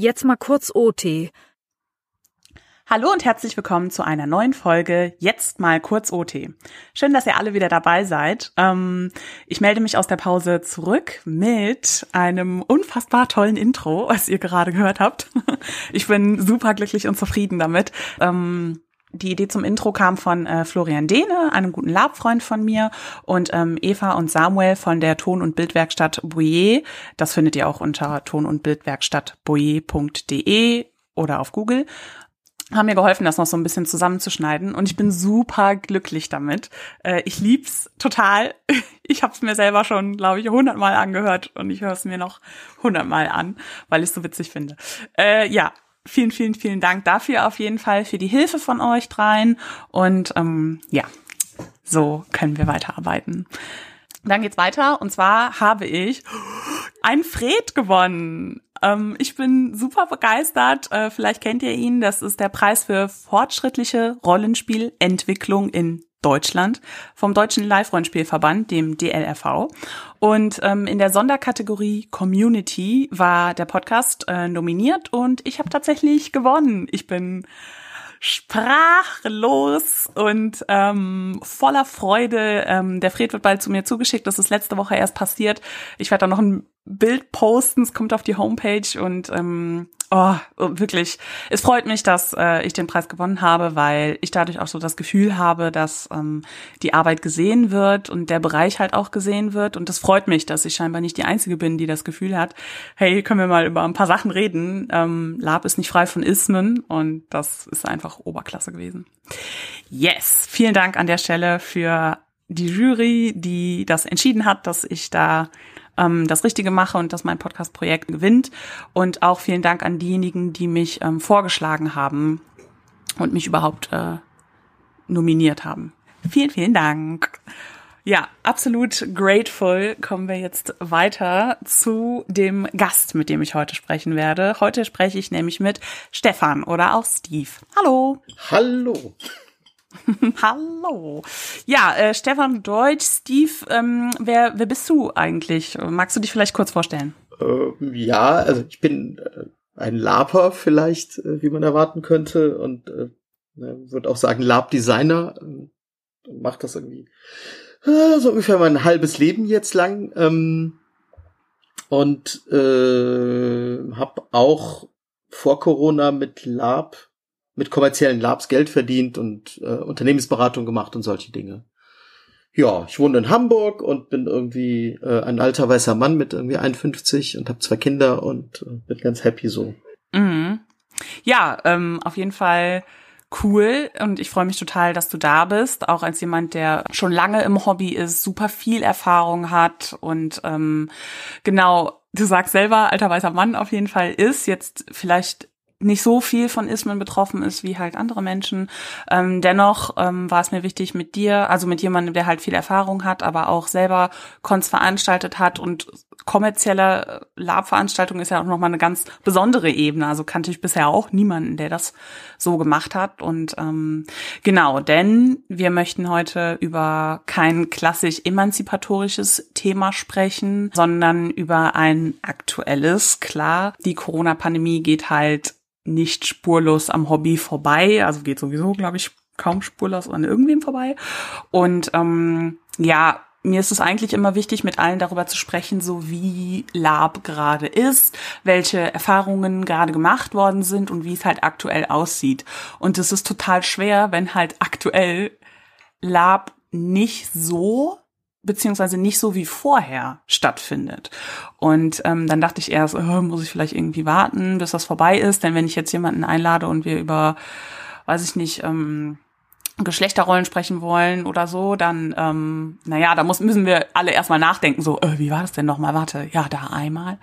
Jetzt mal kurz OT. Hallo und herzlich willkommen zu einer neuen Folge Jetzt mal kurz OT. Schön, dass ihr alle wieder dabei seid. Ähm, ich melde mich aus der Pause zurück mit einem unfassbar tollen Intro, was ihr gerade gehört habt. Ich bin super glücklich und zufrieden damit. Die Idee zum Intro kam von äh, Florian Dehne, einem guten Labfreund von mir, und ähm, Eva und Samuel von der Ton- und Bildwerkstatt Boyer. Das findet ihr auch unter ton- und Bildwerkstatt boyer.de oder auf Google haben mir geholfen, das noch so ein bisschen zusammenzuschneiden und ich bin super glücklich damit. Äh, ich lieb's total. Ich habe es mir selber schon, glaube ich, hundertmal angehört und ich höre es mir noch hundertmal an, weil ich es so witzig finde. Äh, ja, vielen, vielen, vielen Dank dafür auf jeden Fall für die Hilfe von euch dreien und ähm, ja, so können wir weiterarbeiten. Dann geht's weiter und zwar habe ich ein Fred gewonnen. Ähm, ich bin super begeistert. Äh, vielleicht kennt ihr ihn. Das ist der Preis für fortschrittliche Rollenspielentwicklung in Deutschland vom Deutschen Live-Rollenspielverband, dem DLRV. Und ähm, in der Sonderkategorie Community war der Podcast äh, nominiert und ich habe tatsächlich gewonnen. Ich bin sprachlos und ähm, voller Freude. Ähm, der Fred wird bald zu mir zugeschickt. Das ist letzte Woche erst passiert. Ich werde da noch ein Bild posten, es kommt auf die Homepage und ähm, oh, wirklich, es freut mich, dass äh, ich den Preis gewonnen habe, weil ich dadurch auch so das Gefühl habe, dass ähm, die Arbeit gesehen wird und der Bereich halt auch gesehen wird und es freut mich, dass ich scheinbar nicht die Einzige bin, die das Gefühl hat, hey, können wir mal über ein paar Sachen reden. Ähm, Lab ist nicht frei von Ismen und das ist einfach Oberklasse gewesen. Yes, vielen Dank an der Stelle für die Jury, die das entschieden hat, dass ich da ähm, das Richtige mache und dass mein Podcast-Projekt gewinnt. Und auch vielen Dank an diejenigen, die mich ähm, vorgeschlagen haben und mich überhaupt äh, nominiert haben. Vielen, vielen Dank. Ja, absolut grateful. Kommen wir jetzt weiter zu dem Gast, mit dem ich heute sprechen werde. Heute spreche ich nämlich mit Stefan oder auch Steve. Hallo. Hallo. Hallo. Ja, äh, Stefan Deutsch, Steve, ähm, wer, wer bist du eigentlich? Magst du dich vielleicht kurz vorstellen? Äh, ja, also ich bin äh, ein Laper vielleicht, äh, wie man erwarten könnte und äh, ne, würde auch sagen Lab-Designer. Äh, macht das irgendwie äh, so ungefähr mein halbes Leben jetzt lang. Ähm, und äh, habe auch vor Corona mit Lab mit kommerziellen Labs Geld verdient und äh, Unternehmensberatung gemacht und solche Dinge. Ja, ich wohne in Hamburg und bin irgendwie äh, ein alter weißer Mann mit irgendwie 51 und habe zwei Kinder und äh, bin ganz happy so. Mhm. Ja, ähm, auf jeden Fall cool und ich freue mich total, dass du da bist, auch als jemand, der schon lange im Hobby ist, super viel Erfahrung hat und ähm, genau, du sagst selber, alter weißer Mann auf jeden Fall ist, jetzt vielleicht nicht so viel von Ismen betroffen ist wie halt andere Menschen. Ähm, dennoch ähm, war es mir wichtig mit dir, also mit jemandem, der halt viel Erfahrung hat, aber auch selber Cons veranstaltet hat und kommerzielle Lab-Veranstaltung ist ja auch nochmal eine ganz besondere Ebene. Also kannte ich bisher auch niemanden, der das so gemacht hat. Und ähm, genau, denn wir möchten heute über kein klassisch emanzipatorisches Thema sprechen, sondern über ein aktuelles. Klar, die Corona-Pandemie geht halt nicht spurlos am Hobby vorbei. Also geht sowieso, glaube ich, kaum spurlos an irgendwem vorbei. Und ähm, ja, mir ist es eigentlich immer wichtig, mit allen darüber zu sprechen, so wie Lab gerade ist, welche Erfahrungen gerade gemacht worden sind und wie es halt aktuell aussieht. Und es ist total schwer, wenn halt aktuell Lab nicht so beziehungsweise nicht so wie vorher stattfindet. Und ähm, dann dachte ich erst, oh, muss ich vielleicht irgendwie warten, bis das vorbei ist, denn wenn ich jetzt jemanden einlade und wir über, weiß ich nicht, ähm, Geschlechterrollen sprechen wollen oder so, dann, ähm, naja, da muss, müssen wir alle erstmal nachdenken, so, äh, wie war das denn nochmal? Warte, ja, da einmal.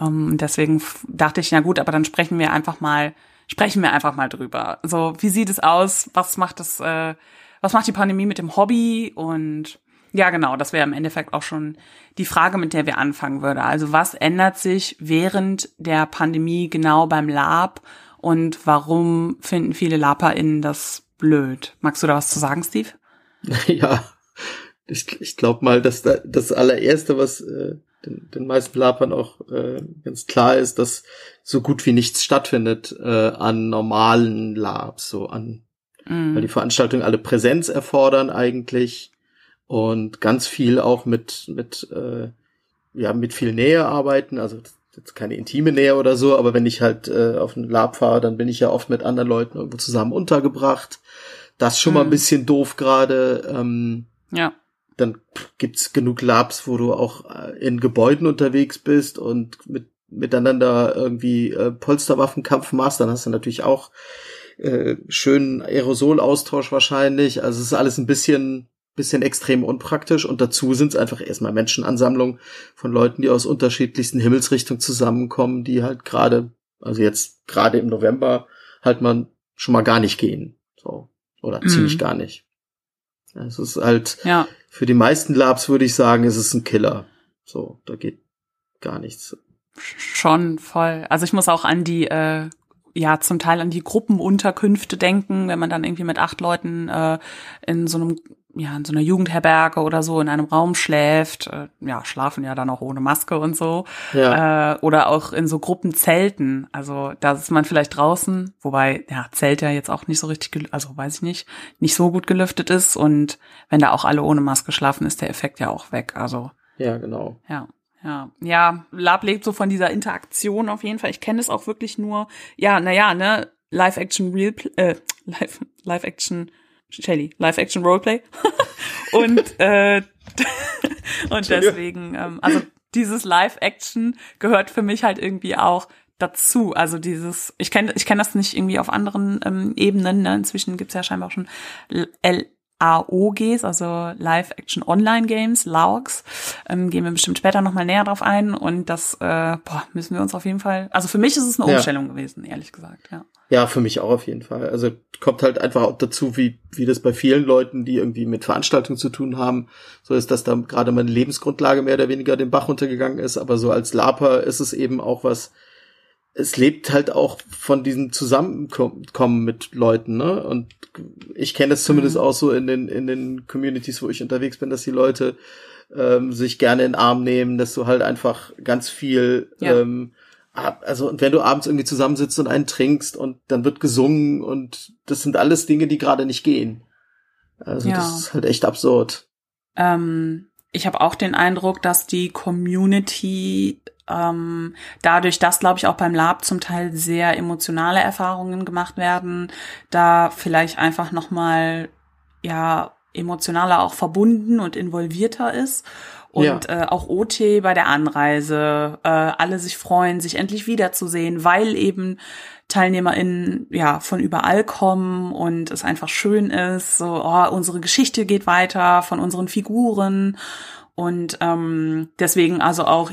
Ähm, deswegen dachte ich, na gut, aber dann sprechen wir einfach mal, sprechen wir einfach mal drüber. So, wie sieht es aus? Was macht das, äh, was macht die Pandemie mit dem Hobby? Und ja, genau, das wäre im Endeffekt auch schon die Frage, mit der wir anfangen würden. Also was ändert sich während der Pandemie genau beim Lab und warum finden viele LaperInnen das blöd? Magst du da was zu sagen, Steve? Ja, ich, ich glaube mal, dass da, das allererste, was, äh, den, den meisten Labern auch äh, ganz klar ist, dass so gut wie nichts stattfindet äh, an normalen Labs, so an, mhm. weil die Veranstaltungen alle Präsenz erfordern eigentlich und ganz viel auch mit mit äh, ja mit viel Nähe arbeiten, also jetzt keine intime Nähe oder so, aber wenn ich halt äh, auf einen Lab fahre, dann bin ich ja oft mit anderen Leuten irgendwo zusammen untergebracht. Das schon mhm. mal ein bisschen doof gerade. Ähm, ja dann gibt's genug Labs, wo du auch äh, in Gebäuden unterwegs bist und mit, miteinander irgendwie äh, Polsterwaffenkampf machst, dann hast du natürlich auch äh, schönen Aerosolaustausch wahrscheinlich. Also es ist alles ein bisschen bisschen extrem unpraktisch und dazu sind es einfach erstmal Menschenansammlungen von Leuten, die aus unterschiedlichsten Himmelsrichtungen zusammenkommen, die halt gerade, also jetzt gerade im November halt man schon mal gar nicht gehen, so oder mhm. ziemlich gar nicht. Es ist halt ja. für die meisten Labs würde ich sagen, es ist ein Killer. So, da geht gar nichts. Schon voll. Also ich muss auch an die äh, ja zum Teil an die Gruppenunterkünfte denken, wenn man dann irgendwie mit acht Leuten äh, in so einem ja, in so einer Jugendherberge oder so in einem Raum schläft, äh, ja, schlafen ja dann auch ohne Maske und so. Ja. Äh, oder auch in so Gruppenzelten. Also da ist man vielleicht draußen, wobei, ja, Zelt ja jetzt auch nicht so richtig, also weiß ich nicht, nicht so gut gelüftet ist. Und wenn da auch alle ohne Maske schlafen, ist der Effekt ja auch weg. Also. Ja, genau. Ja. Ja, ja, Lab lebt so von dieser Interaktion auf jeden Fall. Ich kenne es auch wirklich nur, ja, naja, ne, Live-Action Real, äh, Live, Live-Action Shelly, Live-Action Roleplay. und äh, und deswegen, ähm, also dieses Live-Action gehört für mich halt irgendwie auch dazu. Also dieses, ich kenne ich kenn das nicht irgendwie auf anderen ähm, Ebenen. Ne? Inzwischen gibt's ja scheinbar auch schon L AOGs, also Live-Action Online-Games, LAOGs. Ähm, gehen wir bestimmt später nochmal näher drauf ein. Und das äh, boah, müssen wir uns auf jeden Fall. Also für mich ist es eine Umstellung ja. gewesen, ehrlich gesagt, ja. Ja, für mich auch auf jeden Fall. Also kommt halt einfach auch dazu, wie, wie das bei vielen Leuten, die irgendwie mit Veranstaltungen zu tun haben, so ist, dass da gerade meine Lebensgrundlage mehr oder weniger den Bach runtergegangen ist. Aber so als Laper ist es eben auch was, es lebt halt auch von diesem Zusammenkommen mit Leuten, ne? Und ich kenne es zumindest mhm. auch so in den, in den Communities, wo ich unterwegs bin, dass die Leute ähm, sich gerne in den Arm nehmen, dass du halt einfach ganz viel ja. ähm, also und wenn du abends irgendwie zusammensitzt und einen trinkst und dann wird gesungen und das sind alles Dinge, die gerade nicht gehen. Also ja. das ist halt echt absurd. Ähm, ich habe auch den Eindruck, dass die Community ähm, dadurch, dass glaube ich auch beim Lab zum Teil sehr emotionale Erfahrungen gemacht werden, da vielleicht einfach noch mal ja emotionaler auch verbunden und involvierter ist und ja. äh, auch OT bei der Anreise, äh, alle sich freuen, sich endlich wiederzusehen, weil eben TeilnehmerInnen ja von überall kommen und es einfach schön ist, so oh, unsere Geschichte geht weiter von unseren Figuren und ähm, deswegen also auch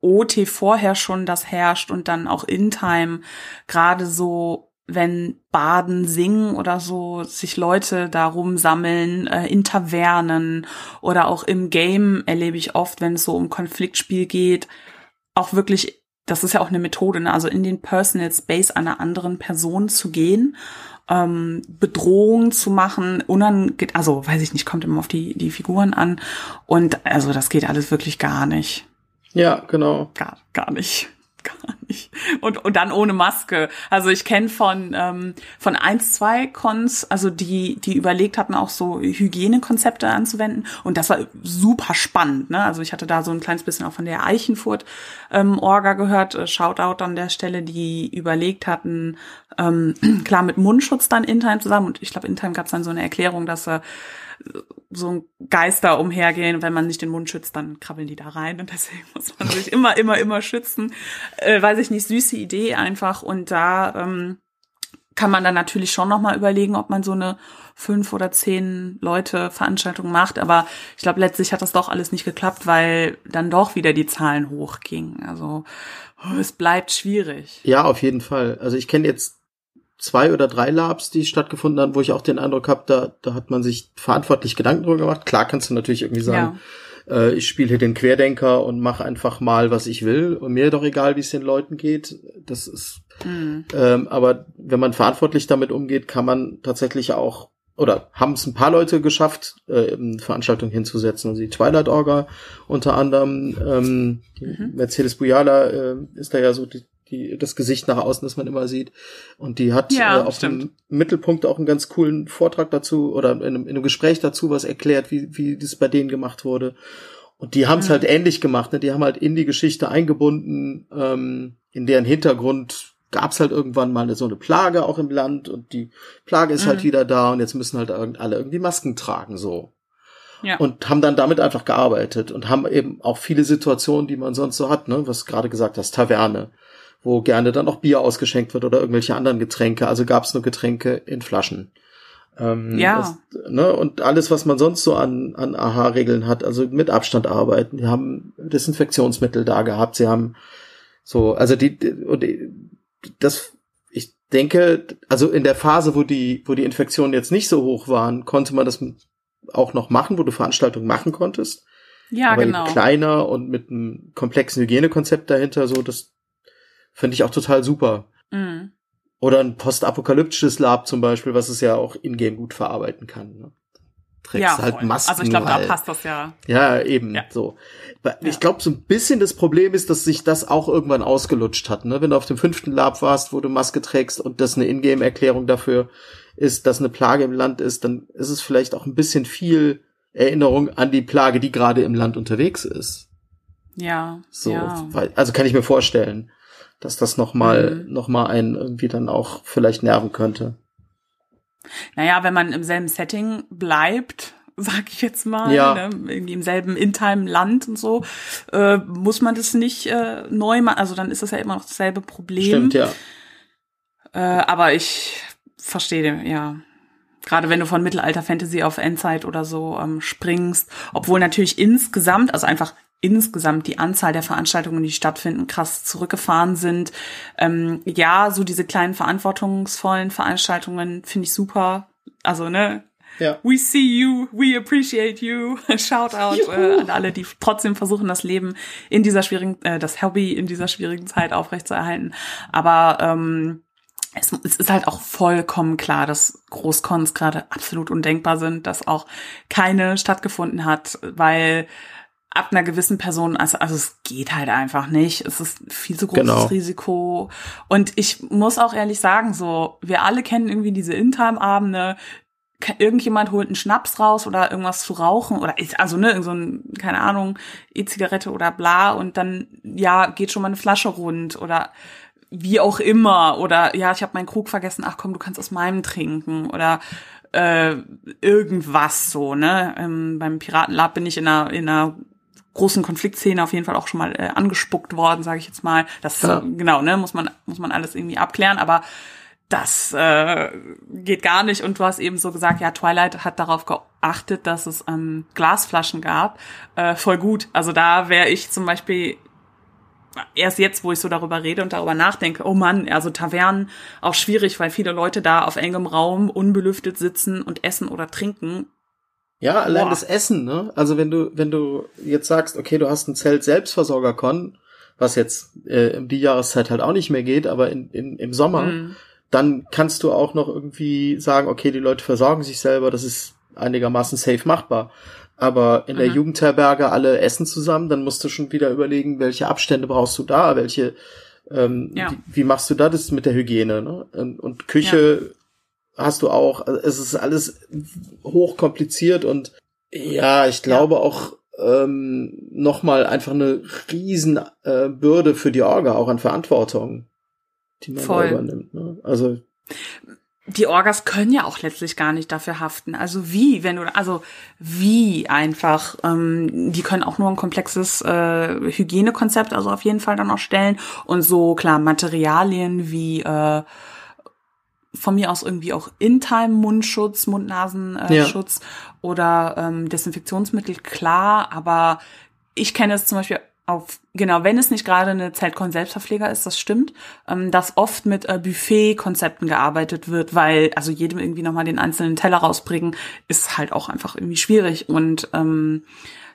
OT vorher schon das herrscht und dann auch in Time gerade so wenn Baden singen oder so, sich Leute darum sammeln, äh, in Tavernen oder auch im Game erlebe ich oft, wenn es so um Konfliktspiel geht, auch wirklich, das ist ja auch eine Methode, ne? also in den Personal Space einer anderen Person zu gehen, ähm, Bedrohung zu machen, unange also weiß ich nicht, kommt immer auf die, die Figuren an und also das geht alles wirklich gar nicht. Ja, genau. Gar, gar nicht gar nicht. Und, und dann ohne Maske. Also ich kenne von, ähm, von eins, zwei Cons, also die, die überlegt hatten, auch so Hygienekonzepte anzuwenden. Und das war super spannend. Ne? Also ich hatte da so ein kleines bisschen auch von der Eichenfurt ähm, gehört. Äh, Shoutout an der Stelle, die überlegt hatten, ähm, klar mit Mundschutz dann in zusammen. Und ich glaube, in Time gab es dann so eine Erklärung, dass äh, so ein Geister umhergehen. Wenn man nicht den Mund schützt, dann krabbeln die da rein. Und deswegen muss man sich immer, immer, immer schützen. Äh, weiß ich nicht, süße Idee einfach. Und da ähm, kann man dann natürlich schon nochmal überlegen, ob man so eine fünf oder zehn Leute Veranstaltung macht. Aber ich glaube, letztlich hat das doch alles nicht geklappt, weil dann doch wieder die Zahlen hochgingen. Also oh, es bleibt schwierig. Ja, auf jeden Fall. Also ich kenne jetzt zwei oder drei Labs, die stattgefunden haben, wo ich auch den Eindruck habe, da, da hat man sich verantwortlich Gedanken drüber gemacht. Klar kannst du natürlich irgendwie sagen, ja. äh, ich spiele hier den Querdenker und mache einfach mal, was ich will. Und mir doch egal, wie es den Leuten geht. Das ist, mhm. ähm, aber wenn man verantwortlich damit umgeht, kann man tatsächlich auch oder haben es ein paar Leute geschafft, äh, Veranstaltungen hinzusetzen. Also die Twilight Orga unter anderem, ähm, mhm. Mercedes Bujala äh, ist da ja so die, die, das Gesicht nach außen, das man immer sieht. Und die hat ja, äh, auf stimmt. dem Mittelpunkt auch einen ganz coolen Vortrag dazu oder in einem, in einem Gespräch dazu was erklärt, wie, wie das bei denen gemacht wurde. Und die haben es mhm. halt ähnlich gemacht. Ne? Die haben halt in die Geschichte eingebunden, ähm, in deren Hintergrund gab es halt irgendwann mal so eine Plage auch im Land und die Plage ist halt mhm. halt wieder da und jetzt müssen halt alle irgendwie Masken tragen so. Ja. Und haben dann damit einfach gearbeitet und haben eben auch viele Situationen, die man sonst so hat, ne, was gerade gesagt hast, Taverne, wo gerne dann auch Bier ausgeschenkt wird oder irgendwelche anderen Getränke. Also gab es nur Getränke in Flaschen. Ähm, ja. Das, ne, und alles, was man sonst so an, an AHA-Regeln hat, also mit Abstand arbeiten. Die haben Desinfektionsmittel da gehabt. Sie haben so, also die, die das, ich denke, also in der Phase, wo die, wo die Infektionen jetzt nicht so hoch waren, konnte man das auch noch machen, wo du Veranstaltungen machen konntest. Ja, Aber genau. Kleiner und mit einem komplexen Hygienekonzept dahinter, so, das finde ich auch total super. Mhm. Oder ein postapokalyptisches Lab zum Beispiel, was es ja auch in-game gut verarbeiten kann. Ne? Trägst ja, halt Masken. Also ich glaube, da passt das ja. Ja, eben ja. so. Ich glaube, so ein bisschen das Problem ist, dass sich das auch irgendwann ausgelutscht hat. Ne? Wenn du auf dem fünften Lab warst, wo du Maske trägst und das eine Ingame-Erklärung dafür ist, dass eine Plage im Land ist, dann ist es vielleicht auch ein bisschen viel Erinnerung an die Plage, die gerade im Land unterwegs ist. Ja. So, ja. Also kann ich mir vorstellen, dass das noch mal, mhm. noch mal einen irgendwie dann auch vielleicht nerven könnte. Naja, wenn man im selben Setting bleibt, sag ich jetzt mal, ja. ne, irgendwie im selben In-Time-Land und so, äh, muss man das nicht äh, neu machen. Also dann ist das ja immer noch dasselbe Problem. Stimmt, ja. Äh, aber ich verstehe, ja. Gerade wenn du von Mittelalter-Fantasy auf Endzeit oder so ähm, springst, obwohl natürlich insgesamt, also einfach insgesamt die Anzahl der Veranstaltungen, die stattfinden, krass zurückgefahren sind. Ähm, ja, so diese kleinen verantwortungsvollen Veranstaltungen finde ich super. Also, ne, ja. We see you, we appreciate you. Shout out äh, an alle, die trotzdem versuchen, das Leben in dieser schwierigen, äh, das Hobby in dieser schwierigen Zeit aufrechtzuerhalten. Aber ähm, es, es ist halt auch vollkommen klar, dass Großcons gerade absolut undenkbar sind, dass auch keine stattgefunden hat, weil ab einer gewissen Person, also, also es geht halt einfach nicht. Es ist viel zu großes genau. Risiko. Und ich muss auch ehrlich sagen, so, wir alle kennen irgendwie diese Intime-Abende, irgendjemand holt einen Schnaps raus oder irgendwas zu rauchen oder also ne so ein keine Ahnung E-Zigarette oder bla und dann ja geht schon mal eine Flasche rund oder wie auch immer oder ja ich habe meinen Krug vergessen ach komm du kannst aus meinem trinken oder äh, irgendwas so ne ähm, beim Piratenlab bin ich in einer in einer großen Konfliktszene auf jeden Fall auch schon mal äh, angespuckt worden sage ich jetzt mal das ja. genau ne muss man muss man alles irgendwie abklären aber das äh, geht gar nicht. Und du hast eben so gesagt, ja, Twilight hat darauf geachtet, dass es ähm, Glasflaschen gab. Äh, voll gut. Also da wäre ich zum Beispiel erst jetzt, wo ich so darüber rede und darüber nachdenke, oh Mann, also Tavernen auch schwierig, weil viele Leute da auf engem Raum unbelüftet sitzen und essen oder trinken. Ja, allein Boah. das Essen, ne? Also wenn du, wenn du jetzt sagst, okay, du hast ein Zelt Selbstversorger-Con, was jetzt äh, um die Jahreszeit halt auch nicht mehr geht, aber in, in, im Sommer, mhm dann kannst du auch noch irgendwie sagen, okay, die Leute versorgen sich selber, das ist einigermaßen safe machbar. Aber in mhm. der Jugendherberge alle essen zusammen, dann musst du schon wieder überlegen, welche Abstände brauchst du da, welche, ähm, ja. wie, wie, machst du da das mit der Hygiene, ne? Und, und Küche. Hast du auch, also es ist alles hochkompliziert und ja, ich glaube ja. auch ähm, nochmal einfach eine riesen äh, Bürde für die Orga, auch an Verantwortung die man Voll. übernimmt. Ne? Also die Orgas können ja auch letztlich gar nicht dafür haften. Also wie, wenn du, also wie einfach, ähm, die können auch nur ein komplexes äh, Hygienekonzept, also auf jeden Fall dann auch stellen und so klar Materialien wie äh, von mir aus irgendwie auch In-Time-Mundschutz, Mund-Nasen-Schutz äh, ja. oder ähm, Desinfektionsmittel, klar, aber ich kenne es zum Beispiel auf, genau, wenn es nicht gerade eine Zeltcon Selbstverpfleger ist, das stimmt, ähm, dass oft mit äh, Buffet-Konzepten gearbeitet wird, weil also jedem irgendwie nochmal den einzelnen Teller rausbringen, ist halt auch einfach irgendwie schwierig und ähm,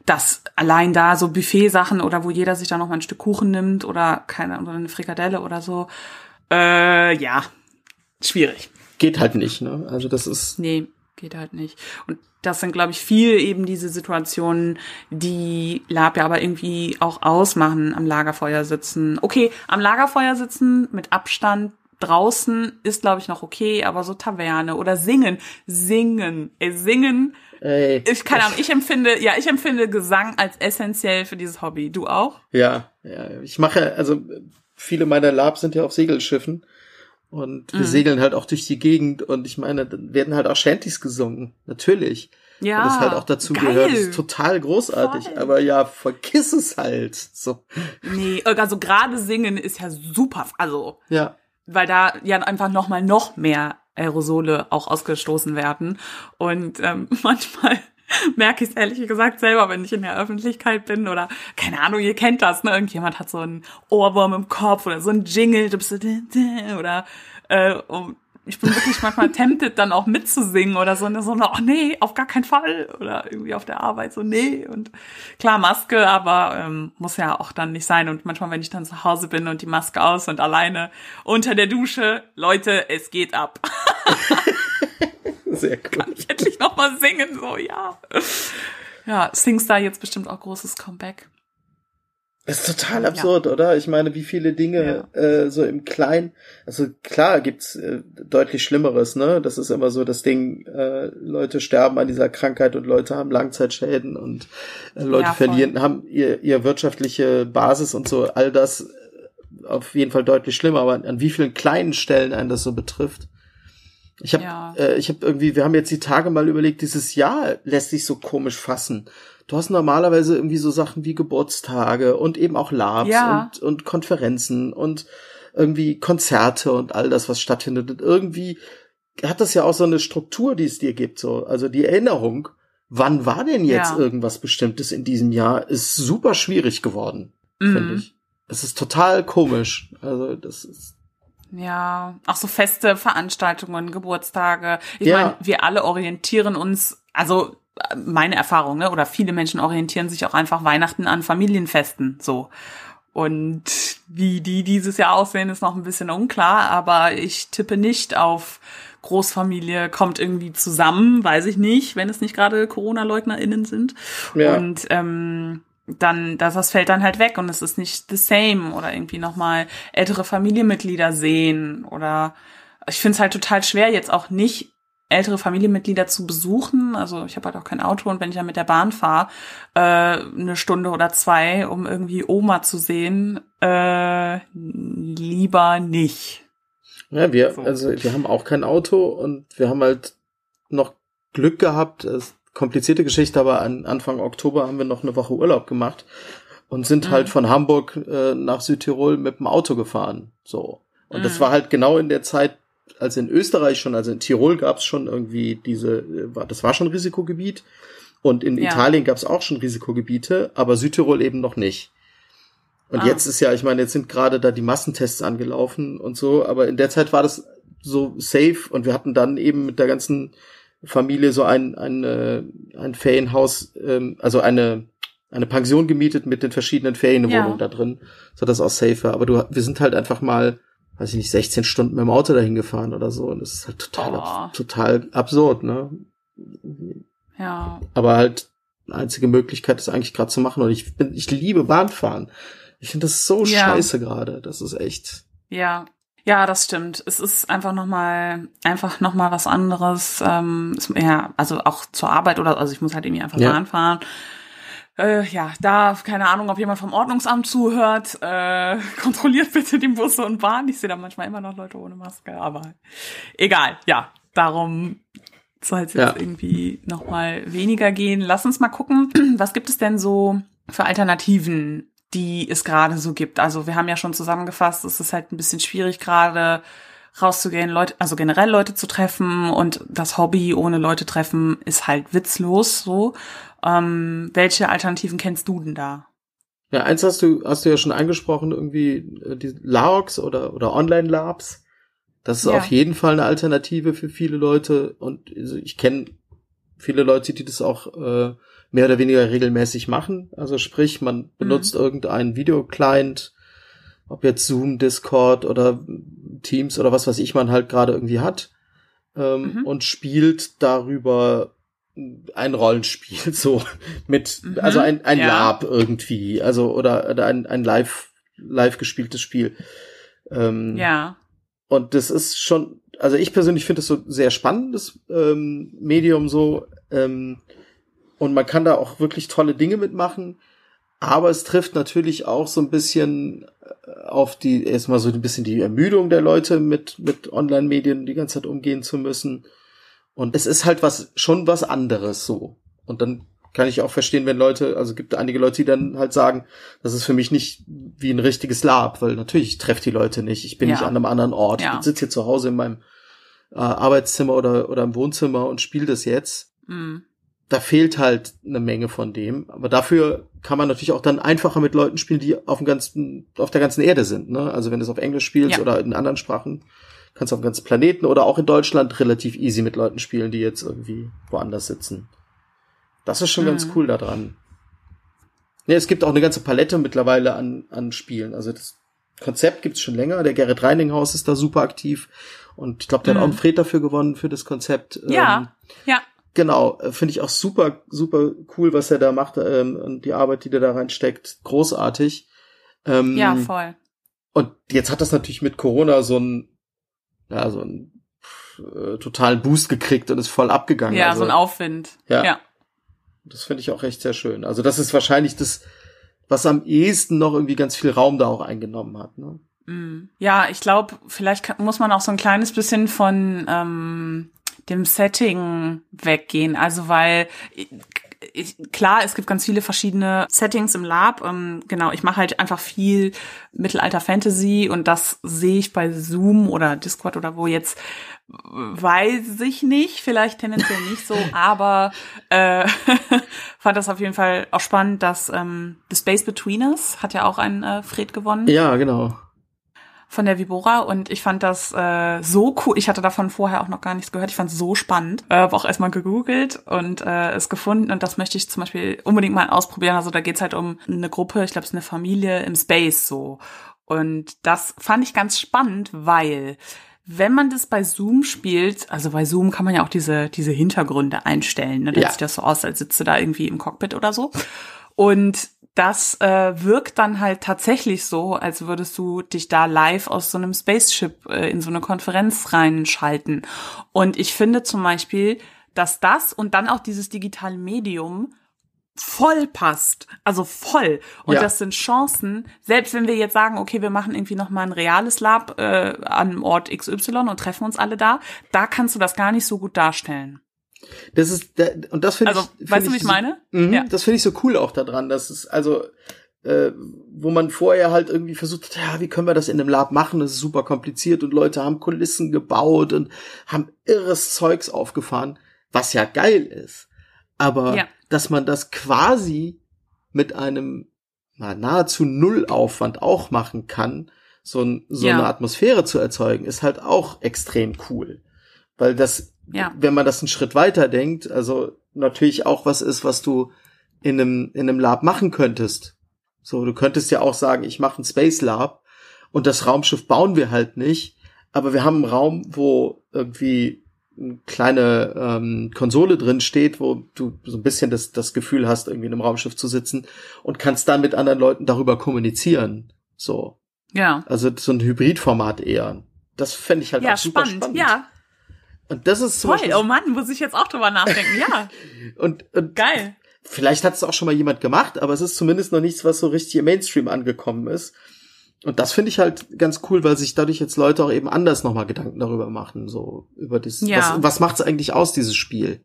dass allein da so Buffet-Sachen oder wo jeder sich da noch mal ein Stück Kuchen nimmt oder keine oder eine Frikadelle oder so, äh, ja, schwierig. Geht halt nicht, ne? Also das ist nee. geht halt nicht. Und das sind, glaube ich, viel eben diese Situationen, die Lab ja aber irgendwie auch ausmachen, am Lagerfeuer sitzen. Okay, am Lagerfeuer sitzen mit Abstand draußen ist, glaube ich, noch okay, aber so Taverne oder singen, singen, ey, singen. Ey, ich keine Ahnung, ich empfinde, ja, ich empfinde Gesang als essentiell für dieses Hobby. Du auch? Ja, ja. Ich mache, also viele meiner Labs sind ja auf Segelschiffen und wir mhm. segeln halt auch durch die Gegend und ich meine, dann werden halt auch Shanties gesungen. Natürlich. Ja. Und das halt auch dazu geil. gehört. Das ist total großartig. Voll. Aber ja, vergiss es halt. So. Nee, also gerade singen ist ja super. Also. Ja. Weil da ja einfach nochmal noch mehr Aerosole auch ausgestoßen werden. Und ähm, manchmal merke ich es ehrlich gesagt selber, wenn ich in der Öffentlichkeit bin oder keine Ahnung, ihr kennt das, ne? Irgendjemand hat so einen Ohrwurm im Kopf oder so ein Jingle, oder äh, ich bin wirklich manchmal tempted, dann auch mitzusingen oder so, und so, oh nee, auf gar keinen Fall. Oder irgendwie auf der Arbeit so, nee. Und klar, Maske, aber ähm, muss ja auch dann nicht sein. Und manchmal, wenn ich dann zu Hause bin und die Maske aus und alleine unter der Dusche, Leute, es geht ab. Sehr cool. Kann ich endlich nochmal singen, so, ja. Ja, Singstar jetzt bestimmt auch großes Comeback. Das ist total absurd, ja. oder? Ich meine, wie viele Dinge ja. äh, so im Kleinen, also klar gibt's äh, deutlich Schlimmeres, ne? Das ist immer so das Ding, äh, Leute sterben an dieser Krankheit und Leute haben Langzeitschäden und äh, Leute ja, verlieren, haben ihr, ihr wirtschaftliche Basis und so, all das äh, auf jeden Fall deutlich schlimmer, aber an wie vielen kleinen Stellen einen das so betrifft. Ich habe ja. äh, ich habe irgendwie, wir haben jetzt die Tage mal überlegt, dieses Jahr lässt sich so komisch fassen. Du hast normalerweise irgendwie so Sachen wie Geburtstage und eben auch Labs ja. und, und Konferenzen und irgendwie Konzerte und all das, was stattfindet. Und irgendwie hat das ja auch so eine Struktur, die es dir gibt. So, also die Erinnerung, wann war denn jetzt ja. irgendwas Bestimmtes in diesem Jahr, ist super schwierig geworden, mhm. finde ich. Es ist total komisch. Also das ist ja, auch so feste Veranstaltungen, Geburtstage. Ich ja. meine, wir alle orientieren uns, also meine Erfahrung, ne? oder viele Menschen orientieren sich auch einfach Weihnachten an Familienfesten, so. Und wie die dieses Jahr aussehen, ist noch ein bisschen unklar, aber ich tippe nicht auf Großfamilie kommt irgendwie zusammen, weiß ich nicht, wenn es nicht gerade Corona-LeugnerInnen sind. Ja. Und ähm, dann, das, das fällt dann halt weg und es ist nicht the same oder irgendwie nochmal ältere Familienmitglieder sehen oder ich finde es halt total schwer, jetzt auch nicht ältere Familienmitglieder zu besuchen. Also ich habe halt auch kein Auto und wenn ich dann mit der Bahn fahre, äh, eine Stunde oder zwei, um irgendwie Oma zu sehen, äh, lieber nicht. Ja, wir, so. also wir haben auch kein Auto und wir haben halt noch Glück gehabt. Es komplizierte Geschichte, aber an Anfang Oktober haben wir noch eine Woche Urlaub gemacht und sind mhm. halt von Hamburg äh, nach Südtirol mit dem Auto gefahren. So. Und mhm. das war halt genau in der Zeit, als in Österreich schon, also in Tirol gab es schon irgendwie diese, äh, das war schon Risikogebiet. Und in ja. Italien gab es auch schon Risikogebiete, aber Südtirol eben noch nicht. Und ah. jetzt ist ja, ich meine, jetzt sind gerade da die Massentests angelaufen und so, aber in der Zeit war das so safe und wir hatten dann eben mit der ganzen Familie so ein, ein, äh, ein Ferienhaus, ähm, also eine, eine Pension gemietet mit den verschiedenen Ferienwohnungen ja. da drin, so dass auch safe war. Aber du, wir sind halt einfach mal, weiß ich nicht, 16 Stunden mit dem Auto dahin gefahren oder so. Und das ist halt total, oh. ab, total absurd, ne? Ja. Aber halt, einzige Möglichkeit ist eigentlich gerade zu machen. Und ich bin, ich liebe Bahnfahren. Ich finde das so ja. scheiße gerade. Das ist echt. Ja, ja, das stimmt. Es ist einfach noch mal einfach noch mal was anderes. Ähm, ja, also auch zur Arbeit oder also ich muss halt irgendwie einfach ja. Bahn fahren. Äh, ja, da keine Ahnung, ob jemand vom Ordnungsamt zuhört. Äh, kontrolliert bitte die Busse und Bahn. Ich sehe da manchmal immer noch Leute ohne Maske, aber egal. Ja, darum soll es jetzt ja. irgendwie noch mal weniger gehen. Lass uns mal gucken, was gibt es denn so für Alternativen die es gerade so gibt. Also wir haben ja schon zusammengefasst, es ist halt ein bisschen schwierig gerade rauszugehen, Leute, also generell Leute zu treffen und das Hobby ohne Leute treffen ist halt witzlos so. Ähm, welche Alternativen kennst du denn da? Ja, eins hast du, hast du ja schon angesprochen, irgendwie äh, die LARCs oder, oder Online-Labs. Das ist ja. auf jeden Fall eine Alternative für viele Leute und also ich kenne viele Leute, die das auch äh, mehr oder weniger regelmäßig machen. Also sprich, man mhm. benutzt mhm. irgendeinen Videoclient, ob jetzt Zoom, Discord oder Teams oder was weiß ich man halt gerade irgendwie hat. ähm, mhm. und spielt darüber ein Rollenspiel, so mit, mhm. also ein, ein ja. Lab irgendwie, also oder, oder ein, ein live, live gespieltes Spiel. Ähm, ja. Und das ist schon, also ich persönlich finde es so sehr spannendes ähm, Medium so. Ähm, und man kann da auch wirklich tolle Dinge mitmachen. Aber es trifft natürlich auch so ein bisschen äh, auf die, erstmal so ein bisschen die Ermüdung der Leute mit, mit Online-Medien die ganze Zeit umgehen zu müssen. Und es ist halt was, schon was anderes so. Und dann kann ich auch verstehen, wenn Leute, also gibt einige Leute, die dann halt sagen, das ist für mich nicht wie ein richtiges Lab, weil natürlich treffe die Leute nicht. Ich bin ja. nicht an einem anderen Ort. Ja. Ich sitze hier zu Hause in meinem äh, Arbeitszimmer oder, oder im Wohnzimmer und spiele das jetzt. Mhm da fehlt halt eine Menge von dem. Aber dafür kann man natürlich auch dann einfacher mit Leuten spielen, die auf dem ganzen, auf der ganzen Erde sind. Ne? Also wenn du es auf Englisch spielst ja. oder in anderen Sprachen, kannst du auf dem ganzen Planeten oder auch in Deutschland relativ easy mit Leuten spielen, die jetzt irgendwie woanders sitzen. Das ist schon mhm. ganz cool daran. Ja, es gibt auch eine ganze Palette mittlerweile an, an Spielen. Also das Konzept gibt's schon länger. Der Gerrit Reininghaus ist da super aktiv. Und ich glaube, der mhm. hat auch einen Fred dafür gewonnen für das Konzept. Ja, ähm, ja. Genau, äh, finde ich auch super, super cool, was er da macht ähm, und die Arbeit, die der da reinsteckt, großartig. Ähm, ja, voll. Und jetzt hat das natürlich mit Corona so ein, ja, so ein äh, totalen Boost gekriegt und ist voll abgegangen. Ja, also, so ein Aufwind. Ja. ja. Das finde ich auch echt sehr schön. Also das ist wahrscheinlich das, was am ehesten noch irgendwie ganz viel Raum da auch eingenommen hat. Ne? Mm. Ja, ich glaube, vielleicht muss man auch so ein kleines bisschen von ähm, dem Setting weggehen. Also weil ich, klar, es gibt ganz viele verschiedene Settings im Lab. Ähm, genau, ich mache halt einfach viel Mittelalter-Fantasy und das sehe ich bei Zoom oder Discord oder wo jetzt weiß ich nicht, vielleicht tendenziell nicht so, aber äh, fand das auf jeden Fall auch spannend, dass ähm, The Space Between Us hat ja auch einen äh, Fred gewonnen. Ja, genau von der Vibora und ich fand das äh, so cool. Ich hatte davon vorher auch noch gar nichts gehört. Ich fand es so spannend. Äh, habe auch erstmal gegoogelt und äh, es gefunden und das möchte ich zum Beispiel unbedingt mal ausprobieren. Also da geht's halt um eine Gruppe, ich glaube es ist eine Familie im Space so. Und das fand ich ganz spannend, weil wenn man das bei Zoom spielt, also bei Zoom kann man ja auch diese, diese Hintergründe einstellen. Ne? Da ja. sieht das so aus, als sitzt du da irgendwie im Cockpit oder so. Und das äh, wirkt dann halt tatsächlich so, als würdest du dich da live aus so einem Spaceship äh, in so eine Konferenz reinschalten. Und ich finde zum Beispiel, dass das und dann auch dieses digitale Medium voll passt. Also voll. Und ja. das sind Chancen, selbst wenn wir jetzt sagen, okay, wir machen irgendwie noch mal ein reales Lab äh, an Ort XY und treffen uns alle da, da kannst du das gar nicht so gut darstellen. Das ist, und das finde also, ich. Find weißt du, wie ich meine? mh, ja. Das finde ich so cool auch daran, dass es, also, äh, wo man vorher halt irgendwie versucht hat, ja, wie können wir das in einem Lab machen? Das ist super kompliziert und Leute haben Kulissen gebaut und haben irres Zeugs aufgefahren, was ja geil ist. Aber ja. dass man das quasi mit einem na, nahezu Nullaufwand auch machen kann, so, ein, so ja. eine Atmosphäre zu erzeugen, ist halt auch extrem cool. Weil das ja. wenn man das einen Schritt weiter denkt, also natürlich auch was ist, was du in einem, in einem Lab machen könntest. So, du könntest ja auch sagen, ich mache ein Space Lab und das Raumschiff bauen wir halt nicht, aber wir haben einen Raum, wo irgendwie eine kleine ähm, Konsole drin steht, wo du so ein bisschen das, das Gefühl hast, irgendwie in einem Raumschiff zu sitzen und kannst dann mit anderen Leuten darüber kommunizieren. So. Ja. Also so ein Hybridformat eher. Das fände ich halt ja, auch super spannend. spannend. Ja, und das ist Toll, oh Mann, muss ich jetzt auch drüber nachdenken, ja. und, und Geil. Vielleicht hat es auch schon mal jemand gemacht, aber es ist zumindest noch nichts, was so richtig im Mainstream angekommen ist. Und das finde ich halt ganz cool, weil sich dadurch jetzt Leute auch eben anders nochmal Gedanken darüber machen, so über das, ja. was, was macht's eigentlich aus, dieses Spiel?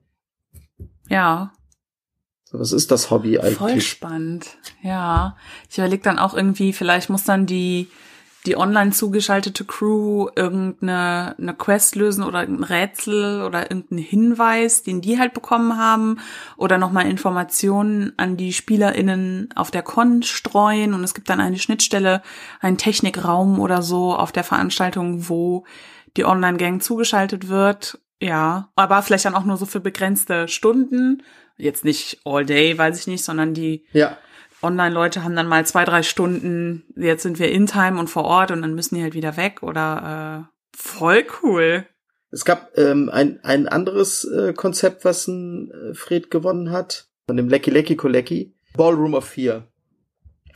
Ja. So, was ist das Hobby eigentlich? Voll spannend, ja. Ich überlege dann auch irgendwie, vielleicht muss dann die, die online zugeschaltete Crew irgendeine eine Quest lösen oder irgendein Rätsel oder irgendeinen Hinweis, den die halt bekommen haben oder nochmal Informationen an die SpielerInnen auf der Con streuen und es gibt dann eine Schnittstelle, einen Technikraum oder so auf der Veranstaltung, wo die Online-Gang zugeschaltet wird. Ja, aber vielleicht dann auch nur so für begrenzte Stunden. Jetzt nicht all day, weiß ich nicht, sondern die ja Online-Leute haben dann mal zwei, drei Stunden, jetzt sind wir in Time und vor Ort und dann müssen die halt wieder weg oder äh, voll cool. Es gab ähm, ein, ein anderes äh, Konzept, was ein äh, Fred gewonnen hat, von dem Lecky Lecky Kolecki. Ballroom of Fear.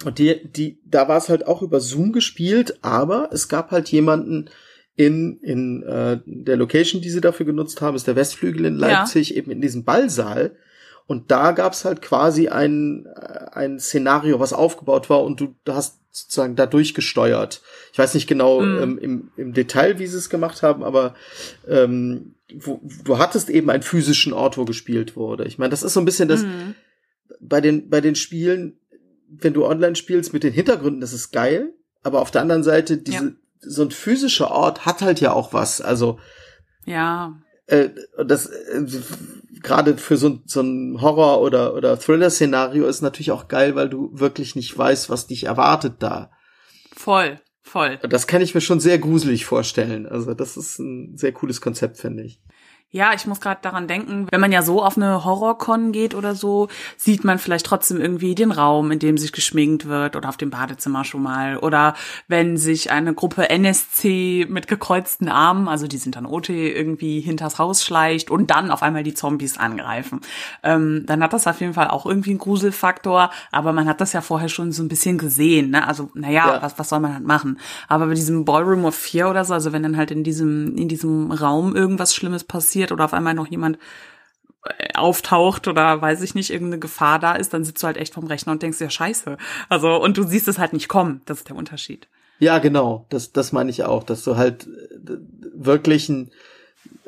Und die, die, da war es halt auch über Zoom gespielt, aber es gab halt jemanden in, in äh, der Location, die sie dafür genutzt haben, ist der Westflügel in Leipzig, ja. eben in diesem Ballsaal. Und da gab's halt quasi ein, äh, ein Szenario, was aufgebaut war und du hast sozusagen da durchgesteuert. Ich weiß nicht genau mm. ähm, im, im Detail, wie sie es gemacht haben, aber ähm, wo, du hattest eben einen physischen Ort, wo gespielt wurde. Ich meine, das ist so ein bisschen das mm. bei den bei den Spielen, wenn du online spielst mit den Hintergründen, das ist geil, aber auf der anderen Seite diese ja. so ein physischer Ort hat halt ja auch was. Also ja. Äh, das äh, gerade für so, so ein Horror- oder, oder Thriller-Szenario ist natürlich auch geil, weil du wirklich nicht weißt, was dich erwartet da. Voll, voll. Das kann ich mir schon sehr gruselig vorstellen. Also das ist ein sehr cooles Konzept, finde ich. Ja, ich muss gerade daran denken, wenn man ja so auf eine Horrorcon geht oder so, sieht man vielleicht trotzdem irgendwie den Raum, in dem sich geschminkt wird oder auf dem Badezimmer schon mal. Oder wenn sich eine Gruppe NSC mit gekreuzten Armen, also die sind dann OT, irgendwie hinters Haus schleicht und dann auf einmal die Zombies angreifen. Ähm, dann hat das auf jeden Fall auch irgendwie einen Gruselfaktor, aber man hat das ja vorher schon so ein bisschen gesehen. Ne? Also, naja, ja. was, was soll man halt machen? Aber bei diesem Ballroom of Fear oder so, also wenn dann halt in diesem, in diesem Raum irgendwas Schlimmes passiert, passiert oder auf einmal noch jemand äh, auftaucht oder weiß ich nicht, irgendeine Gefahr da ist, dann sitzt du halt echt vom Rechner und denkst, ja scheiße. Also, und du siehst es halt nicht kommen. Das ist der Unterschied. Ja, genau. Das, das meine ich auch, dass du halt wirklich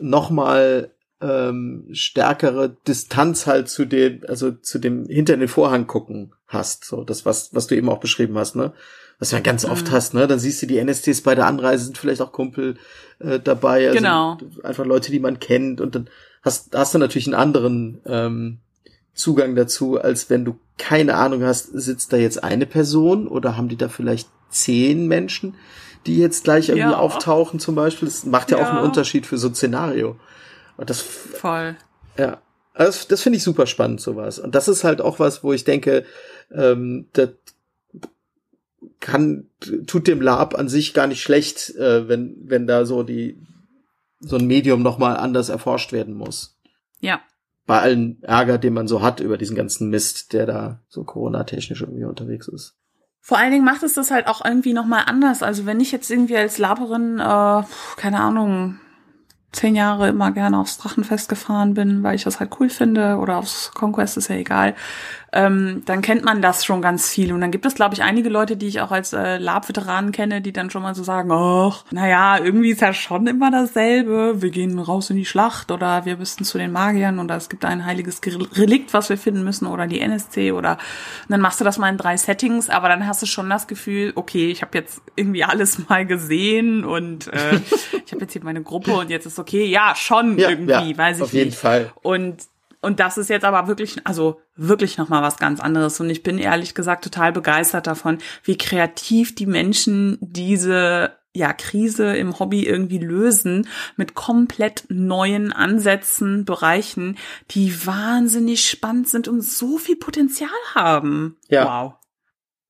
nochmal ähm, stärkere Distanz halt zu dem, also zu dem hinter den Vorhang gucken hast. So, das, was, was du eben auch beschrieben hast, ne? Was du ja ganz oft mhm. hast, ne? Dann siehst du die NSTs bei der Anreise sind vielleicht auch Kumpel äh, dabei. Also genau. Einfach Leute, die man kennt und dann hast, hast du natürlich einen anderen ähm, Zugang dazu, als wenn du keine Ahnung hast, sitzt da jetzt eine Person oder haben die da vielleicht zehn Menschen, die jetzt gleich irgendwie ja. auftauchen zum Beispiel. Das macht ja, ja, auch einen Unterschied für so ein Szenario. Und das voll. Ja. Also das, das finde ich super spannend, sowas. Und das ist halt auch was, wo ich denke, ähm, das kann, tut dem Lab an sich gar nicht schlecht, äh, wenn, wenn da so die, so ein Medium nochmal anders erforscht werden muss. Ja. Bei allen Ärger, den man so hat über diesen ganzen Mist, der da so Corona-technisch irgendwie unterwegs ist. Vor allen Dingen macht es das halt auch irgendwie nochmal anders. Also wenn ich jetzt irgendwie als Laberin, äh, keine Ahnung, zehn Jahre immer gerne aufs Drachenfest gefahren bin, weil ich das halt cool finde, oder aufs Conquest ist ja egal, ähm, dann kennt man das schon ganz viel. Und dann gibt es, glaube ich, einige Leute, die ich auch als äh, Lab-Veteranen kenne, die dann schon mal so sagen, ach, naja, irgendwie ist ja schon immer dasselbe. Wir gehen raus in die Schlacht oder wir müssen zu den Magiern oder es gibt ein heiliges Relikt, was wir finden müssen oder die NSC oder dann machst du das mal in drei Settings, aber dann hast du schon das Gefühl, okay, ich habe jetzt irgendwie alles mal gesehen und äh, ich habe jetzt hier meine Gruppe und jetzt ist okay, ja, schon ja, irgendwie, ja, weiß ich auf jeden nicht. Fall. Und und das ist jetzt aber wirklich, also wirklich nochmal was ganz anderes. Und ich bin ehrlich gesagt total begeistert davon, wie kreativ die Menschen diese ja, Krise im Hobby irgendwie lösen mit komplett neuen Ansätzen, Bereichen, die wahnsinnig spannend sind und so viel Potenzial haben. Ja. Wow.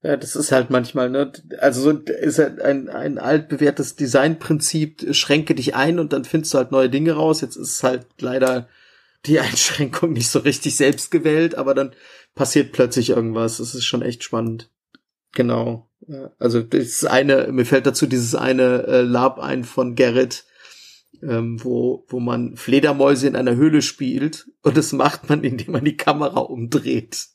Ja, das ist halt manchmal, ne? Also so ist halt ein, ein altbewährtes Designprinzip, schränke dich ein und dann findest du halt neue Dinge raus. Jetzt ist es halt leider die Einschränkung nicht so richtig selbst gewählt, aber dann passiert plötzlich irgendwas. Das ist schon echt spannend. Genau. Also das eine, mir fällt dazu dieses eine äh, Lab ein von Gerrit, ähm, wo, wo man Fledermäuse in einer Höhle spielt und das macht man, indem man die Kamera umdreht.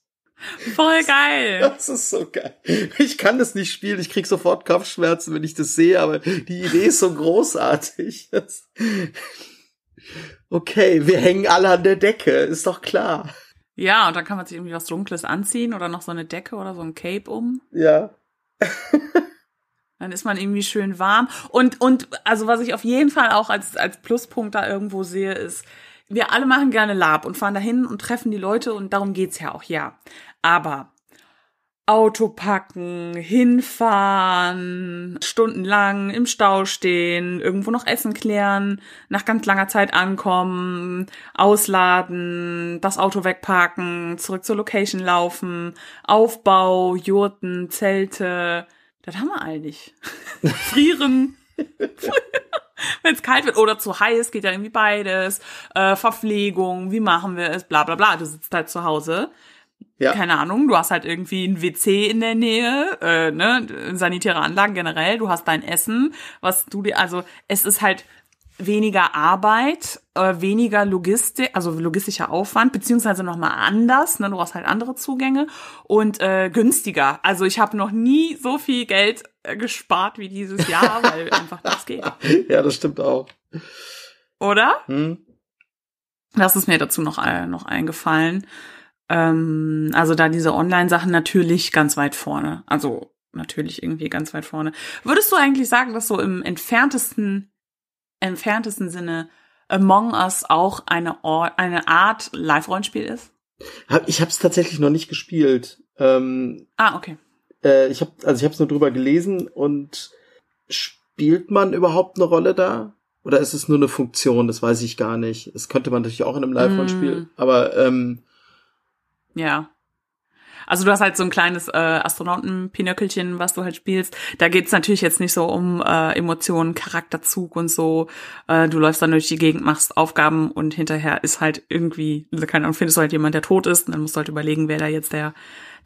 Voll geil. Das ist so geil. Ich kann das nicht spielen, ich krieg sofort Kopfschmerzen, wenn ich das sehe, aber die Idee ist so großartig. Das okay, wir hängen alle an der Decke, ist doch klar. Ja, und dann kann man sich irgendwie was Dunkles anziehen oder noch so eine Decke oder so ein Cape um. Ja. dann ist man irgendwie schön warm. Und, und, also was ich auf jeden Fall auch als, als Pluspunkt da irgendwo sehe, ist, wir alle machen gerne Lab und fahren dahin und treffen die Leute und darum geht's ja auch, ja. Aber Auto packen, hinfahren, stundenlang im Stau stehen, irgendwo noch Essen klären, nach ganz langer Zeit ankommen, ausladen, das Auto wegparken, zurück zur Location laufen, Aufbau, Jurten, Zelte, das haben wir all nicht. Frieren. wenn es kalt wird oder zu heiß, geht ja irgendwie beides. Äh, Verpflegung, wie machen wir es, bla bla bla. Du sitzt halt zu Hause. Ja. Keine Ahnung, du hast halt irgendwie ein WC in der Nähe, äh, ne, sanitäre Anlagen generell, du hast dein Essen, was du dir, also es ist halt weniger Arbeit, äh, weniger Logistik, also logistischer Aufwand, beziehungsweise nochmal anders, ne, du hast halt andere Zugänge und äh, günstiger. Also ich habe noch nie so viel Geld äh, gespart wie dieses Jahr, weil einfach das geht. Ja, das stimmt auch. Oder? Hm. Das ist mir dazu noch, äh, noch eingefallen. Ähm, also da diese Online-Sachen natürlich ganz weit vorne. Also natürlich irgendwie ganz weit vorne. Würdest du eigentlich sagen, dass so im entferntesten entferntesten Sinne Among Us auch eine, Or eine Art Live-Rollenspiel ist? Ich habe es tatsächlich noch nicht gespielt. Ähm, ah, okay. Äh, ich habe also ich habe es nur drüber gelesen und spielt man überhaupt eine Rolle da? Oder ist es nur eine Funktion? Das weiß ich gar nicht. Es könnte man natürlich auch in einem Live-Rollenspiel, mm. aber ähm, ja. Also du hast halt so ein kleines äh, Astronauten-Pinöckelchen, was du halt spielst. Da geht's natürlich jetzt nicht so um äh, Emotionen, Charakterzug und so. Äh, du läufst dann durch die Gegend, machst Aufgaben und hinterher ist halt irgendwie, also keine Ahnung, findest du halt jemand, der tot ist. Und dann musst du halt überlegen, wer da jetzt der,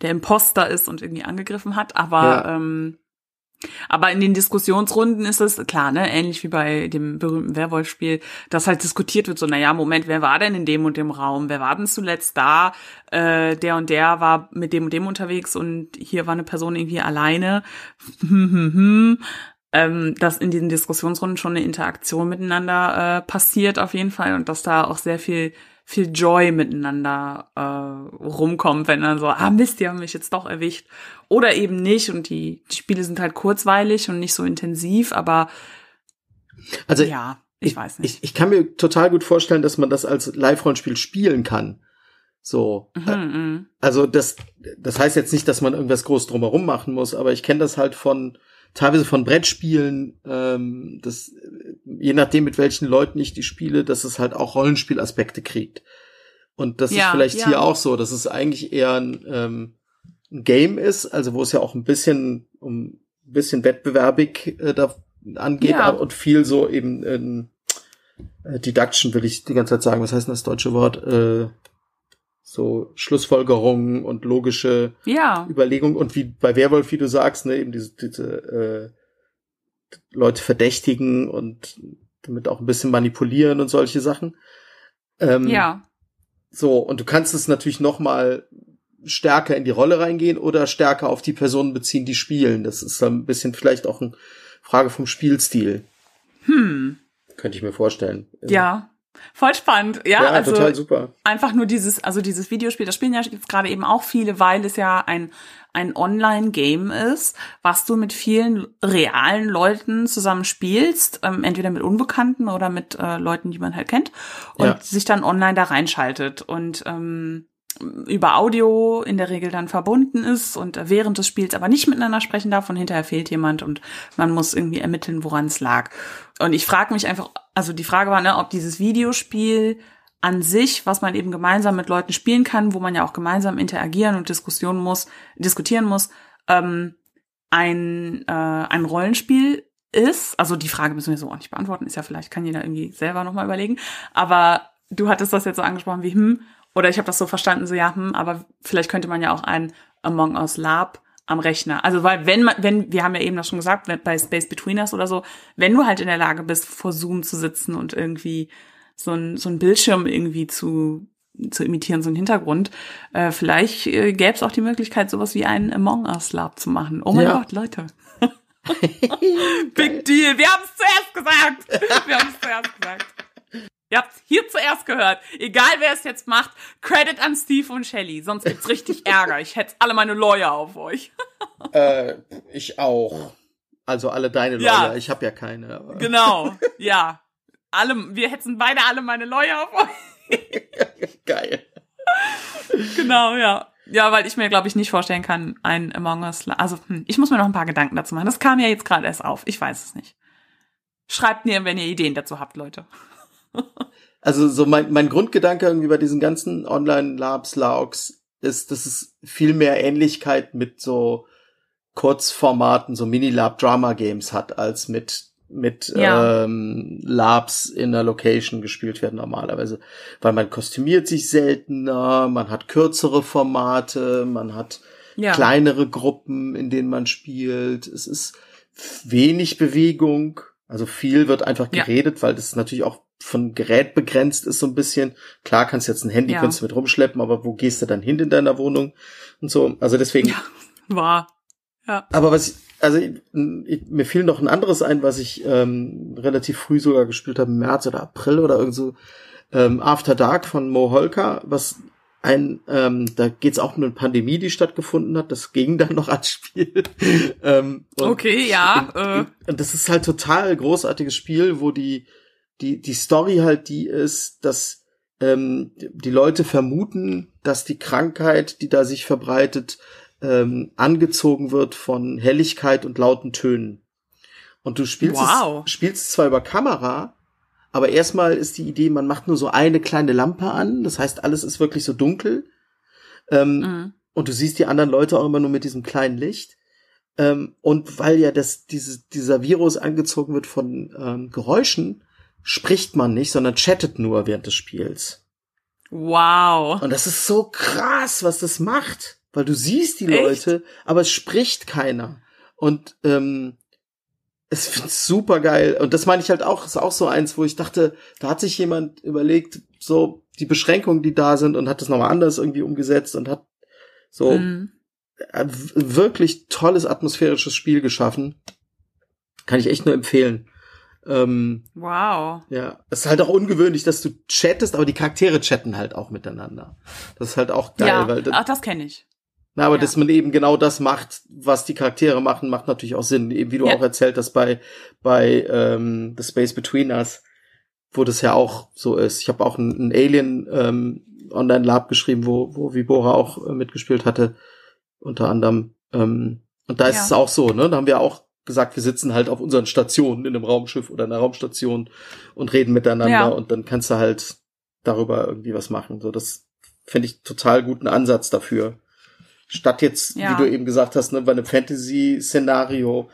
der Imposter ist und irgendwie angegriffen hat. Aber ja. ähm, aber in den Diskussionsrunden ist es klar, ne, ähnlich wie bei dem berühmten Werwolf-Spiel, dass halt diskutiert wird, so, na ja, Moment, wer war denn in dem und dem Raum? Wer war denn zuletzt da? Äh, der und der war mit dem und dem unterwegs und hier war eine Person irgendwie alleine. ähm, dass in diesen Diskussionsrunden schon eine Interaktion miteinander äh, passiert auf jeden Fall und dass da auch sehr viel viel Joy miteinander äh, rumkommt, wenn dann so, ah Mist, die haben mich jetzt doch erwischt. Oder eben nicht und die, die Spiele sind halt kurzweilig und nicht so intensiv, aber also ja, ich, ich weiß nicht. Ich, ich kann mir total gut vorstellen, dass man das als Live-Rollenspiel spielen kann. So. Mhm, äh, mhm. also das, das heißt jetzt nicht, dass man irgendwas groß drumherum machen muss, aber ich kenne das halt von teilweise von Brettspielen, ähm, das, je nachdem mit welchen Leuten ich die spiele, dass es halt auch Rollenspielaspekte kriegt. Und das ja, ist vielleicht ja. hier auch so, dass es eigentlich eher ein, ähm, ein Game ist, also wo es ja auch ein bisschen um ein bisschen wettbewerbig äh, da angeht ja. und viel so eben ähm, äh, Deduction will ich die ganze Zeit sagen. Was heißt denn das deutsche Wort? Äh, so Schlussfolgerungen und logische ja. Überlegungen und wie bei Werwolf, wie du sagst, ne, eben diese, diese äh, Leute verdächtigen und damit auch ein bisschen manipulieren und solche Sachen. Ähm, ja. So, und du kannst es natürlich noch mal stärker in die Rolle reingehen oder stärker auf die Personen beziehen, die spielen. Das ist dann ein bisschen vielleicht auch eine Frage vom Spielstil. Hm. Könnte ich mir vorstellen. Ja. Voll spannend, ja, ja also total super. Einfach nur dieses, also dieses Videospiel, das spielen ja jetzt gerade eben auch viele, weil es ja ein ein Online-Game ist, was du mit vielen realen Leuten zusammen spielst, ähm, entweder mit Unbekannten oder mit äh, Leuten, die man halt kennt, und ja. sich dann online da reinschaltet und ähm, über Audio in der Regel dann verbunden ist und während des Spiels aber nicht miteinander sprechen darf und hinterher fehlt jemand und man muss irgendwie ermitteln, woran es lag. Und ich frage mich einfach, also die Frage war, ne, ob dieses Videospiel an sich, was man eben gemeinsam mit Leuten spielen kann, wo man ja auch gemeinsam interagieren und Diskussionen muss, diskutieren muss, ähm, ein, äh, ein Rollenspiel ist. Also die Frage müssen wir so auch nicht beantworten, ist ja vielleicht, kann jeder irgendwie selber nochmal überlegen. Aber du hattest das jetzt so angesprochen wie, hm, oder ich habe das so verstanden, so ja, hm, aber vielleicht könnte man ja auch ein Among Us Lab am Rechner. Also weil wenn man, wenn, wir haben ja eben das schon gesagt, bei Space Between Us oder so, wenn du halt in der Lage bist, vor Zoom zu sitzen und irgendwie so ein, so ein Bildschirm irgendwie zu, zu imitieren, so ein Hintergrund, äh, vielleicht äh, gäbe es auch die Möglichkeit, sowas wie einen Among Us Lab zu machen. Oh mein ja. Gott, Leute. Big Deal. Wir haben es zuerst gesagt. Wir haben es zuerst gesagt. Ihr habt hier zuerst gehört. Egal wer es jetzt macht, Credit an Steve und Shelly. Sonst gibt's richtig Ärger. Ich hätte alle meine Lawyer auf euch. äh, ich auch. Also alle deine Lawyer. Ja. Ich habe ja keine. Aber. Genau. Ja. Alle, wir hätten beide alle meine Lawyer auf euch. Geil. Genau, ja. Ja, weil ich mir, glaube ich, nicht vorstellen kann, ein Among Us. Also, hm, ich muss mir noch ein paar Gedanken dazu machen. Das kam ja jetzt gerade erst auf. Ich weiß es nicht. Schreibt mir, wenn ihr Ideen dazu habt, Leute. Also so mein, mein Grundgedanke irgendwie bei diesen ganzen Online-Labs, Laugs, ist, dass es viel mehr Ähnlichkeit mit so Kurzformaten, so Mini-Lab-Drama-Games hat, als mit mit Ja. ähm, Labs in der Location gespielt werden normalerweise, weil man kostümiert sich seltener, man hat kürzere Formate, man hat Ja. kleinere Gruppen, in denen man spielt. Es ist wenig Bewegung, also viel wird einfach Ja. geredet, weil das natürlich auch von Gerät begrenzt ist so ein bisschen. Klar kannst du jetzt ein Handy Ja. kannst du mit rumschleppen, aber wo gehst du dann hin in deiner Wohnung und so. Also deswegen Ja. War. Ja. aber was ich, also ich, ich, mir fiel noch ein anderes ein, was ich ähm, relativ früh sogar gespielt habe, im März oder April oder irgend so, ähm, After Dark von Mo Holker, was ein, ähm, da geht's auch um eine Pandemie, die stattgefunden hat. Das ging dann noch als Spiel. ähm, und Okay, ja. Äh, und das ist halt total großartiges Spiel, wo die, die, die Story halt die ist, dass ähm, die Leute vermuten, dass die Krankheit, die da sich verbreitet, ähm, angezogen wird von Helligkeit und lauten Tönen. Und du spielst Wow. es, spielst zwar über Kamera, aber erstmal ist die Idee, man macht nur so eine kleine Lampe an. Das heißt, alles ist wirklich so dunkel. Ähm, mhm. und du siehst die anderen Leute auch immer nur mit diesem kleinen Licht. Ähm, und weil ja das, diese, dieser Virus angezogen wird von ähm, Geräuschen, spricht man nicht, sondern chattet nur während des Spiels. Wow. Und das ist so krass, was das macht. Weil du siehst die Echt? Leute, aber es spricht keiner. Und ähm, es find's super geil. Und das meine ich halt auch, ist auch so eins, wo ich dachte, da hat sich jemand überlegt, so die Beschränkungen, die da sind, und hat das nochmal anders irgendwie umgesetzt und hat so Mhm. äh, wirklich tolles atmosphärisches Spiel geschaffen. Kann ich echt nur empfehlen. Ähm, Wow. ja, es ist halt auch ungewöhnlich, dass du chattest, aber die Charaktere chatten halt auch miteinander. Das ist halt auch geil, ja, weil das, ach, das kenne ich. na, aber ja. dass man eben genau das macht, was die Charaktere machen, macht natürlich auch Sinn. Eben wie du Ja. auch erzählt hast bei bei ähm, The Space Between Us, wo das ja auch so ist. Ich habe auch ein, ein Alien ähm, Online Lab geschrieben, wo wo Vibora auch äh, mitgespielt hatte, unter anderem. Ähm, und da ist es auch so, ne? Da haben wir auch gesagt, wir sitzen halt auf unseren Stationen in einem Raumschiff oder einer Raumstation und reden miteinander Ja. und dann kannst du halt darüber irgendwie was machen. So, das finde ich total guten Ansatz dafür. Statt jetzt, Ja. wie du eben gesagt hast, ne, bei einem Fantasy-Szenario,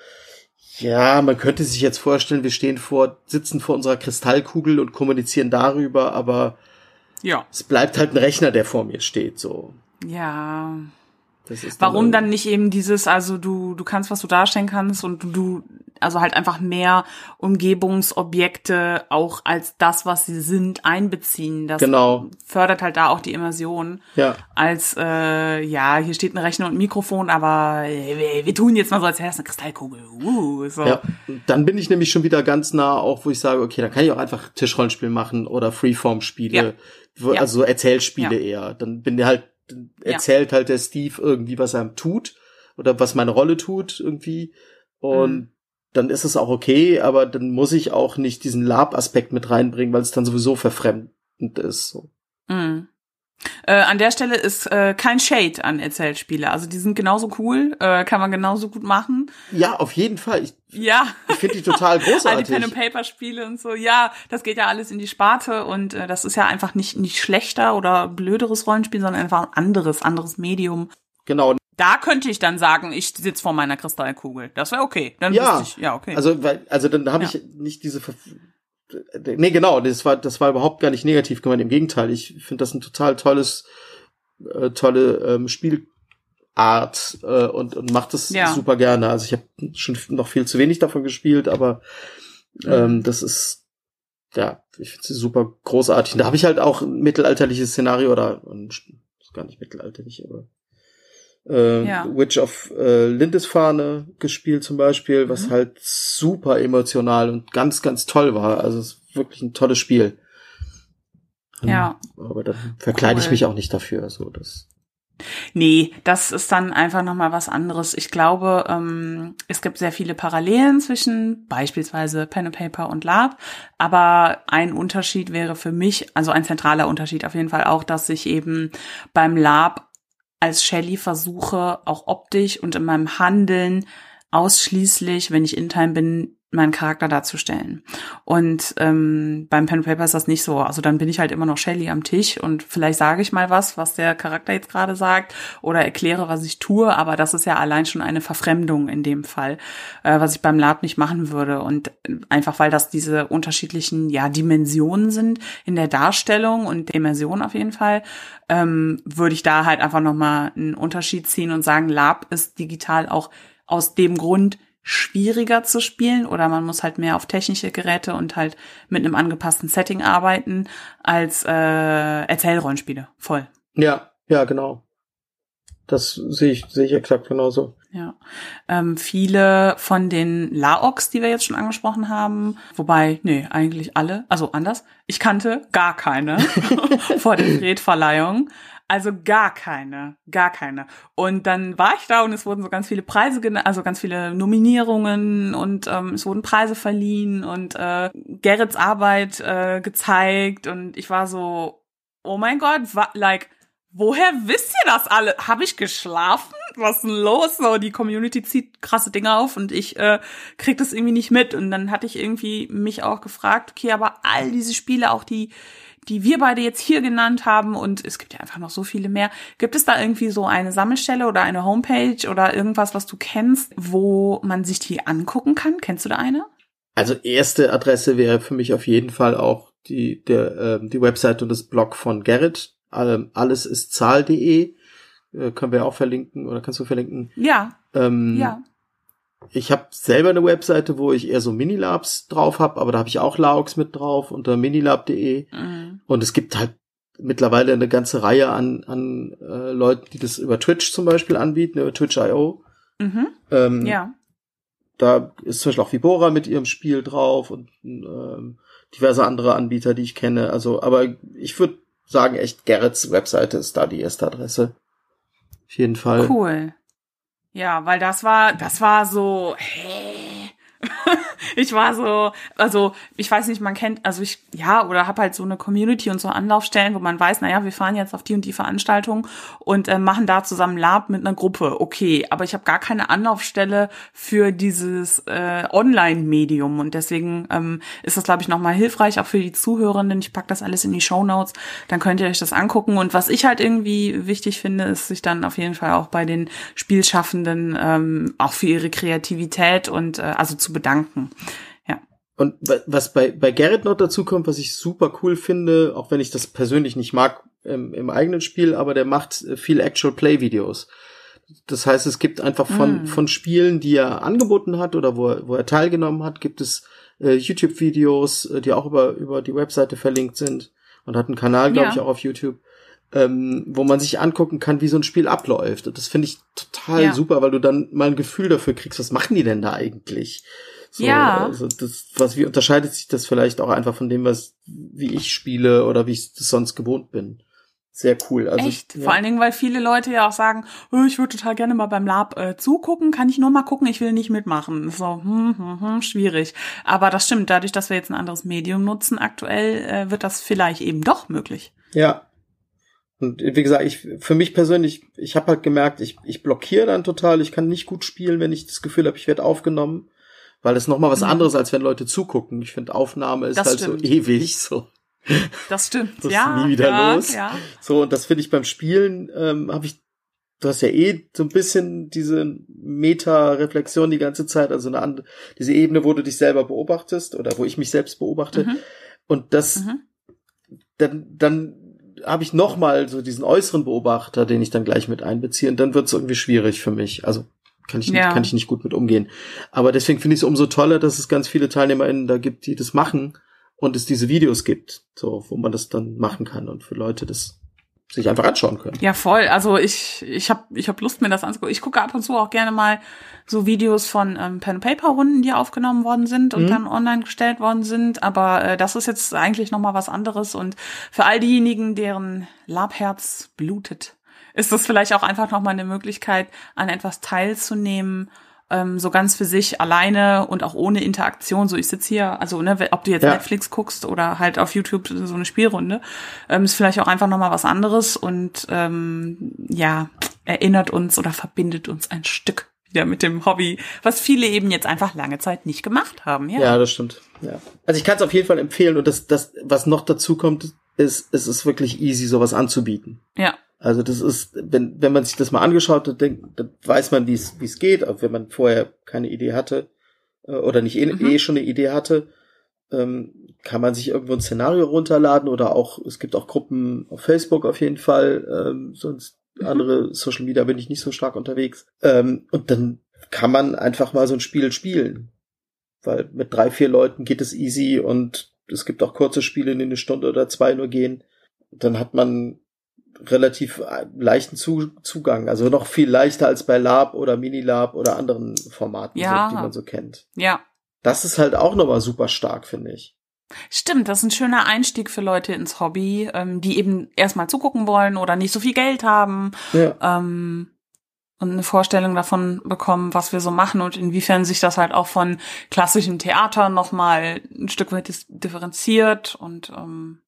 ja, man könnte sich jetzt vorstellen, wir stehen vor, sitzen vor unserer Kristallkugel und kommunizieren darüber, aber Ja. es bleibt halt ein Rechner, der vor mir steht, so. Ja. Das ist Warum dann nicht eben dieses, also du, du kannst, was du darstellen kannst und du, du, also halt einfach mehr Umgebungsobjekte auch als das, was sie sind, einbeziehen. Das Genau. fördert halt da auch die Immersion. Ja, Als, äh, ja, hier steht ein Rechner und ein Mikrofon, aber äh, wir, wir tun jetzt mal so, als wäre es eine Kristallkugel. Uh, so. ja. Dann bin ich nämlich schon wieder ganz nah, auch wo ich sage, okay, dann kann ich auch einfach Tischrollenspiel machen oder Freeform-Spiele, Ja. also Erzählspiele Ja. eher. Dann bin der halt, dann Ja. erzählt halt der Steve irgendwie, was er tut oder was meine Rolle tut irgendwie. Und Mhm. dann ist es auch okay, aber dann muss ich auch nicht diesen Lab-Aspekt mit reinbringen, weil es dann sowieso verfremdend ist. So. Mhm. Äh, an der Stelle ist äh, kein Shade an Erzählspiele. Also die sind genauso cool, äh, kann man genauso gut machen. Ja, auf jeden Fall. Ich, Ja. ich finde die total All die großartig. Pen and Paper Spiele und so. Ja, das geht ja alles in die Sparte und äh, das ist ja einfach nicht nicht schlechter oder blöderes Rollenspiel, sondern einfach ein anderes anderes Medium. genau. Da könnte ich dann sagen, ich sitze vor meiner Kristallkugel. Das wäre okay. Dann Ja. ich, ja okay. Also, weil, also dann habe Ja. ich nicht diese Ver Nee, genau, das war das war überhaupt gar nicht negativ gemeint, im Gegenteil, ich finde das ein total tolles äh, tolle ähm, Spielart äh, und und macht das Ja. super gerne. Also ich habe schon noch viel zu wenig davon gespielt, aber ähm, das ist ja, ich finde es super großartig. Und da habe ich halt auch ein mittelalterliches Szenario oder ein, ist gar nicht mittelalterlich, aber äh, Ja. Witch of äh, Lindisfarne gespielt zum Beispiel, was Mhm. halt super emotional und ganz, ganz toll war. Also es ist wirklich ein tolles Spiel. Ähm, Ja. Aber dann verkleide ich Cool. mich auch nicht dafür. So das. Nee, das ist dann einfach nochmal was anderes. Ich glaube, ähm, es gibt sehr viele Parallelen zwischen beispielsweise Pen and Paper und Lab. Aber ein Unterschied wäre für mich, also ein zentraler Unterschied auf jeden Fall auch, dass ich eben beim Lab als Shelly versuche, auch optisch und in meinem Handeln ausschließlich, wenn ich in Time bin, meinen Charakter darzustellen. Und ähm, beim Pen Paper ist das nicht so. Also dann bin ich halt immer noch Shelly am Tisch und vielleicht sage ich mal was, was der Charakter jetzt gerade sagt oder erkläre, was ich tue, aber das ist ja allein schon eine Verfremdung in dem Fall, äh, was ich beim Lab nicht machen würde. Und einfach weil das diese unterschiedlichen ja Dimensionen sind in der Darstellung und Immersion auf jeden Fall, ähm, würde ich da halt einfach nochmal einen Unterschied ziehen und sagen, Lab ist digital auch aus dem Grund schwieriger zu spielen oder man muss halt mehr auf technische Geräte und halt mit einem angepassten Setting arbeiten als äh, Erzählrollenspiele. Voll. Ja, ja, genau. Das sehe ich, sehe ich exakt genauso. Ja. Ähm, viele von den Laoks, die wir jetzt schon angesprochen haben, wobei, nee, eigentlich alle, also anders. Ich kannte gar keine vor der Fred-Verleihung. Also gar keine, gar keine. Und dann war ich da und es wurden so ganz viele Preise, also ganz viele Nominierungen und ähm, es wurden Preise verliehen und äh, Gerrits Arbeit äh, gezeigt und ich war so, oh mein Gott, like, woher wisst ihr das alle? Habe ich geschlafen? Was ist denn los? So, die Community zieht krasse Dinge auf und ich äh, krieg das irgendwie nicht mit. Und dann hatte ich irgendwie mich auch gefragt, okay, aber all diese Spiele, auch die die wir beide jetzt hier genannt haben und es gibt ja einfach noch so viele mehr. Gibt es da irgendwie so eine Sammelstelle oder eine Homepage oder irgendwas, was du kennst, wo man sich die angucken kann? Kennst du da eine? Also erste Adresse wäre für mich auf jeden Fall auch die der äh, die Website und das Blog von Gerrit. Alles ist Zahl.de äh, können wir auch verlinken oder kannst du verlinken? Ja. Ähm, ja ich habe selber eine Webseite, wo ich eher so Minilabs drauf habe, aber da habe ich auch Laux mit drauf unter minilab.de. Mhm. Und es gibt halt mittlerweile eine ganze Reihe an, an äh, Leuten, die das über Twitch zum Beispiel anbieten, über Twitch.io. Mhm. Ähm, ja. Da ist zum Beispiel auch Vibora mit ihrem Spiel drauf und ähm, diverse andere Anbieter, die ich kenne. Also, aber ich würde sagen, echt Gerrits Webseite ist da die erste Adresse. Auf jeden Fall. Cool. Ja, weil das war, das war so, hä? Ich war so, also ich weiß nicht, man kennt, also ich, ja, oder hab halt so eine Community und so Anlaufstellen, wo man weiß, naja, wir fahren jetzt auf die und die Veranstaltung und äh, machen da zusammen Lab mit einer Gruppe. Okay, aber ich habe gar keine Anlaufstelle für dieses äh, Online-Medium und deswegen ähm, ist das, glaube ich, nochmal hilfreich, auch für die Zuhörenden. Ich pack das alles in die Show Notes, dann könnt ihr euch das angucken. Und was ich halt irgendwie wichtig finde, ist sich dann auf jeden Fall auch bei den Spielschaffenden ähm, auch für ihre Kreativität und äh, also zu bedanken. Und was bei, bei Gerrit noch dazu kommt, was ich super cool finde, auch wenn ich das persönlich nicht mag im, im eigenen Spiel, aber der macht viel Actual Play Videos. Das heißt, es gibt einfach von, mm. von Spielen, die er angeboten hat oder wo er, wo er teilgenommen hat, gibt es äh, YouTube-Videos, äh, die auch über, über die Webseite verlinkt sind und hat einen Kanal, glaube ja. ich, auch auf YouTube, ähm, wo man sich angucken kann, wie so ein Spiel abläuft. Und das finde ich total ja. super, weil du dann mal ein Gefühl dafür kriegst, was machen die denn da eigentlich? So, ja. Also das, was, wie unterscheidet sich das vielleicht auch einfach von dem, was, wie ich spiele oder wie ich das sonst gewohnt bin? Sehr cool. Also, Echt? Ja. Vor allen Dingen, weil viele Leute ja auch sagen, oh, ich würde total gerne mal beim Lab äh, zugucken, kann ich nur mal gucken, ich will nicht mitmachen. So, hm, hm, hm, schwierig. Aber das stimmt, dadurch, dass wir jetzt ein anderes Medium nutzen aktuell, äh, wird das vielleicht eben doch möglich. Ja. Und wie gesagt, ich für mich persönlich, ich habe halt gemerkt, ich, ich blockiere dann total, ich kann nicht gut spielen, wenn ich das Gefühl habe, ich werde aufgenommen weil das noch mal was anderes, als wenn Leute zugucken. Ich finde, Aufnahme ist das halt stimmt. so ewig, so. Das stimmt, das ja. Ist nie wieder ja, los. Ja. So, und das finde ich beim Spielen, ähm, habe ich, du hast ja eh so ein bisschen diese Meta-Reflexion die ganze Zeit, also eine andere, diese Ebene, wo du dich selber beobachtest oder wo ich mich selbst beobachte. Mhm. Und das, mhm. dann, dann habe ich noch mal so diesen äußeren Beobachter, den ich dann gleich mit einbeziehe, und dann wird es irgendwie schwierig für mich. Also kann ich, ja. nicht, kann ich nicht gut mit umgehen. Aber deswegen finde ich es umso toller, dass es ganz viele TeilnehmerInnen da gibt, die das machen und es diese Videos gibt, so, wo man das dann machen kann und für Leute das sich einfach anschauen können. Ja, voll. Also ich, ich habe ich hab Lust, mir das anzugucken. Ich gucke ab und zu auch gerne mal so Videos von ähm, Pen-Paper-Runden, die aufgenommen worden sind und mhm. dann online gestellt worden sind. Aber äh, das ist jetzt eigentlich noch mal was anderes. Und für all diejenigen, deren Labherz blutet, ist das vielleicht auch einfach nochmal eine Möglichkeit, an etwas teilzunehmen, ähm, so ganz für sich alleine und auch ohne Interaktion. So ich sitze hier, also ne, ob du jetzt ja. Netflix guckst oder halt auf YouTube so eine Spielrunde, ähm, ist vielleicht auch einfach nochmal was anderes und ähm, ja, erinnert uns oder verbindet uns ein Stück, wie ja, mit dem Hobby, was viele eben jetzt einfach lange Zeit nicht gemacht haben, ja. Ja, das stimmt. Ja. Also ich kann es auf jeden Fall empfehlen und das, das, was noch dazu kommt, ist, es ist wirklich easy, sowas anzubieten. Ja. Also das ist, wenn, wenn man sich das mal angeschaut hat, dann, dann weiß man, wie es wie es geht, auch wenn man vorher keine Idee hatte äh, oder nicht eh, mhm. eh schon eine Idee hatte, ähm, kann man sich irgendwo ein Szenario runterladen oder auch, es gibt auch Gruppen auf Facebook auf jeden Fall, ähm, sonst mhm. andere Social Media bin ich nicht so stark unterwegs. Ähm, und dann kann man einfach mal so ein Spiel spielen. Weil mit drei, vier Leuten geht es easy und es gibt auch kurze Spiele, die eine Stunde oder zwei nur gehen. Dann hat man relativ äh, leichten Zugang, also noch viel leichter als bei Lab oder Minilab oder anderen Formaten, ja. so, die man so kennt. Ja. Das ist halt auch nochmal super stark, finde ich. Stimmt, das ist ein schöner Einstieg für Leute ins Hobby, ähm, die eben erstmal zugucken wollen oder nicht so viel Geld haben. Ja. Ähm, und eine Vorstellung davon bekommen, was wir so machen und inwiefern sich das halt auch von klassischem Theater nochmal ein Stück weit differenziert und ähm,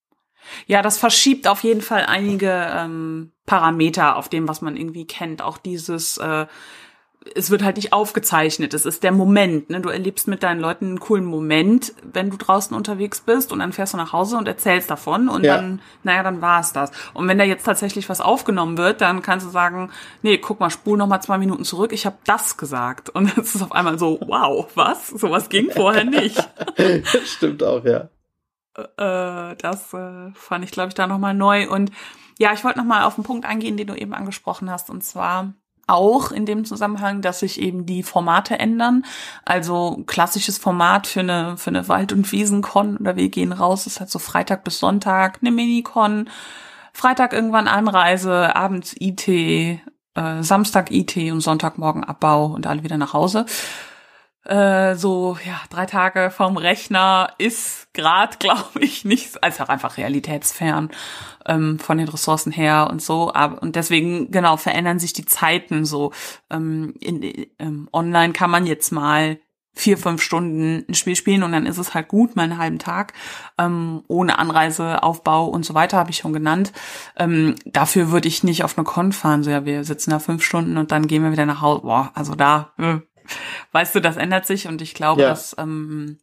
ja, das verschiebt auf jeden Fall einige ähm, Parameter auf dem, was man irgendwie kennt. Auch dieses, äh, es wird halt nicht aufgezeichnet, es ist der Moment. Ne? Du erlebst mit deinen Leuten einen coolen Moment, wenn du draußen unterwegs bist und dann fährst du nach Hause und erzählst davon und ja. dann, naja, dann war es das. Und wenn da jetzt tatsächlich was aufgenommen wird, dann kannst du sagen, nee, guck mal, spul noch mal zwei Minuten zurück, ich habe das gesagt. Und es ist auf einmal so, wow, was? Sowas ging vorher nicht. Stimmt auch, ja. Äh, das äh, fand ich, glaube ich, da nochmal neu. Und ja, ich wollte nochmal auf den Punkt eingehen, den du eben angesprochen hast, und zwar auch in dem Zusammenhang, dass sich eben die Formate ändern. Also klassisches Format für eine, für eine Wald- und Wiesenkon oder wir gehen raus, ist halt so Freitag bis Sonntag eine Minikon, Freitag irgendwann Anreise, abends IT, äh, Samstag IT und Sonntagmorgen Abbau und alle wieder nach Hause äh, so ja drei Tage vom Rechner ist grad, glaube ich, nicht, also auch einfach realitätsfern ähm, von den Ressourcen her und so. Aber und deswegen genau verändern sich die Zeiten so. Ähm, in, ähm, online kann man jetzt mal vier, fünf Stunden ein Spiel spielen und dann ist es halt gut, mal einen halben Tag, ähm, ohne Anreise, Aufbau und so weiter, habe ich schon genannt. Ähm, dafür würde ich nicht auf eine Con fahren, so ja, wir sitzen da fünf Stunden und dann gehen wir wieder nach Hause. Boah, also da äh, weißt du, das ändert sich und ich glaube, ja. dass ähm,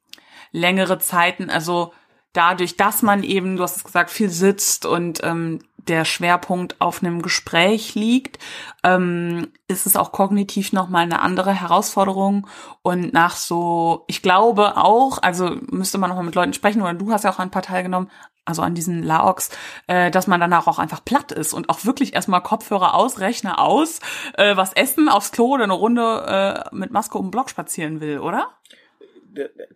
längere Zeiten, also dadurch, dass man eben, du hast es gesagt, viel sitzt und ähm, der Schwerpunkt auf einem Gespräch liegt, ähm, ist es auch kognitiv nochmal eine andere Herausforderung. Und nach so, ich glaube auch, also müsste man nochmal mit Leuten sprechen, oder du hast ja auch ein paar teilgenommen, also an diesen Laox, äh, dass man danach auch einfach platt ist und auch wirklich erstmal Kopfhörer aus, Rechner aus, äh, was essen, aufs Klo oder eine Runde äh, mit Maske um den Block spazieren will, oder?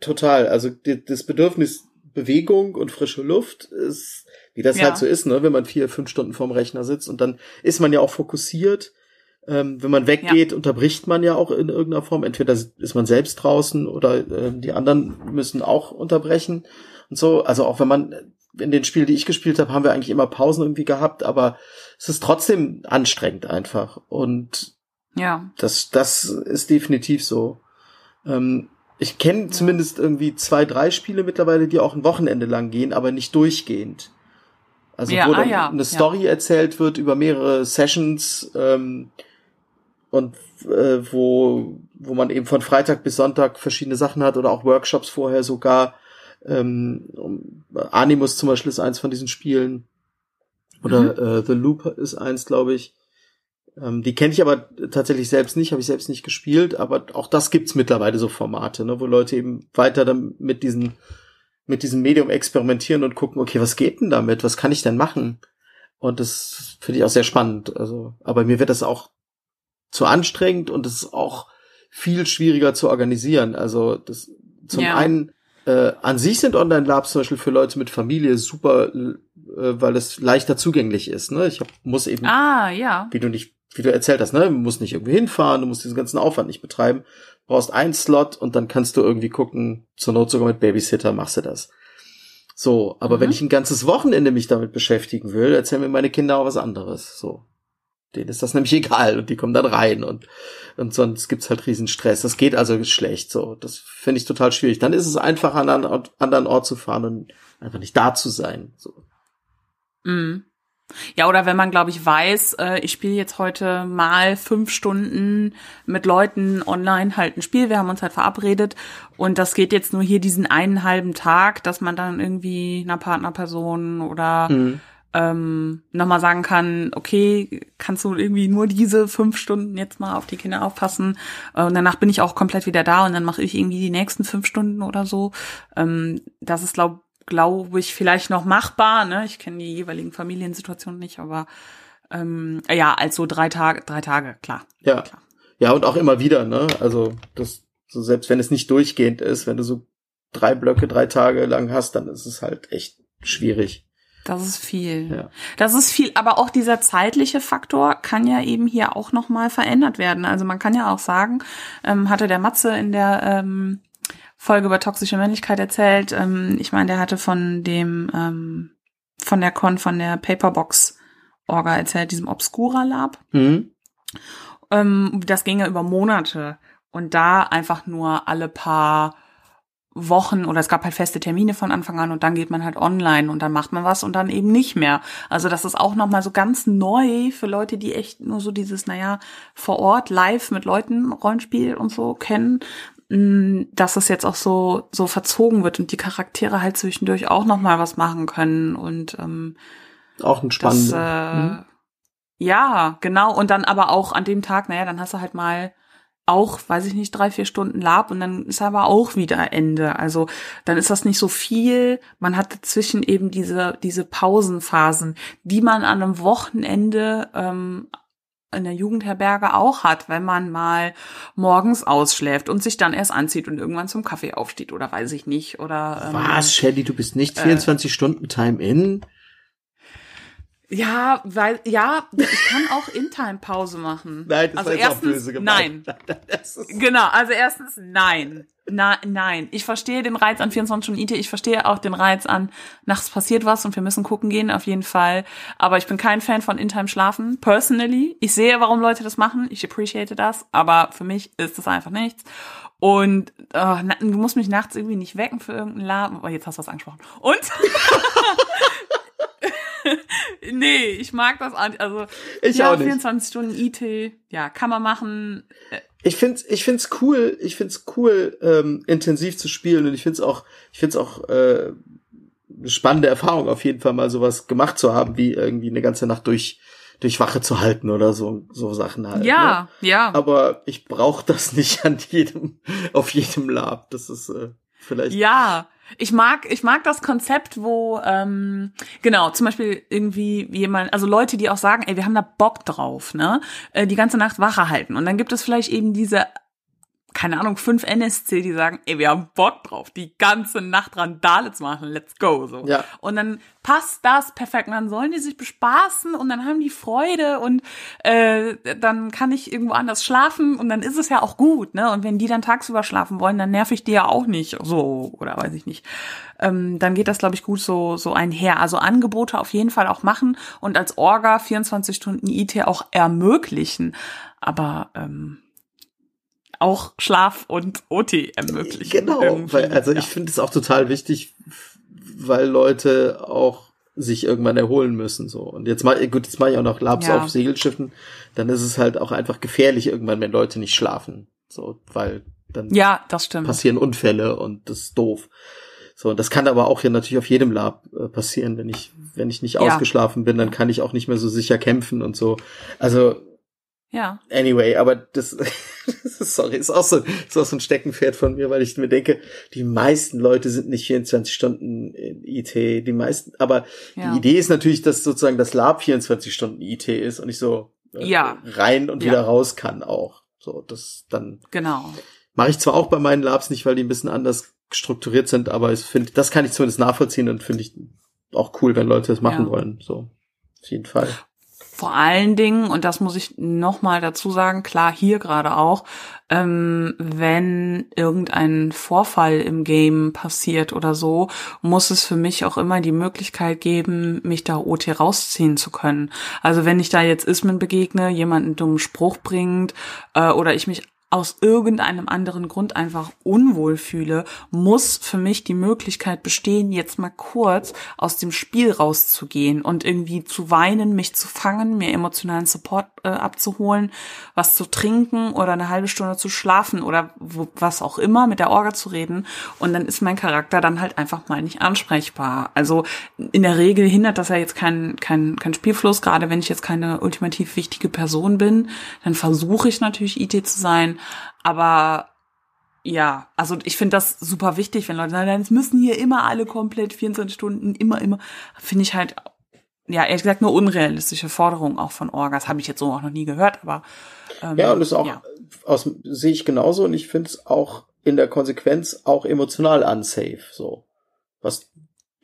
Total. Also das Bedürfnis Bewegung und frische Luft ist, wie das ja. halt so ist, ne, wenn man vier, fünf Stunden vorm Rechner sitzt und dann ist man ja auch fokussiert. Ähm, wenn man weggeht, ja. unterbricht man ja auch in irgendeiner Form. Entweder ist man selbst draußen oder äh, die anderen müssen auch unterbrechen und so. Also auch wenn man in den Spielen, die ich gespielt habe, haben wir eigentlich immer Pausen irgendwie gehabt, aber es ist trotzdem anstrengend einfach. Und ja. das, das ist definitiv so. Ähm, ich kenne ja. zumindest irgendwie zwei, drei Spiele mittlerweile, die auch ein Wochenende lang gehen, aber nicht durchgehend. Also ja, wo dann ah, ja. eine Story erzählt wird über mehrere Sessions ähm, und äh, wo, wo man eben von Freitag bis Sonntag verschiedene Sachen hat oder auch Workshops vorher sogar ähm, Animus zum Beispiel ist eins von diesen Spielen. Oder mhm. äh, The Loop ist eins, glaube ich. Ähm, die kenne ich aber tatsächlich selbst nicht, habe ich selbst nicht gespielt, aber auch das gibt's mittlerweile so Formate, ne, wo Leute eben weiter dann mit diesen mit diesem Medium experimentieren und gucken, okay, was geht denn damit? Was kann ich denn machen? Und das finde ich auch sehr spannend. Also, aber mir wird das auch zu anstrengend und es ist auch viel schwieriger zu organisieren. Also das zum ja. einen äh, an sich sind Online-Labs zum Beispiel für Leute mit Familie super, äh, weil es leichter zugänglich ist. Ne? Ich hab, muss eben, ah, ja. wie du nicht, wie du erzählt hast, ne, du musst nicht irgendwie hinfahren, du musst diesen ganzen Aufwand nicht betreiben, du brauchst einen Slot und dann kannst du irgendwie gucken, zur Not sogar mit Babysitter machst du das. So, aber mhm. wenn ich ein ganzes Wochenende mich damit beschäftigen will, erzählen mir meine Kinder auch was anderes. So. Denen ist das nämlich egal und die kommen dann rein und, und sonst gibt's halt riesen Stress. Das geht also schlecht so. Das finde ich total schwierig. Dann ist es einfach an einen anderen Ort zu fahren und einfach nicht da zu sein. So. Mhm. Ja, oder wenn man, glaube ich, weiß, äh, ich spiele jetzt heute mal fünf Stunden mit Leuten online halt ein Spiel, wir haben uns halt verabredet und das geht jetzt nur hier diesen einen halben Tag, dass man dann irgendwie einer Partnerperson oder mhm. Ähm, nochmal sagen kann, okay, kannst du irgendwie nur diese fünf Stunden jetzt mal auf die Kinder aufpassen äh, und danach bin ich auch komplett wieder da und dann mache ich irgendwie die nächsten fünf Stunden oder so. Ähm, das ist, glaube glaube ich, vielleicht noch machbar. Ne? Ich kenne die jeweiligen Familiensituationen nicht, aber ähm, ja, also drei Tage, drei Tage, klar. Ja. Klar. Ja, und auch immer wieder, ne? Also das, so selbst wenn es nicht durchgehend ist, wenn du so drei Blöcke drei Tage lang hast, dann ist es halt echt schwierig. Das ist viel. Ja. Das ist viel, aber auch dieser zeitliche Faktor kann ja eben hier auch noch mal verändert werden. Also man kann ja auch sagen, ähm, hatte der Matze in der ähm, Folge über toxische Männlichkeit erzählt. Ähm, ich meine, der hatte von dem, ähm, von der Con, von der Paperbox Orga erzählt, diesem Obscura Lab. Mhm. Ähm, das ging ja über Monate. Und da einfach nur alle paar Wochen oder es gab halt feste Termine von Anfang an und dann geht man halt online und dann macht man was und dann eben nicht mehr. Also das ist auch nochmal so ganz neu für Leute, die echt nur so dieses, naja, vor Ort live mit Leuten Rollenspiel und so kennen dass es jetzt auch so so verzogen wird und die Charaktere halt zwischendurch auch noch mal was machen können und ähm, auch ein spannendes. Äh, mhm. Ja, genau. Und dann aber auch an dem Tag, naja, dann hast du halt mal auch, weiß ich nicht, drei, vier Stunden Lab und dann ist aber auch wieder Ende. Also dann ist das nicht so viel. Man hat dazwischen eben diese, diese Pausenphasen, die man an einem Wochenende ähm, in der Jugendherberge auch hat, wenn man mal morgens ausschläft und sich dann erst anzieht und irgendwann zum Kaffee aufsteht oder weiß ich nicht oder ähm, was Shelly du bist nicht 24 äh, Stunden Time in ja, weil ja, ich kann auch In-Time Pause machen. Nein, das also ist erstens, auch böse gemeint. Nein. genau, also erstens nein. Na, nein, ich verstehe den Reiz an 24 Stunden IT, ich verstehe auch den Reiz an nachts passiert was und wir müssen gucken gehen, auf jeden Fall. Aber ich bin kein Fan von In-Time schlafen, personally. Ich sehe, warum Leute das machen, ich appreciate das, aber für mich ist das einfach nichts. Und oh, du musst mich nachts irgendwie nicht wecken für irgendeinen Laden. Oh, jetzt hast du was angesprochen. Und nee, ich mag das an. Also ich ja, auch nicht. 24 Stunden IT, ja, kann man machen. Ich find's, ich find's cool, ich find's cool, ähm, intensiv zu spielen und ich find's auch, ich find's auch äh, eine spannende Erfahrung auf jeden Fall mal sowas gemacht zu haben, wie irgendwie eine ganze Nacht durch durch Wache zu halten oder so so Sachen halt. Ja, ne? ja. Aber ich brauche das nicht an jedem auf jedem Lab. Das ist äh, vielleicht. Ja, ich mag, ich mag das Konzept, wo, ähm, genau, zum Beispiel irgendwie jemand, also Leute, die auch sagen, ey, wir haben da Bock drauf, ne, äh, die ganze Nacht Wache halten. Und dann gibt es vielleicht eben diese keine Ahnung, fünf NSC, die sagen, ey, wir haben Bock drauf, die ganze Nacht Randale zu machen, let's go, so. Ja. Und dann passt das perfekt und dann sollen die sich bespaßen und dann haben die Freude und äh, dann kann ich irgendwo anders schlafen und dann ist es ja auch gut, ne? Und wenn die dann tagsüber schlafen wollen, dann nerv ich die ja auch nicht, so, oder weiß ich nicht. Ähm, dann geht das, glaube ich, gut so, so einher. Also Angebote auf jeden Fall auch machen und als Orga 24 Stunden IT auch ermöglichen. Aber ähm, auch Schlaf und OT ermöglichen. Genau, weil, also ja. ich finde es auch total wichtig, weil Leute auch sich irgendwann erholen müssen so und jetzt mal gut jetzt mache ich auch noch Labs ja. auf Segelschiffen dann ist es halt auch einfach gefährlich irgendwann wenn Leute nicht schlafen so weil dann ja das stimmt passieren Unfälle und das ist doof so und das kann aber auch hier natürlich auf jedem Lab äh, passieren wenn ich wenn ich nicht ja. ausgeschlafen bin dann kann ich auch nicht mehr so sicher kämpfen und so also ja. Anyway, aber das, sorry, ist auch so, ist auch so ein Steckenpferd von mir, weil ich mir denke, die meisten Leute sind nicht 24 Stunden IT, die meisten, aber ja. die Idee ist natürlich, dass sozusagen das Lab 24 Stunden IT ist und ich so äh, ja. rein und ja. wieder raus kann auch. So, das dann. Genau. Mache ich zwar auch bei meinen Labs nicht, weil die ein bisschen anders strukturiert sind, aber ich finde, das kann ich zumindest nachvollziehen und finde ich auch cool, wenn Leute das machen wollen. So, auf jeden Fall. Vor allen Dingen, und das muss ich nochmal dazu sagen, klar, hier gerade auch, ähm, wenn irgendein Vorfall im Game passiert oder so, muss es für mich auch immer die Möglichkeit geben, mich da OT rausziehen zu können. Also wenn ich da jetzt Ismen begegne, jemand einen dummen Spruch bringt äh, oder ich mich aus irgendeinem anderen Grund einfach unwohl fühle, muss für mich die Möglichkeit bestehen, jetzt mal kurz aus dem Spiel rauszugehen und irgendwie zu weinen, mich zu fangen, mir emotionalen Support äh, abzuholen, was zu trinken oder eine halbe Stunde zu schlafen oder wo, was auch immer, mit der Orga zu reden. Und dann ist mein Charakter dann halt einfach mal nicht ansprechbar. Also in der Regel hindert das ja jetzt kein, kein, kein Spielfluss, gerade wenn ich jetzt keine ultimativ wichtige Person bin, dann versuche ich natürlich IT zu sein aber ja, also ich finde das super wichtig, wenn Leute sagen, es müssen hier immer alle komplett 24 Stunden, immer, immer. Finde ich halt, ja, ehrlich gesagt, eine unrealistische Forderung auch von Orgas. Habe ich jetzt so auch noch nie gehört, aber. Ähm, ja, und das auch, ja. aus, sehe ich genauso und ich finde es auch in der Konsequenz auch emotional unsafe, so. Was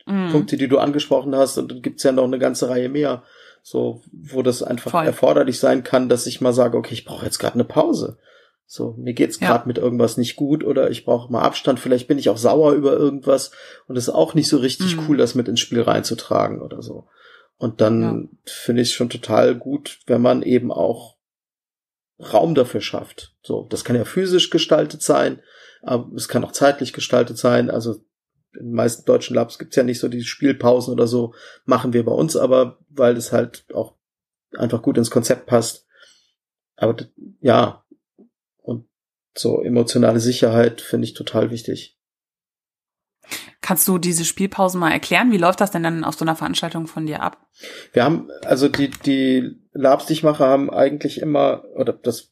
mm. Punkte, die du angesprochen hast, und dann gibt's ja noch eine ganze Reihe mehr, so, wo das einfach Voll. erforderlich sein kann, dass ich mal sage, okay, ich brauche jetzt gerade eine Pause. So, mir geht's gerade ja. mit irgendwas nicht gut oder ich brauche mal Abstand, vielleicht bin ich auch sauer über irgendwas und es ist auch nicht so richtig mhm. cool, das mit ins Spiel reinzutragen oder so. Und dann ja. finde ich es schon total gut, wenn man eben auch Raum dafür schafft. So, das kann ja physisch gestaltet sein, aber es kann auch zeitlich gestaltet sein. Also in den meisten deutschen Labs gibt's ja nicht so die Spielpausen oder so, machen wir bei uns aber, weil es halt auch einfach gut ins Konzept passt. Aber ja, so emotionale Sicherheit finde ich total wichtig. Kannst du diese Spielpausen mal erklären? Wie läuft das denn dann auf so einer Veranstaltung von dir ab? Wir haben, also die, die Labs, die ich mache, haben eigentlich immer, oder das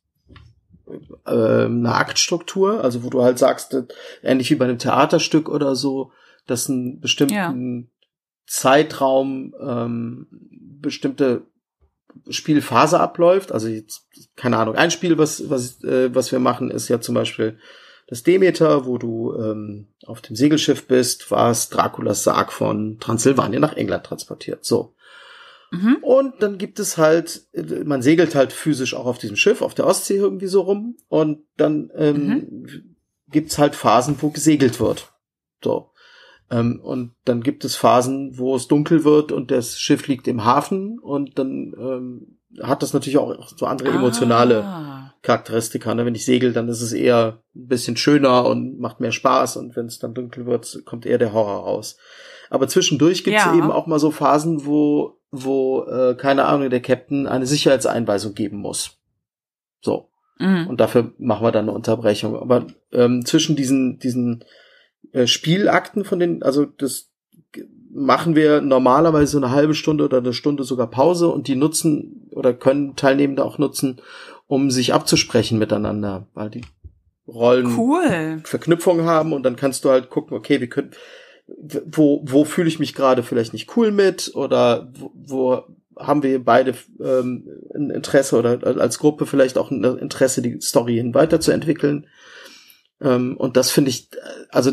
äh, eine Aktstruktur, also wo du halt sagst, ähnlich wie bei einem Theaterstück oder so, dass ein bestimmten ja. Zeitraum ähm, bestimmte Spielphase abläuft. Also jetzt, keine Ahnung, ein Spiel, was, was, äh, was wir machen, ist ja zum Beispiel das Demeter, wo du ähm, auf dem Segelschiff bist, was Draculas Sarg von Transsilvanien nach England transportiert. So. Mhm. Und dann gibt es halt, man segelt halt physisch auch auf diesem Schiff, auf der Ostsee irgendwie so rum. Und dann ähm, mhm. gibt's halt Phasen, wo gesegelt wird. So. Ähm, und dann gibt es Phasen, wo es dunkel wird und das Schiff liegt im Hafen und dann ähm, hat das natürlich auch so andere ah. emotionale Charakteristika. Ne? Wenn ich segel, dann ist es eher ein bisschen schöner und macht mehr Spaß und wenn es dann dunkel wird, kommt eher der Horror raus. Aber zwischendurch gibt es ja. eben auch mal so Phasen, wo, wo äh, keine Ahnung, der Captain eine Sicherheitseinweisung geben muss. So. Mhm. Und dafür machen wir dann eine Unterbrechung. Aber ähm, zwischen diesen, diesen äh, Spielakten von den, also das machen wir normalerweise eine halbe Stunde oder eine Stunde sogar Pause und die nutzen oder können Teilnehmende auch nutzen, um sich abzusprechen miteinander, weil die Rollen cool. Verknüpfungen haben und dann kannst du halt gucken, okay, wir können, wo, wo fühle ich mich gerade vielleicht nicht cool mit oder wo, wo haben wir beide ähm, ein Interesse oder als Gruppe vielleicht auch ein Interesse, die Story hin weiterzuentwickeln. Ähm, und das finde ich, also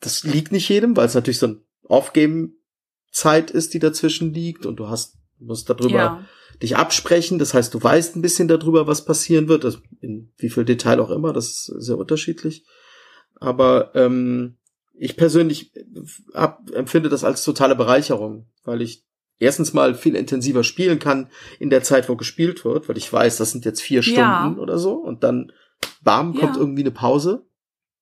das liegt nicht jedem, weil es natürlich so ein Off-Game-Zeit ist, die dazwischen liegt und du hast, musst darüber ja. dich absprechen. Das heißt, du weißt ein bisschen darüber, was passieren wird, das, in wie viel Detail auch immer, das ist sehr unterschiedlich. Aber ähm, ich persönlich hab, empfinde das als totale Bereicherung, weil ich erstens mal viel intensiver spielen kann in der Zeit, wo gespielt wird, weil ich weiß, das sind jetzt vier Stunden ja. oder so und dann bam, kommt ja. irgendwie eine Pause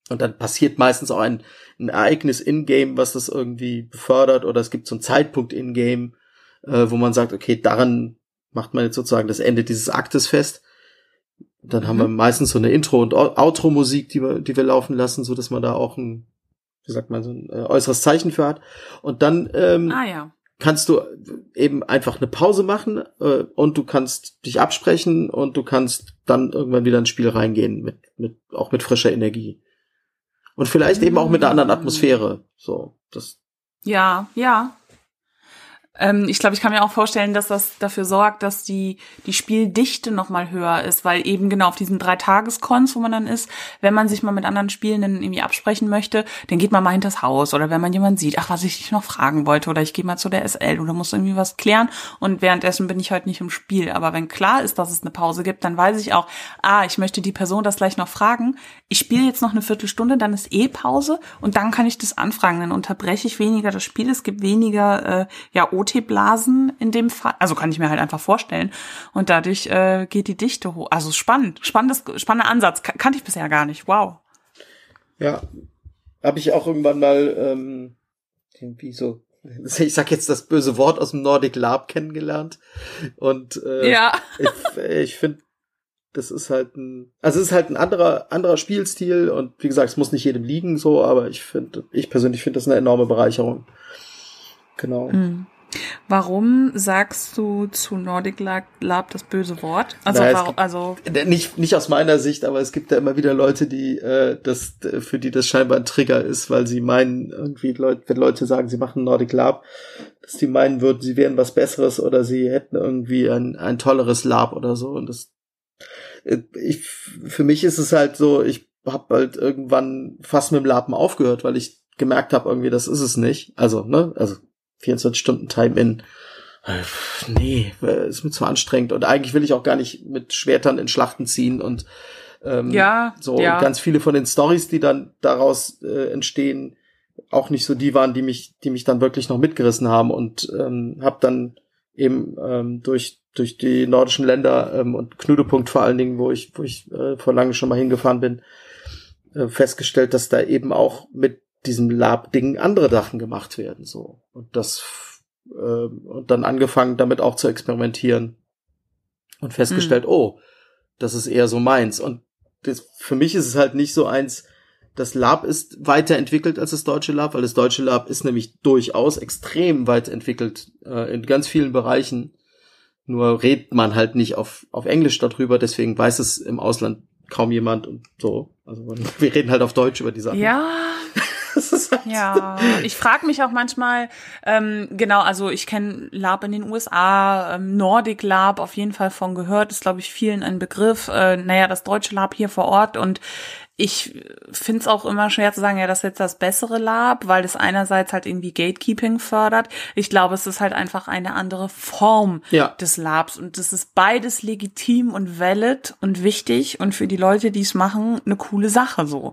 und dann passiert meistens auch ein, ein Ereignis in-game, was das irgendwie befördert, oder es gibt so einen Zeitpunkt in-game, äh, wo man sagt, okay, daran macht man jetzt sozusagen das Ende dieses Aktes fest. Dann mhm. haben wir meistens so eine Intro- und Outro-Musik, die wir, die wir laufen lassen, so dass man da auch ein, wie sagt man, so ein äh, äußeres Zeichen für hat. Und dann ähm, ah, ja. kannst du eben einfach eine Pause machen äh, und du kannst dich absprechen und du kannst dann irgendwann wieder ins Spiel reingehen mit, mit auch mit frischer Energie. Und vielleicht eben auch mit einer anderen Atmosphäre. So, das. Ja, ja. Ähm, ich glaube, ich kann mir auch vorstellen, dass das dafür sorgt, dass die, die Spieldichte noch mal höher ist, weil eben genau auf diesen drei Tageskons, wo man dann ist, wenn man sich mal mit anderen Spielenden irgendwie absprechen möchte, dann geht man mal hinters Haus oder wenn man jemanden sieht, ach, was ich dich noch fragen wollte oder ich gehe mal zu der SL oder muss irgendwie was klären und währenddessen bin ich heute nicht im Spiel. Aber wenn klar ist, dass es eine Pause gibt, dann weiß ich auch, ah, ich möchte die Person das gleich noch fragen. Ich spiele jetzt noch eine Viertelstunde, dann ist eh Pause und dann kann ich das anfragen. Dann unterbreche ich weniger das Spiel, es gibt weniger äh, ja, o Outee-Blasen in dem Fall. Also kann ich mir halt einfach vorstellen. Und dadurch äh, geht die Dichte hoch. Also spannend, spannendes, spannender Ansatz. Kan kannte ich bisher gar nicht. Wow. Ja, habe ich auch irgendwann mal ähm, irgendwie so ich sag jetzt das böse Wort aus dem Nordic Lab kennengelernt und äh, ja. ich, ich finde das ist halt ein, also es ist halt ein anderer, anderer Spielstil und wie gesagt, es muss nicht jedem liegen so, aber ich finde, ich persönlich finde das eine enorme Bereicherung. Genau. Mhm. Warum sagst du zu Nordic Lab das böse Wort? Also, naja, warum, also nicht nicht aus meiner Sicht, aber es gibt ja immer wieder Leute, die äh, das für die das scheinbar ein Trigger ist, weil sie meinen irgendwie Leute, wenn Leute sagen, sie machen Nordic Lab, dass die meinen würden, sie wären was Besseres oder sie hätten irgendwie ein ein tolleres Lab oder so und das ich für mich ist es halt so, ich habe halt irgendwann fast mit dem Lapen aufgehört, weil ich gemerkt habe, irgendwie das ist es nicht. Also ne, also 24 Stunden Time in. Äh, nee, äh, ist mir zu anstrengend. Und eigentlich will ich auch gar nicht mit Schwertern in Schlachten ziehen und ähm, ja, so ja. ganz viele von den Stories, die dann daraus äh, entstehen, auch nicht so die waren, die mich, die mich dann wirklich noch mitgerissen haben und ähm, habe dann eben ähm, durch durch die nordischen Länder ähm, und Knudepunkt vor allen Dingen, wo ich wo ich äh, vor lange schon mal hingefahren bin, äh, festgestellt, dass da eben auch mit diesem Lab-Ding andere Sachen gemacht werden, so. Und das, äh, und dann angefangen, damit auch zu experimentieren. Und festgestellt, mhm. oh, das ist eher so meins. Und das, für mich ist es halt nicht so eins, das Lab ist weiterentwickelt als das deutsche Lab, weil das deutsche Lab ist nämlich durchaus extrem weiterentwickelt äh, in ganz vielen Bereichen. Nur redet man halt nicht auf, auf Englisch darüber, deswegen weiß es im Ausland kaum jemand und so. Also wir reden halt auf Deutsch über die Sachen. Ja, Halt ja, ich frage mich auch manchmal, ähm, genau, also ich kenne Lab in den USA, ähm, Nordic Lab auf jeden Fall von gehört, ist glaube ich vielen ein Begriff. Äh, naja, das deutsche Lab hier vor Ort und ich finde es auch immer schwer zu sagen, ja, das ist jetzt das bessere Lab, weil es einerseits halt irgendwie Gatekeeping fördert. Ich glaube, es ist halt einfach eine andere Form ja. des Labs und das ist beides legitim und valid und wichtig und für die Leute, die es machen, eine coole Sache so.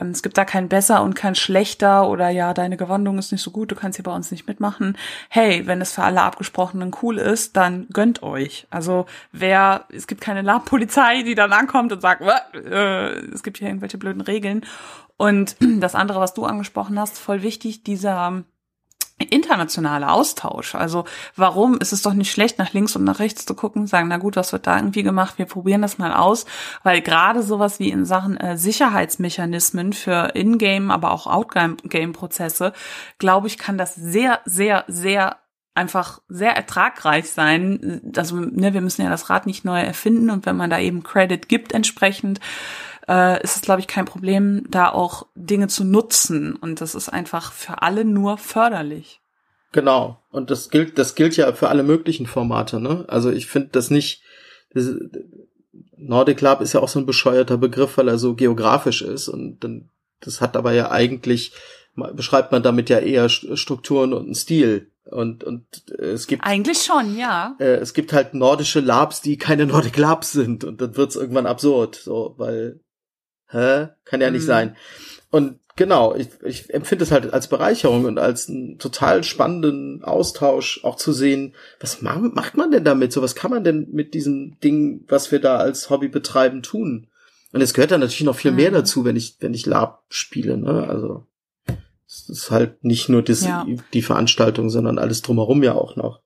Ähm, es gibt da kein besser und kein schlechter oder ja, deine Gewandung ist nicht so gut, du kannst hier bei uns nicht mitmachen. Hey, wenn es für alle Abgesprochenen cool ist, dann gönnt euch. Also wer, es gibt keine Lab-Polizei, die dann ankommt und sagt, äh, es gibt hier irgendwelche irgendwelche blöden Regeln. Und das andere, was du angesprochen hast, voll wichtig, dieser internationale Austausch. Also warum ist es doch nicht schlecht, nach links und nach rechts zu gucken, sagen, na gut, was wird da irgendwie gemacht? Wir probieren das mal aus, weil gerade sowas wie in Sachen äh, Sicherheitsmechanismen für Ingame, aber auch Outgame-Prozesse, glaube ich, kann das sehr, sehr, sehr einfach sehr ertragreich sein. Also ne, wir müssen ja das Rad nicht neu erfinden und wenn man da eben Credit gibt entsprechend, äh, ist es, glaube ich, kein Problem, da auch Dinge zu nutzen. Und das ist einfach für alle nur förderlich. Genau. Und das gilt, das gilt ja für alle möglichen Formate, ne? Also ich finde das nicht, das, Nordic Lab ist ja auch so ein bescheuerter Begriff, weil er so geografisch ist und dann, das hat aber ja eigentlich, beschreibt man damit ja eher Strukturen und einen Stil. Und, und äh, es gibt. Eigentlich schon, ja. Äh, es gibt halt nordische Labs, die keine Nordic Labs sind. Und dann wird's irgendwann absurd, so, weil hä? Kann ja nicht mhm. sein. Und genau, ich, ich empfinde es halt als Bereicherung und als einen total spannenden Austausch auch zu sehen, was ma macht man denn damit? So, was kann man denn mit diesem Ding, was wir da als Hobby betreiben, tun? Und es gehört dann natürlich noch viel mhm. mehr dazu, wenn ich, wenn ich Lab spiele, ne? Also, es ist halt nicht nur das, ja. die Veranstaltung, sondern alles drumherum ja auch noch.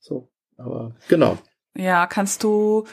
So, aber genau. Ja, kannst du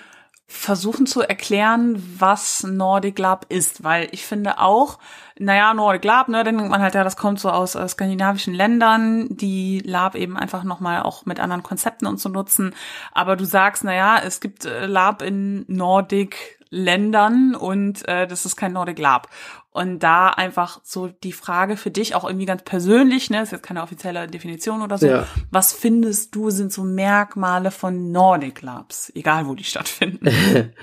versuchen zu erklären, was Nordic Lab ist, weil ich finde auch, naja, Nordic Lab, ne, dann denkt man halt, ja, das kommt so aus äh, skandinavischen Ländern, die Lab eben einfach nochmal auch mit anderen Konzepten und so nutzen. Aber du sagst, naja, es gibt äh, Lab in Nordic Ländern und äh, das ist kein Nordic Lab. Und da einfach so die Frage für dich auch irgendwie ganz persönlich, ne, ist jetzt keine offizielle Definition oder so. Ja. Was findest du sind so Merkmale von Nordic Labs, egal wo die stattfinden?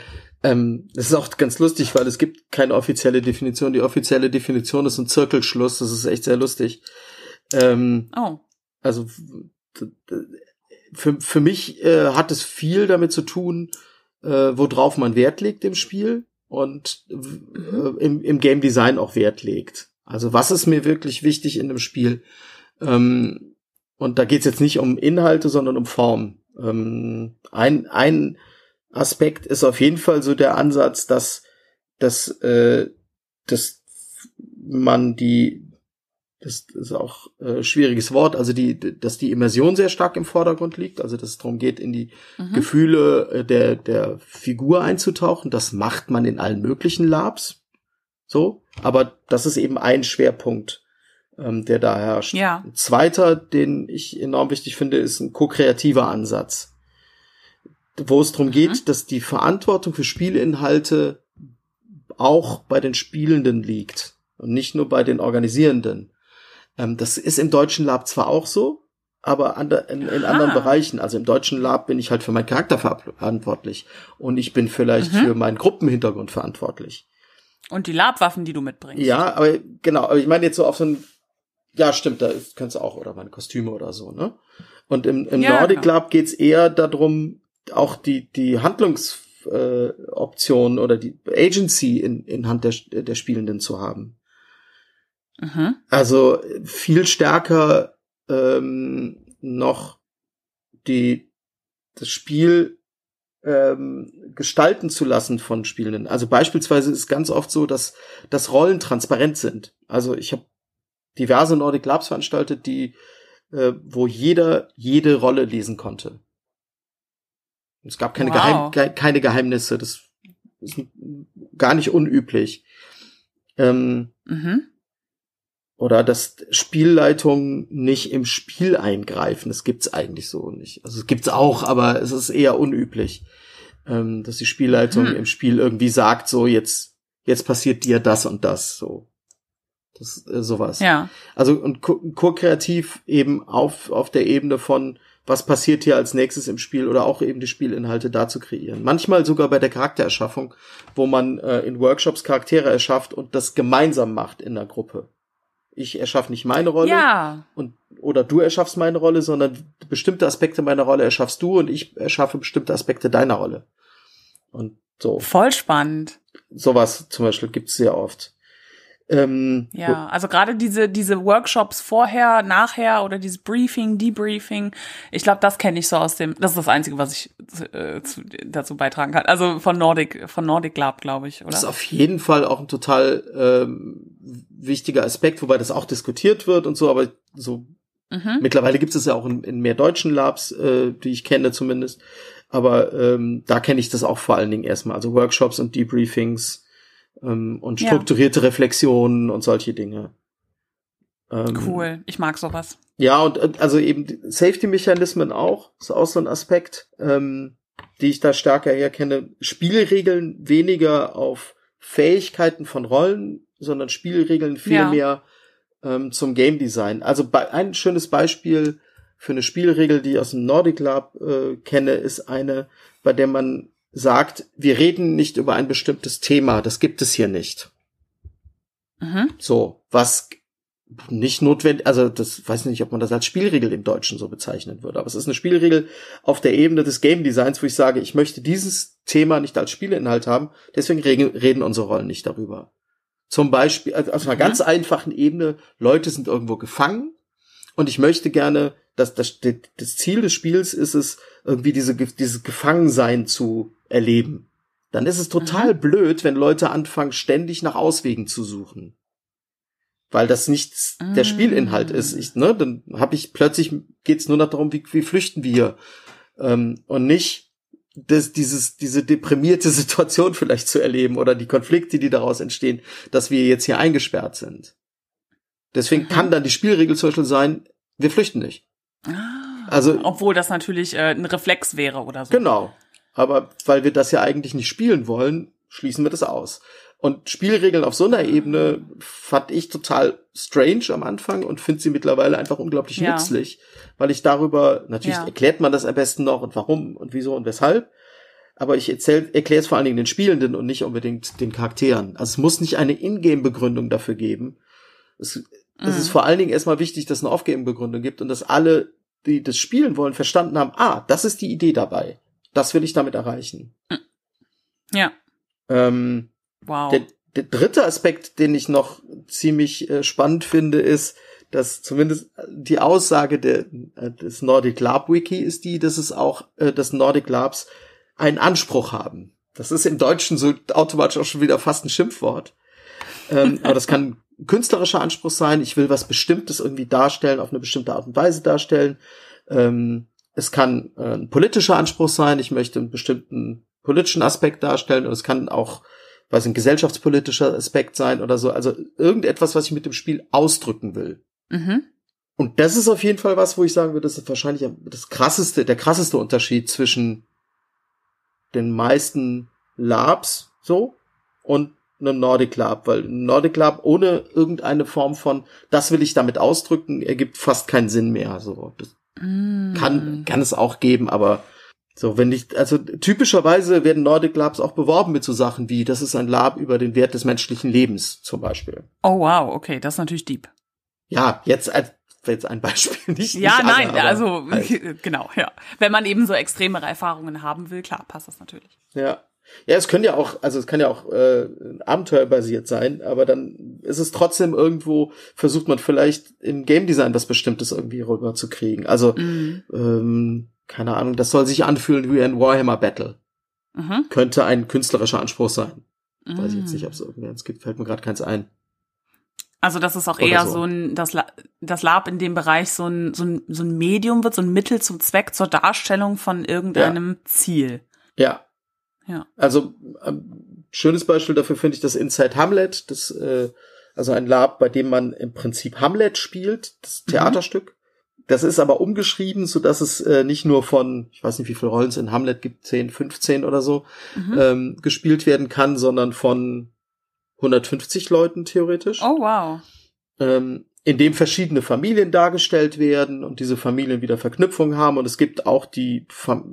ähm, das ist auch ganz lustig, weil es gibt keine offizielle Definition. Die offizielle Definition ist ein Zirkelschluss. Das ist echt sehr lustig. Ähm, oh. Also für, für mich äh, hat es viel damit zu tun, äh, worauf man Wert legt im Spiel und mhm. äh, im, im Game Design auch Wert legt. Also was ist mir wirklich wichtig in dem Spiel? Ähm, und da geht's jetzt nicht um Inhalte, sondern um Form. Ähm, ein, ein Aspekt ist auf jeden Fall so der Ansatz, dass, dass, äh, dass man die, das ist auch äh, schwieriges Wort, also die, dass die Immersion sehr stark im Vordergrund liegt, also dass es darum geht, in die mhm. Gefühle äh, der, der Figur einzutauchen. Das macht man in allen möglichen Labs. So, aber das ist eben ein Schwerpunkt, ähm, der da herrscht. Ja. Ein zweiter, den ich enorm wichtig finde, ist ein ko-kreativer Ansatz, wo es darum mhm. geht, dass die Verantwortung für Spielinhalte auch bei den Spielenden liegt und nicht nur bei den Organisierenden. Ähm, das ist im deutschen Lab zwar auch so, aber in, in anderen Bereichen. Also im deutschen Lab bin ich halt für meinen Charakter verantwortlich und ich bin vielleicht mhm. für meinen Gruppenhintergrund verantwortlich. Und die Labwaffen, die du mitbringst. Ja, aber genau, aber ich meine jetzt so auf so ein, ja stimmt, da kannst du auch, oder meine Kostüme oder so, ne? Und im, im ja, Nordic genau. Lab geht's eher darum, auch die, die Handlungsoptionen äh, oder die Agency in, in Hand der, der Spielenden zu haben. Mhm. Also viel stärker ähm, noch die das Spiel ähm, gestalten zu lassen von Spielenden. Also beispielsweise ist ganz oft so, dass, dass Rollen transparent sind. Also ich habe diverse Nordic Labs veranstaltet, die äh, wo jeder jede Rolle lesen konnte. Es gab keine, wow. Geheim, keine Geheimnisse. Das ist gar nicht unüblich. Ähm, mhm oder dass Spielleitungen nicht im Spiel eingreifen. Das gibt's eigentlich so nicht. Also es gibt's auch, aber es ist eher unüblich, ähm, dass die Spielleitung hm. im Spiel irgendwie sagt, so jetzt jetzt passiert dir das und das, so das äh, sowas. Ja. Also und ko-kreativ eben auf auf der Ebene von was passiert hier als nächstes im Spiel oder auch eben die Spielinhalte da zu kreieren. Manchmal sogar bei der Charaktererschaffung, wo man äh, in Workshops Charaktere erschafft und das gemeinsam macht in der Gruppe ich erschaffe nicht meine Rolle ja. und oder du erschaffst meine Rolle, sondern bestimmte Aspekte meiner Rolle erschaffst du und ich erschaffe bestimmte Aspekte deiner Rolle. Und so. Voll spannend. Sowas zum Beispiel gibt's sehr oft. Ähm, ja, also gerade diese diese Workshops vorher, nachher oder dieses Briefing, Debriefing, ich glaube, das kenne ich so aus dem. Das ist das Einzige, was ich äh, zu, dazu beitragen kann. Also von Nordic, von Nordic Lab, glaube ich. Oder? Das ist auf jeden Fall auch ein total ähm, wichtiger Aspekt, wobei das auch diskutiert wird und so. Aber so mhm. mittlerweile gibt es ja auch in, in mehr deutschen Labs, äh, die ich kenne zumindest. Aber ähm, da kenne ich das auch vor allen Dingen erstmal. Also Workshops und Debriefings ähm, und strukturierte ja. Reflexionen und solche Dinge. Ähm, cool, ich mag sowas. Ja, und also eben Safety-Mechanismen auch, ist auch so ein Aspekt, ähm, die ich da stärker herkenne. Spielregeln weniger auf Fähigkeiten von Rollen, sondern Spielregeln viel ja. mehr ähm, zum Game Design. Also ein schönes Beispiel für eine Spielregel, die ich aus dem Nordic Lab äh, kenne, ist eine, bei der man sagt, wir reden nicht über ein bestimmtes Thema, das gibt es hier nicht. Mhm. So, was nicht notwendig, also das weiß nicht, ob man das als Spielregel im Deutschen so bezeichnen würde, aber es ist eine Spielregel auf der Ebene des Game Designs, wo ich sage, ich möchte dieses Thema nicht als Spieleinhalt haben, deswegen reden, unsere Rollen nicht darüber. Zum Beispiel, also auf einer mhm. ganz einfachen Ebene, Leute sind irgendwo gefangen und ich möchte gerne, dass das, das Ziel des Spiels ist es, irgendwie diese, dieses Gefangensein zu erleben, dann ist es total mhm. blöd, wenn Leute anfangen, ständig nach Auswegen zu suchen. Weil das nicht mhm. der Spielinhalt ist. Ich, ne, dann habe ich plötzlich geht's nur noch darum, wie, wie flüchten wir. Ähm, und nicht das, dieses, diese deprimierte Situation vielleicht zu erleben oder die Konflikte, die daraus entstehen, dass wir jetzt hier eingesperrt sind. Deswegen mhm. kann dann die Spielregel zum Beispiel sein, wir flüchten nicht. Ah, also, obwohl das natürlich äh, ein Reflex wäre oder so. Genau. Aber weil wir das ja eigentlich nicht spielen wollen, schließen wir das aus. Und Spielregeln auf so einer Ebene fand ich total strange am Anfang und finde sie mittlerweile einfach unglaublich ja. nützlich, weil ich darüber, natürlich ja. erklärt man das am besten noch und warum und wieso und weshalb, aber ich erkläre es vor allen Dingen den Spielenden und nicht unbedingt den Charakteren. Also es muss nicht eine Ingame-Begründung dafür geben. Es, mhm. es ist mhm. vor allen Dingen erstmal wichtig, dass es eine Off-Game-Begründung gibt und dass alle, die das spielen wollen, verstanden haben, ah, das ist die Idee dabei. Das will ich damit erreichen. Ja. Ähm, wow. Der, der dritte Aspekt, den ich noch ziemlich äh, spannend finde, ist, dass zumindest die Aussage der, äh, des Nordic Lab Wiki ist die, dass es auch, äh, dass Nordic Labs einen Anspruch haben. Das ist im Deutschen so automatisch auch schon wieder fast ein Schimpfwort. ähm, aber das kann künstlerischer Anspruch sein. Ich will was Bestimmtes irgendwie darstellen, auf eine bestimmte Art und Weise darstellen. Ähm, es kann äh, ein politischer Anspruch sein. Ich möchte einen bestimmten politischen Aspekt darstellen. Und es kann auch, weiß ein gesellschaftspolitischer Aspekt sein oder so. Also irgendetwas, was ich mit dem Spiel ausdrücken will. Mhm. Und das ist auf jeden Fall was, wo ich sagen würde, das ist wahrscheinlich das krasseste, der krasseste Unterschied zwischen den meisten Labs so und einem Nordic Lab, weil ein Nordic Lab ohne irgendeine Form von, das will ich damit ausdrücken, ergibt fast keinen Sinn mehr. So, das Mm. kann, kann es auch geben, aber so, wenn ich, also typischerweise werden Nordic Labs auch beworben mit so Sachen wie, das ist ein Lab über den Wert des menschlichen Lebens zum Beispiel. Oh wow, okay, das ist natürlich deep. Ja, jetzt als jetzt ein Beispiel nicht. Ja, nicht nein, alle, also halt. genau, ja. Wenn man eben so extremere Erfahrungen haben will, klar, passt das natürlich. Ja. Ja, es können ja auch, also es kann ja auch äh, abenteuerbasiert sein, aber dann ist es trotzdem irgendwo, versucht man vielleicht im Game Design was Bestimmtes irgendwie rüberzukriegen. Also, Mhm. ähm, keine Ahnung, das soll sich anfühlen wie ein Warhammer Battle. Mhm. Könnte ein künstlerischer Anspruch sein. Weiß ich jetzt Mhm. nicht, ob es irgendeins gibt, fällt mir gerade keins ein. Also das ist auch Oder eher so. so, ein das, das Lab in dem Bereich so ein, so ein so ein Medium wird, so ein Mittel zum Zweck zur Darstellung von irgendeinem Ziel. Ja. Ja. Also ähm, schönes Beispiel dafür finde ich das Inside Hamlet, das äh, also ein Lab, bei dem man im Prinzip Hamlet spielt, das Mhm. Theaterstück. Das ist aber umgeschrieben, so dass es äh, nicht nur von, ich weiß nicht, wie viele Rollen es in Hamlet gibt, 10, 15 oder so, Mhm. ähm, gespielt werden kann, sondern von 150 Leuten theoretisch. Oh wow. ähm, in dem verschiedene Familien dargestellt werden und diese Familien wieder Verknüpfungen haben und es gibt auch die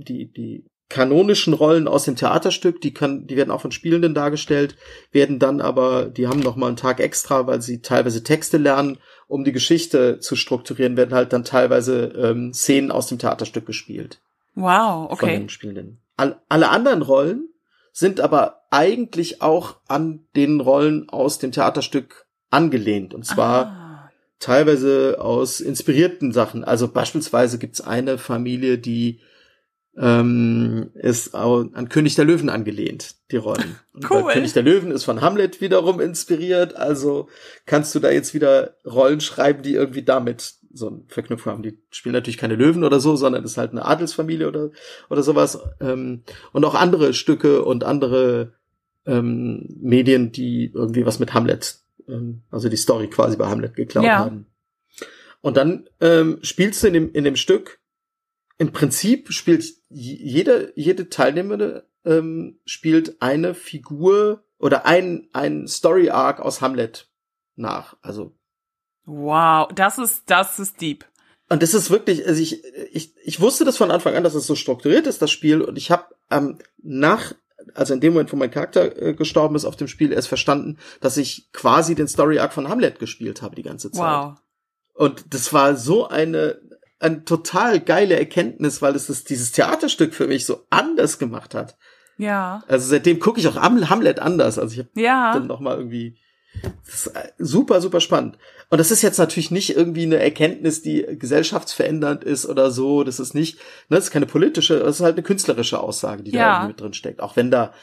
die die kanonischen Rollen aus dem Theaterstück, die kann die werden auch von Spielenden dargestellt, werden dann aber die haben noch mal einen Tag extra, weil sie teilweise Texte lernen, um die Geschichte zu strukturieren, werden halt dann teilweise ähm, Szenen aus dem Theaterstück gespielt Wow, von okay. den Spielenden. All, alle anderen Rollen sind aber eigentlich auch an den Rollen aus dem Theaterstück angelehnt. Und zwar ah. teilweise aus inspirierten Sachen. Also beispielsweise gibt's eine Familie, die ähm, ist an König der Löwen angelehnt, die Rollen. Und Cool. König der Löwen ist von Hamlet wiederum inspiriert, also kannst du da jetzt wieder Rollen schreiben, die irgendwie damit so eine Verknüpfung haben. Die spielen natürlich keine Löwen oder so, sondern ist halt eine Adelsfamilie oder, oder sowas. Ähm, und auch andere Stücke und andere ähm, Medien, die irgendwie was mit Hamlet, ähm, also die Story quasi bei Hamlet geklaut Ja. haben. Und dann ähm, spielst du in dem, in dem Stück, im Prinzip spielt jede, jede Teilnehmende ähm, spielt eine Figur oder ein, ein Story Arc aus Hamlet nach. Also Wow, das ist das ist deep. und das ist wirklich, also ich, ich, ich wusste das von Anfang an, dass es so strukturiert ist, das Spiel. Und ich habe ähm, nach, also in dem Moment, wo mein Charakter äh, gestorben ist auf dem Spiel, erst verstanden, dass ich quasi den Story Arc von Hamlet gespielt habe die ganze Zeit. Wow. Und das war so eine, eine total geile Erkenntnis, weil es das, dieses Theaterstück für mich so anders gemacht hat. Ja. Also seitdem gucke ich auch Ham- Hamlet anders. Also ich habe Ja. dann noch mal irgendwie das ist äh, super super spannend und das ist jetzt natürlich nicht irgendwie eine Erkenntnis die gesellschaftsverändernd ist oder so das ist nicht ne, das ist keine politische das ist halt eine künstlerische Aussage die da Ja. irgendwie mit drin steckt auch wenn da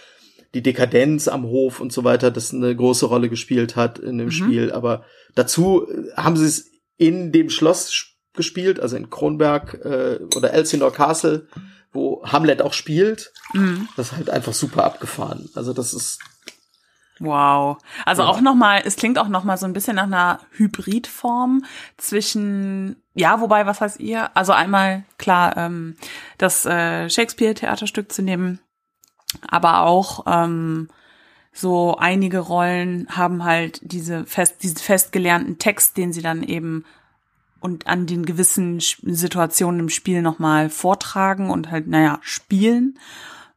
die Dekadenz am Hof und so weiter das eine große Rolle gespielt hat in dem Mhm. Spiel aber dazu äh, haben sie es in dem Schloss sch- gespielt also in Kronberg äh, oder Elsinore Castle wo Hamlet auch spielt Mhm. das ist halt einfach super abgefahren also das ist Wow. Also Ja. auch noch mal, es klingt auch noch mal so ein bisschen nach einer Hybridform zwischen, ja, wobei, was heißt ihr? Also einmal, klar, ähm, das äh, Shakespeare-Theaterstück zu nehmen, aber auch ähm, so einige Rollen haben halt diese fest, diesen festgelernten Text, den sie dann eben und an den gewissen Situationen im Spiel noch mal vortragen und halt, naja, spielen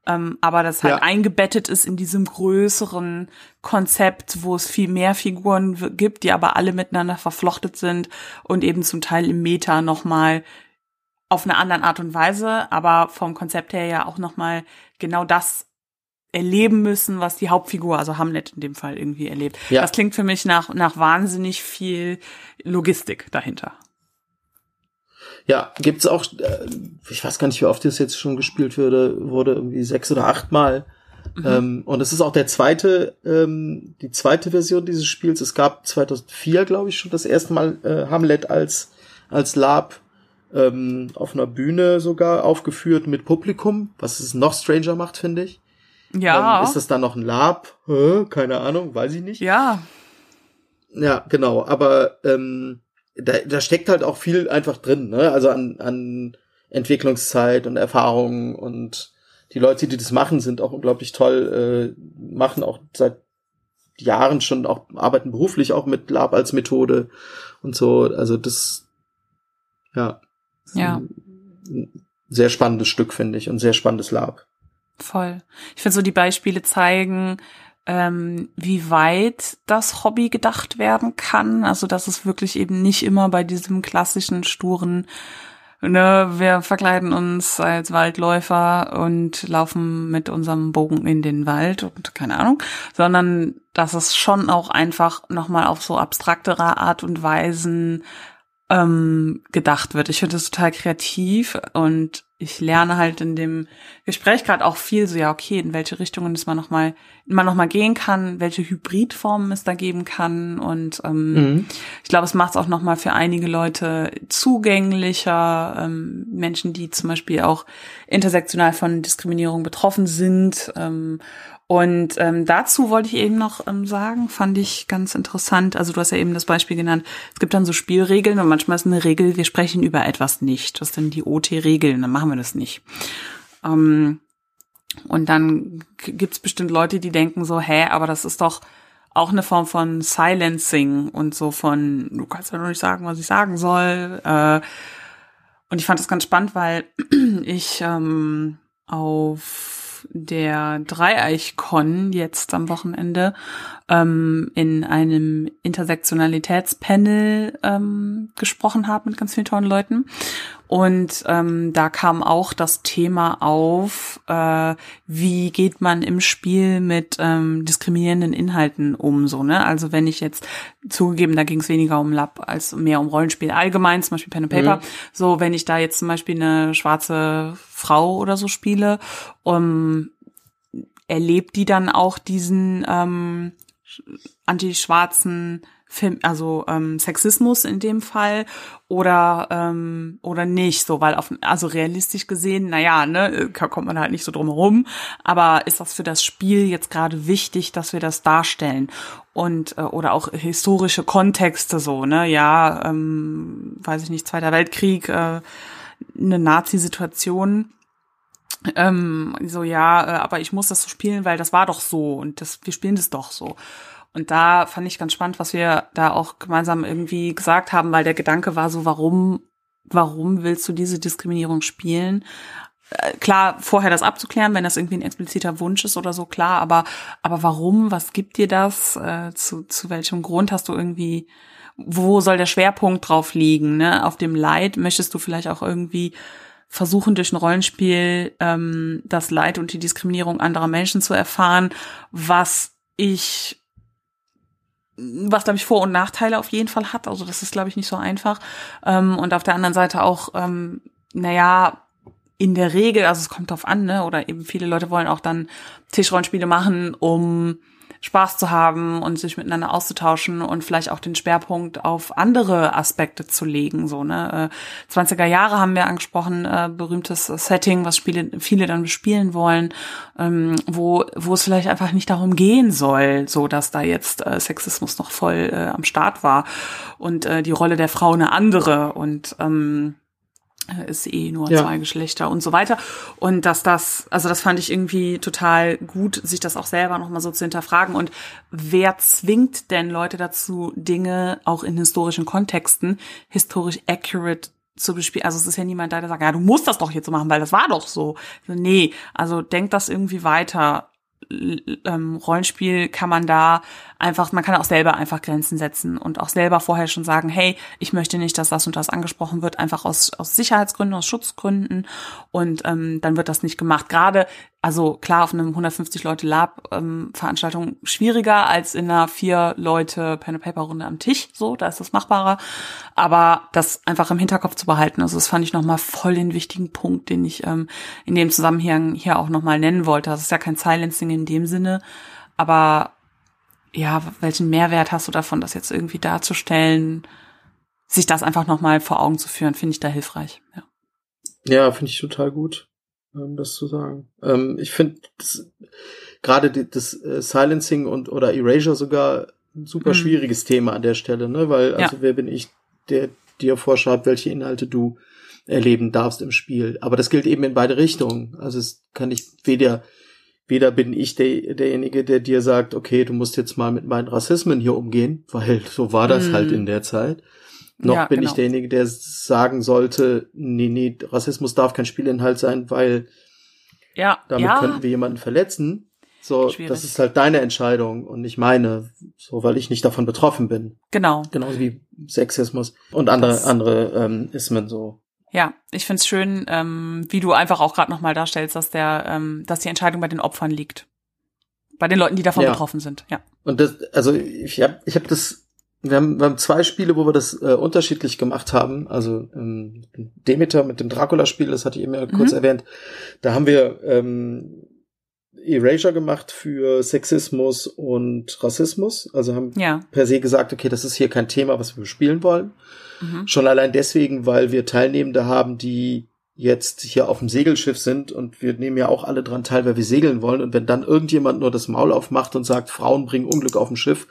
ähm, aber das halt Ja. eingebettet ist in diesem größeren Konzept, wo es viel mehr Figuren gibt, die aber alle miteinander verflochtet sind und eben zum Teil im Meta nochmal auf eine andere Art und Weise, aber vom Konzept her ja auch nochmal genau das erleben müssen, was die Hauptfigur, also Hamlet in dem Fall irgendwie erlebt. Ja. Das klingt für mich nach, nach wahnsinnig viel Logistik dahinter. Ja, gibt's auch, äh, ich weiß gar nicht, wie oft das jetzt schon gespielt wurde, wurde irgendwie sechs oder achtmal. Mhm. Ähm, und es ist auch der zweite, ähm, die zweite Version dieses Spiels. Es gab 2004, glaube ich, schon das erste Mal äh, Hamlet als als Lab ähm, auf einer Bühne sogar aufgeführt mit Publikum, was es noch stranger macht, finde ich. Ja. Ist das dann noch ein Lab? Hä? Keine Ahnung, weiß ich nicht. Ja. Ja, genau. Aber ähm, da, da steckt halt auch viel einfach drin, ne? Also an, an Entwicklungszeit und Erfahrungen und die Leute, die das machen, sind auch unglaublich toll, äh, machen auch seit Jahren schon auch, arbeiten beruflich auch mit Lab als Methode und so. Also das, ja. Ja. Ein sehr spannendes Stück, finde ich, und sehr spannendes Lab. Voll. Ich finde so, die Beispiele zeigen, ähm, wie weit das Hobby gedacht werden kann. Also, dass es wirklich eben nicht immer bei diesem klassischen, sturen, ne, wir verkleiden uns als Waldläufer und laufen mit unserem Bogen in den Wald und keine Ahnung, sondern dass es schon auch einfach nochmal auf so abstraktere Art und Weisen ähm, gedacht wird. Ich finde das total kreativ und ich lerne halt in dem Gespräch gerade auch viel so, ja, okay, in welche Richtungen es man nochmal, man nochmal gehen kann, welche Hybridformen es da geben kann. Und ähm, mhm. ich glaube, es macht es auch nochmal für einige Leute zugänglicher, ähm, Menschen, die zum Beispiel auch intersektional von Diskriminierung betroffen sind ähm, und ähm, dazu wollte ich eben noch ähm, sagen, fand ich ganz interessant. Also du hast ja eben das Beispiel genannt. Es gibt dann so Spielregeln und manchmal ist eine Regel, wir sprechen über etwas nicht. Das sind die OT-Regeln, dann machen wir das nicht. Ähm, und dann gibt's bestimmt Leute, die denken so, hä, aber das ist doch auch eine Form von Silencing und so von, du kannst ja noch nicht sagen, was ich sagen soll. Äh, und ich fand das ganz spannend, weil ich ähm, auf der Dreieichkon jetzt am Wochenende ähm, in einem Intersektionalitätspanel ähm, gesprochen habe mit ganz vielen tollen Leuten. Und ähm, da kam auch das Thema auf, äh, wie geht man im Spiel mit ähm, diskriminierenden Inhalten um, so, ne? Also wenn ich jetzt zugegeben, da ging es weniger um Lab als mehr um Rollenspiel allgemein, zum Beispiel Pen and Paper. Mhm. So, wenn ich da jetzt zum Beispiel eine schwarze Frau oder so spiele, um erlebt die dann auch diesen ähm, anti-schwarzen also ähm, Sexismus in dem Fall oder ähm, oder nicht so weil auf also realistisch gesehen naja ne kommt man halt nicht so drum herum aber ist das für das Spiel jetzt gerade wichtig dass wir das darstellen? Und äh, oder auch historische Kontexte so ne? Ja ähm, weiß ich nicht Zweiter Weltkrieg äh, eine Nazi-Situation. Ähm, so ja, äh, aber ich muss das so spielen, weil das war doch so und das, wir spielen das doch so. Und da fand ich ganz spannend, was wir da auch gemeinsam irgendwie gesagt haben, weil der Gedanke war so, warum, warum willst du diese Diskriminierung spielen? Äh, klar, vorher das abzuklären, wenn das irgendwie ein expliziter Wunsch ist oder so, klar, aber, aber warum, was gibt dir das? Äh, zu, zu welchem Grund hast du irgendwie, wo soll der Schwerpunkt drauf liegen? Ne? Auf dem Leid möchtest du vielleicht auch irgendwie versuchen durch ein Rollenspiel ähm, das Leid und die Diskriminierung anderer Menschen zu erfahren, was ich was glaube ich Vor- und Nachteile auf jeden Fall hat. Also das ist glaube ich nicht so einfach. Ähm, und auf der anderen Seite auch, ähm, naja, in der Regel, also es kommt drauf an, ne? Oder eben viele Leute wollen auch dann Tischrollenspiele machen, um Spaß zu haben und sich miteinander auszutauschen und vielleicht auch den Schwerpunkt auf andere Aspekte zu legen. So, ne? 20er äh, Jahre haben wir angesprochen, äh, berühmtes Setting, was Spiele, viele dann bespielen wollen, ähm, wo, wo es vielleicht einfach nicht darum gehen soll, so dass da jetzt äh, Sexismus noch voll äh, am Start war und äh, die Rolle der Frau eine andere und ähm, äh, ist eh nur ja. zwei Geschlechter und so weiter. Und dass das, also das fand ich irgendwie total gut, sich das auch selber nochmal so zu hinterfragen. Und wer zwingt denn Leute dazu, Dinge auch in historischen Kontexten historisch accurate zu bespielen. Also es ist ja niemand da, der sagt, ja, du musst das doch jetzt so machen, weil das war doch so. Also, nee, also denk das irgendwie weiter. Ähm, Rollenspiel kann man da einfach, man kann auch selber einfach Grenzen setzen und auch selber vorher schon sagen, hey, ich möchte nicht, dass das und das angesprochen wird, einfach aus, aus Sicherheitsgründen, aus Schutzgründen und ähm, dann wird das nicht gemacht. Gerade, also klar, auf einem 150 Leute Lab ähm, Veranstaltung schwieriger als in einer vier Leute Pen and Paper Runde am Tisch, so, da ist das machbarer, aber das einfach im Hinterkopf zu behalten, also das fand ich nochmal voll den wichtigen Punkt, den ich ähm, in dem Zusammenhang hier auch nochmal nennen wollte. Das ist ja kein Silencing in dem Sinne, aber ja, welchen Mehrwert hast du davon, das jetzt irgendwie darzustellen, sich das einfach nochmal vor Augen zu führen, finde ich da hilfreich. Ja, ja finde ich total gut, ähm, das zu sagen. Ähm, ich finde gerade das äh, Silencing und oder Erasure sogar ein super mhm. schwieriges Thema an der Stelle, ne? Weil, also ja. wer bin ich, der dir vorschreibt, welche Inhalte du erleben darfst im Spiel. Aber das gilt eben in beide Richtungen. Also es kann ich weder weder bin ich der, derjenige, der dir sagt, okay, du musst jetzt mal mit meinen Rassismen hier umgehen, weil so war das mm. halt in der Zeit. Noch ja, bin genau. ich derjenige, der sagen sollte, nee, nee, Rassismus darf kein Spielinhalt sein, weil ja, damit ja. könnten wir jemanden verletzen. So, Schwierig. das ist halt deine Entscheidung und nicht meine, so weil ich nicht davon betroffen bin. Genau. Genauso wie Sexismus und andere das. andere ähm, Ismen so. Ja, ich find's schön, ähm, wie du einfach auch gerade nochmal darstellst, dass der, ähm, dass die Entscheidung bei den Opfern liegt. Bei den Leuten, die davon ja. betroffen sind, ja. Und das, also ich habe ich hab das, wir haben, wir haben zwei Spiele, wo wir das äh, unterschiedlich gemacht haben. Also ähm, Demeter mit dem Dracula-Spiel, das hatte ich eben ja kurz mhm. erwähnt. Da haben wir ähm, Erasure gemacht für Sexismus und Rassismus. Also haben ja. per se gesagt, okay, das ist hier kein Thema, was wir spielen wollen. Mhm. Schon allein deswegen, weil wir Teilnehmende haben, die jetzt hier auf dem Segelschiff sind und wir nehmen ja auch alle dran teil, weil wir segeln wollen. Und wenn dann irgendjemand nur das Maul aufmacht und sagt, Frauen bringen Unglück auf dem Schiff,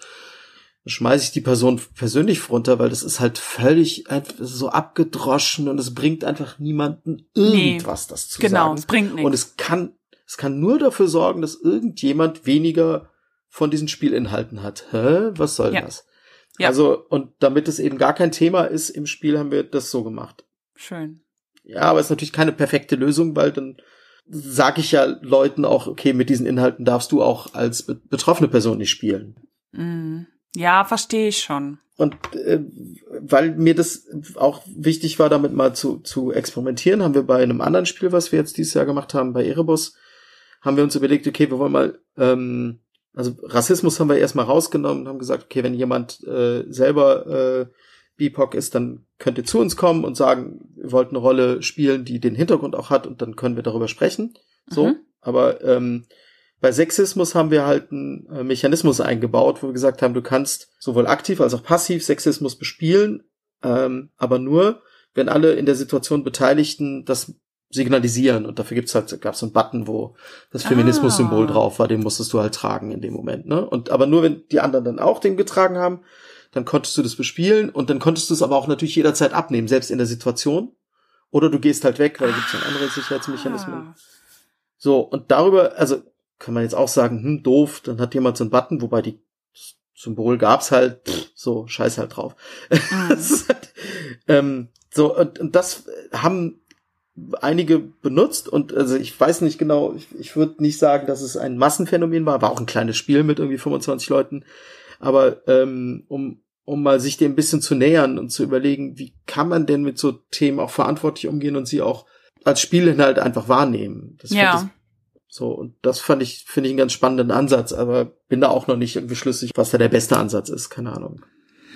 dann schmeiße ich die Person persönlich runter, weil das ist halt völlig so abgedroschen und es bringt einfach niemanden irgendwas, nee, das zu genau, sagen. Genau, es bringt nichts. Und es kann, es kann nur dafür sorgen, dass irgendjemand weniger von diesen Spielinhalten hat. Hä? Was soll ja. das? Ja. Also, und damit es eben gar kein Thema ist im Spiel, haben wir das so gemacht. Schön. Ja, aber es ist natürlich keine perfekte Lösung, weil dann sage ich ja Leuten auch, okay, mit diesen Inhalten darfst du auch als be betroffene Person nicht spielen. Mm. Ja, verstehe ich schon. Und äh, weil mir das auch wichtig war, damit mal zu, zu experimentieren, haben wir bei einem anderen Spiel, was wir jetzt dieses Jahr gemacht haben, bei Erebus, haben wir uns überlegt, okay, wir wollen mal ähm, also Rassismus haben wir erstmal rausgenommen und haben gesagt, okay, wenn jemand äh, selber äh, BIPOC ist, dann könnt ihr zu uns kommen und sagen, ihr wollt eine Rolle spielen, die den Hintergrund auch hat und dann können wir darüber sprechen. So, mhm. aber ähm, bei Sexismus haben wir halt einen äh, Mechanismus eingebaut, wo wir gesagt haben, du kannst sowohl aktiv als auch passiv Sexismus bespielen, ähm, aber nur, wenn alle in der Situation Beteiligten das signalisieren und dafür gibt's halt gab's so einen Button, wo das Feminismus-Symbol ah. drauf war, den musstest du halt tragen in dem Moment, ne? Und aber nur wenn die anderen dann auch den getragen haben, dann konntest du das bespielen und dann konntest du es aber auch natürlich jederzeit abnehmen, selbst in der Situation. Oder du gehst halt weg, weil gibt's dann andere Sicherheitsmechanismen. Ah. So und darüber, also kann man jetzt auch sagen, hm, doof, dann hat jemand so einen Button, wobei die Symbol gab's halt, pff, so scheiß halt drauf. Mhm. halt, ähm, so und, und das haben einige benutzt und also ich weiß nicht genau, ich, ich würde nicht sagen, dass es ein Massenphänomen war, war auch ein kleines Spiel mit irgendwie 25 Leuten, aber ähm, um um mal sich dem ein bisschen zu nähern und zu überlegen, wie kann man denn mit so Themen auch verantwortlich umgehen und sie auch als Spielinhalt einfach wahrnehmen. Das ja. so und das fand ich finde ich einen ganz spannenden Ansatz, aber bin da auch noch nicht irgendwie schlüssig, was da der beste Ansatz ist, keine Ahnung.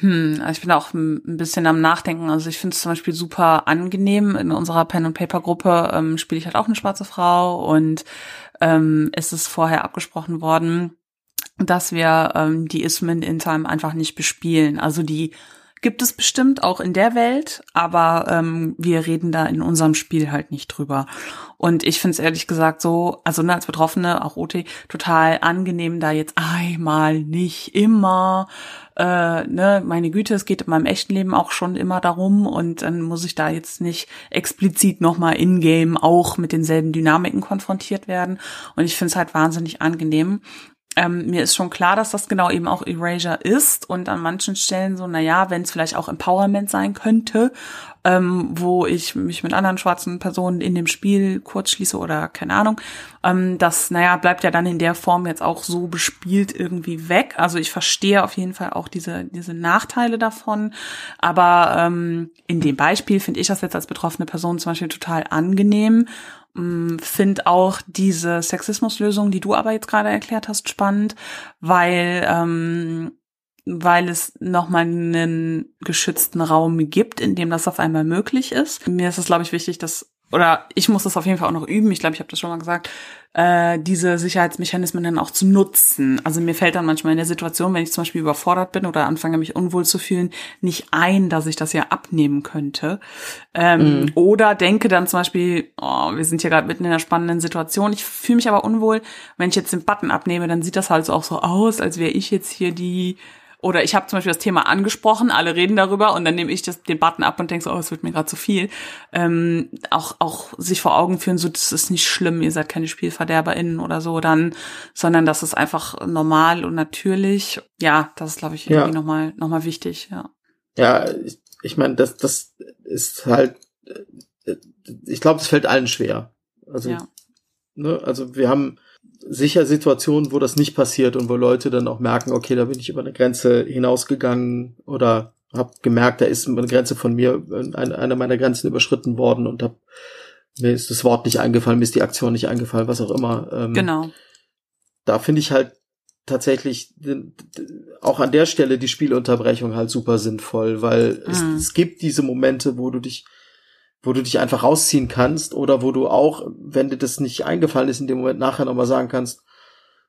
Hm, also ich bin auch ein bisschen am Nachdenken. Also ich finde es zum Beispiel super angenehm. In unserer Pen and Paper Gruppe ähm, spiele ich halt auch eine schwarze Frau und ähm, es ist vorher abgesprochen worden, dass wir ähm, die Ismen in Time einfach nicht bespielen. Also die gibt es bestimmt auch in der Welt, aber ähm, wir reden da in unserem Spiel halt nicht drüber. Und ich finde es ehrlich gesagt so, also ne, als Betroffene, auch OT, total angenehm, da jetzt einmal nicht immer, äh, ne, meine Güte, es geht in meinem echten Leben auch schon immer darum und dann muss ich da jetzt nicht explizit nochmal in-game auch mit denselben Dynamiken konfrontiert werden. Und ich finde es halt wahnsinnig angenehm. Ähm, mir ist schon klar, dass das genau eben auch Erasure ist und an manchen Stellen so, na ja, wenn es vielleicht auch Empowerment sein könnte, ähm, wo ich mich mit anderen schwarzen Personen in dem Spiel kurz schließe oder keine Ahnung, ähm, das, naja, bleibt ja dann in der Form jetzt auch so bespielt irgendwie weg. Also ich verstehe auf jeden Fall auch diese, diese Nachteile davon, aber ähm, in dem Beispiel finde ich das jetzt als betroffene Person zum Beispiel total angenehm finde auch diese Sexismuslösung, die du aber jetzt gerade erklärt hast, spannend, weil ähm, weil es nochmal einen geschützten Raum gibt, in dem das auf einmal möglich ist. Mir ist es, glaube ich, wichtig, dass oder ich muss das auf jeden Fall auch noch üben, ich glaube, ich habe das schon mal gesagt, äh, diese Sicherheitsmechanismen dann auch zu nutzen. Also mir fällt dann manchmal in der Situation, wenn ich zum Beispiel überfordert bin oder anfange, mich unwohl zu fühlen, nicht ein, dass ich das ja abnehmen könnte. Ähm, mhm. Oder denke dann zum Beispiel, oh, wir sind hier gerade mitten in einer spannenden Situation, ich fühle mich aber unwohl, wenn ich jetzt den Button abnehme, dann sieht das halt so auch so aus, als wäre ich jetzt hier die oder ich habe zum Beispiel das Thema angesprochen, alle reden darüber und dann nehme ich das, den Button ab und denke so, oh, es wird mir gerade zu viel. Ähm, auch, auch sich vor Augen führen, so, das ist nicht schlimm, ihr seid keine SpielverderberInnen oder so dann, sondern das ist einfach normal und natürlich. Ja, das ist, glaube ich, irgendwie ja. nochmal noch mal wichtig, ja. Ja, ich, ich meine, das, das ist halt, äh, ich glaube, es fällt allen schwer. Also, ja. ne, also wir haben sicher Situationen, wo das nicht passiert und wo Leute dann auch merken, okay, da bin ich über eine Grenze hinausgegangen oder habe gemerkt, da ist eine Grenze von mir, eine, eine meiner Grenzen überschritten worden und hab, mir ist das Wort nicht eingefallen, mir ist die Aktion nicht eingefallen, was auch immer. Ähm, genau. Da finde ich halt tatsächlich auch an der Stelle die Spielunterbrechung halt super sinnvoll, weil mhm. es, es gibt diese Momente, wo du dich wo du dich einfach rausziehen kannst oder wo du auch, wenn dir das nicht eingefallen ist, in dem Moment nachher nochmal sagen kannst,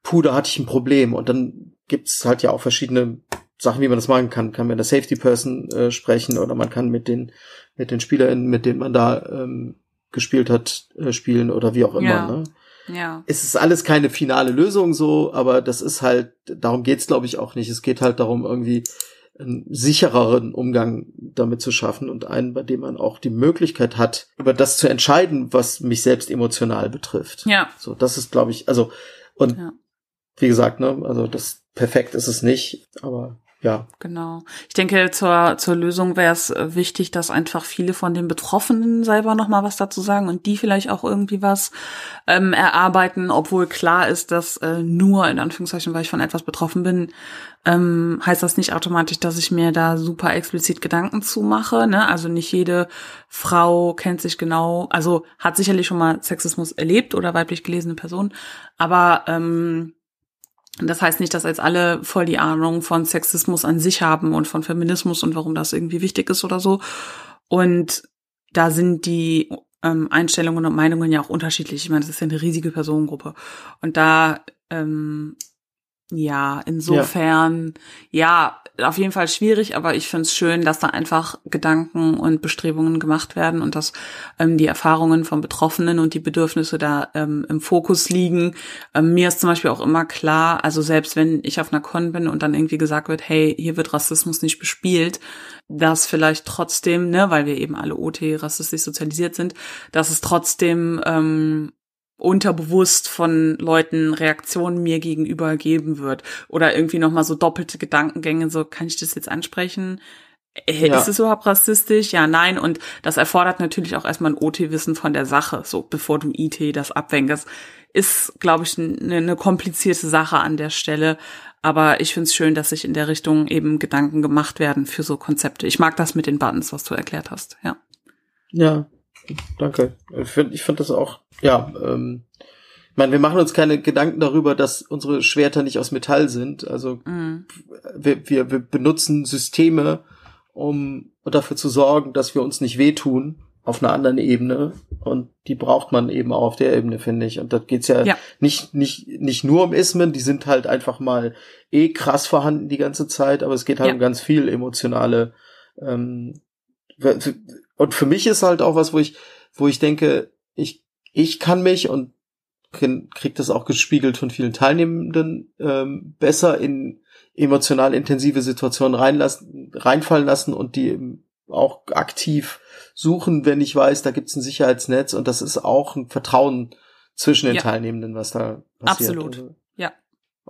puh, da hatte ich ein Problem. Und dann gibt's halt ja auch verschiedene Sachen, wie man das machen kann. Kann mit der Safety Person äh, sprechen oder man kann mit den, mit den SpielerInnen, mit denen man da ähm, gespielt hat, äh, spielen oder wie auch immer. Ja. Ne? Ja. Es ist alles keine finale Lösung so, aber das ist halt, darum geht's glaube ich auch nicht. Es geht halt darum, irgendwie einen sichereren Umgang damit zu schaffen und einen, bei dem man auch die Möglichkeit hat, über das zu entscheiden, was mich selbst emotional betrifft. Ja. So, das ist, glaube ich, also, und ja. wie gesagt, ne, also das perfekt ist es nicht, aber ja. Genau. Ich denke, zur, zur Lösung wäre es äh, wichtig, dass einfach viele von den Betroffenen selber nochmal was dazu sagen und die vielleicht auch irgendwie was ähm, erarbeiten, obwohl klar ist, dass äh, nur, in Anführungszeichen, weil ich von etwas betroffen bin, ähm, heißt das nicht automatisch, dass ich mir da super explizit Gedanken zu mache. Ne? Also nicht jede Frau kennt sich genau, also hat sicherlich schon mal Sexismus erlebt oder weiblich gelesene Person, aber ähm, das heißt nicht, dass jetzt alle voll die Ahnung von Sexismus an sich haben und von Feminismus und warum das irgendwie wichtig ist oder so. Und da sind die ähm, Einstellungen und Meinungen ja auch unterschiedlich. Ich meine, das ist ja eine riesige Personengruppe. Und da ähm, ja, insofern, ja. ja. Auf jeden Fall schwierig, aber ich finde es schön, dass da einfach Gedanken und Bestrebungen gemacht werden und dass ähm, die Erfahrungen von Betroffenen und die Bedürfnisse da ähm, im Fokus liegen. Ähm, mir ist zum Beispiel auch immer klar, also selbst wenn ich auf einer Con bin und dann irgendwie gesagt wird, hey, hier wird Rassismus nicht bespielt, dass vielleicht trotzdem, ne, weil wir eben alle OT rassistisch sozialisiert sind, dass es trotzdem ähm, unterbewusst von Leuten Reaktionen mir gegenüber geben wird. Oder irgendwie noch mal so doppelte Gedankengänge so kann ich das jetzt ansprechen? Äh, ja. ist es überhaupt rassistisch? Ja nein. Und das erfordert natürlich auch erstmal ein OT-Wissen von der Sache so bevor du IT das abwängst ist glaube ich eine, eine komplizierte Sache an der Stelle. Aber ich finde es schön dass sich in der Richtung eben Gedanken gemacht werden für so Konzepte. Ich mag das mit den Buttons was du erklärt hast ja. Ja Danke. Ich finde ich find das auch, ja, ähm, ich meine, wir machen uns keine Gedanken darüber, dass unsere Schwerter nicht aus Metall sind. Also mhm. wir, wir, wir benutzen Systeme, um dafür zu sorgen, dass wir uns nicht wehtun auf einer anderen Ebene. Und die braucht man eben auch auf der Ebene, finde ich. Und da geht's ja, ja, nicht, nicht, nicht nur um Ismen, die sind halt einfach mal eh krass vorhanden die ganze Zeit, aber es geht halt ja. um ganz viel emotionale ähm, und für mich ist halt auch was, wo ich, wo ich denke, ich, ich kann mich und krieg das auch gespiegelt von vielen Teilnehmenden ähm, besser in emotional intensive Situationen reinlassen, reinfallen lassen und die auch aktiv suchen, wenn ich weiß, da gibt's ein Sicherheitsnetz und das ist auch ein Vertrauen zwischen den ja. Teilnehmenden, was da passiert. Absolut, also.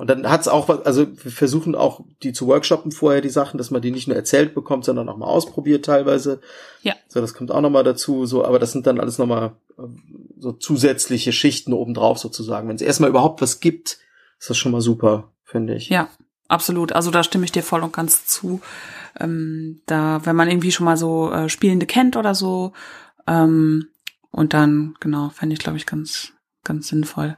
Und dann hat's auch was, also wir versuchen auch die zu workshoppen vorher, die Sachen, dass man die nicht nur erzählt bekommt, sondern auch mal ausprobiert teilweise. Ja. So, das kommt auch nochmal dazu, so, aber das sind dann alles nochmal so zusätzliche Schichten obendrauf sozusagen. Wenn es erstmal überhaupt was gibt, ist das schon mal super, finde ich. Ja, absolut. Also da stimme ich dir voll und ganz zu. Ähm, da, wenn man irgendwie schon mal so äh, Spielende kennt oder so, ähm, und dann, genau, fände ich, glaube ich, ganz, ganz sinnvoll.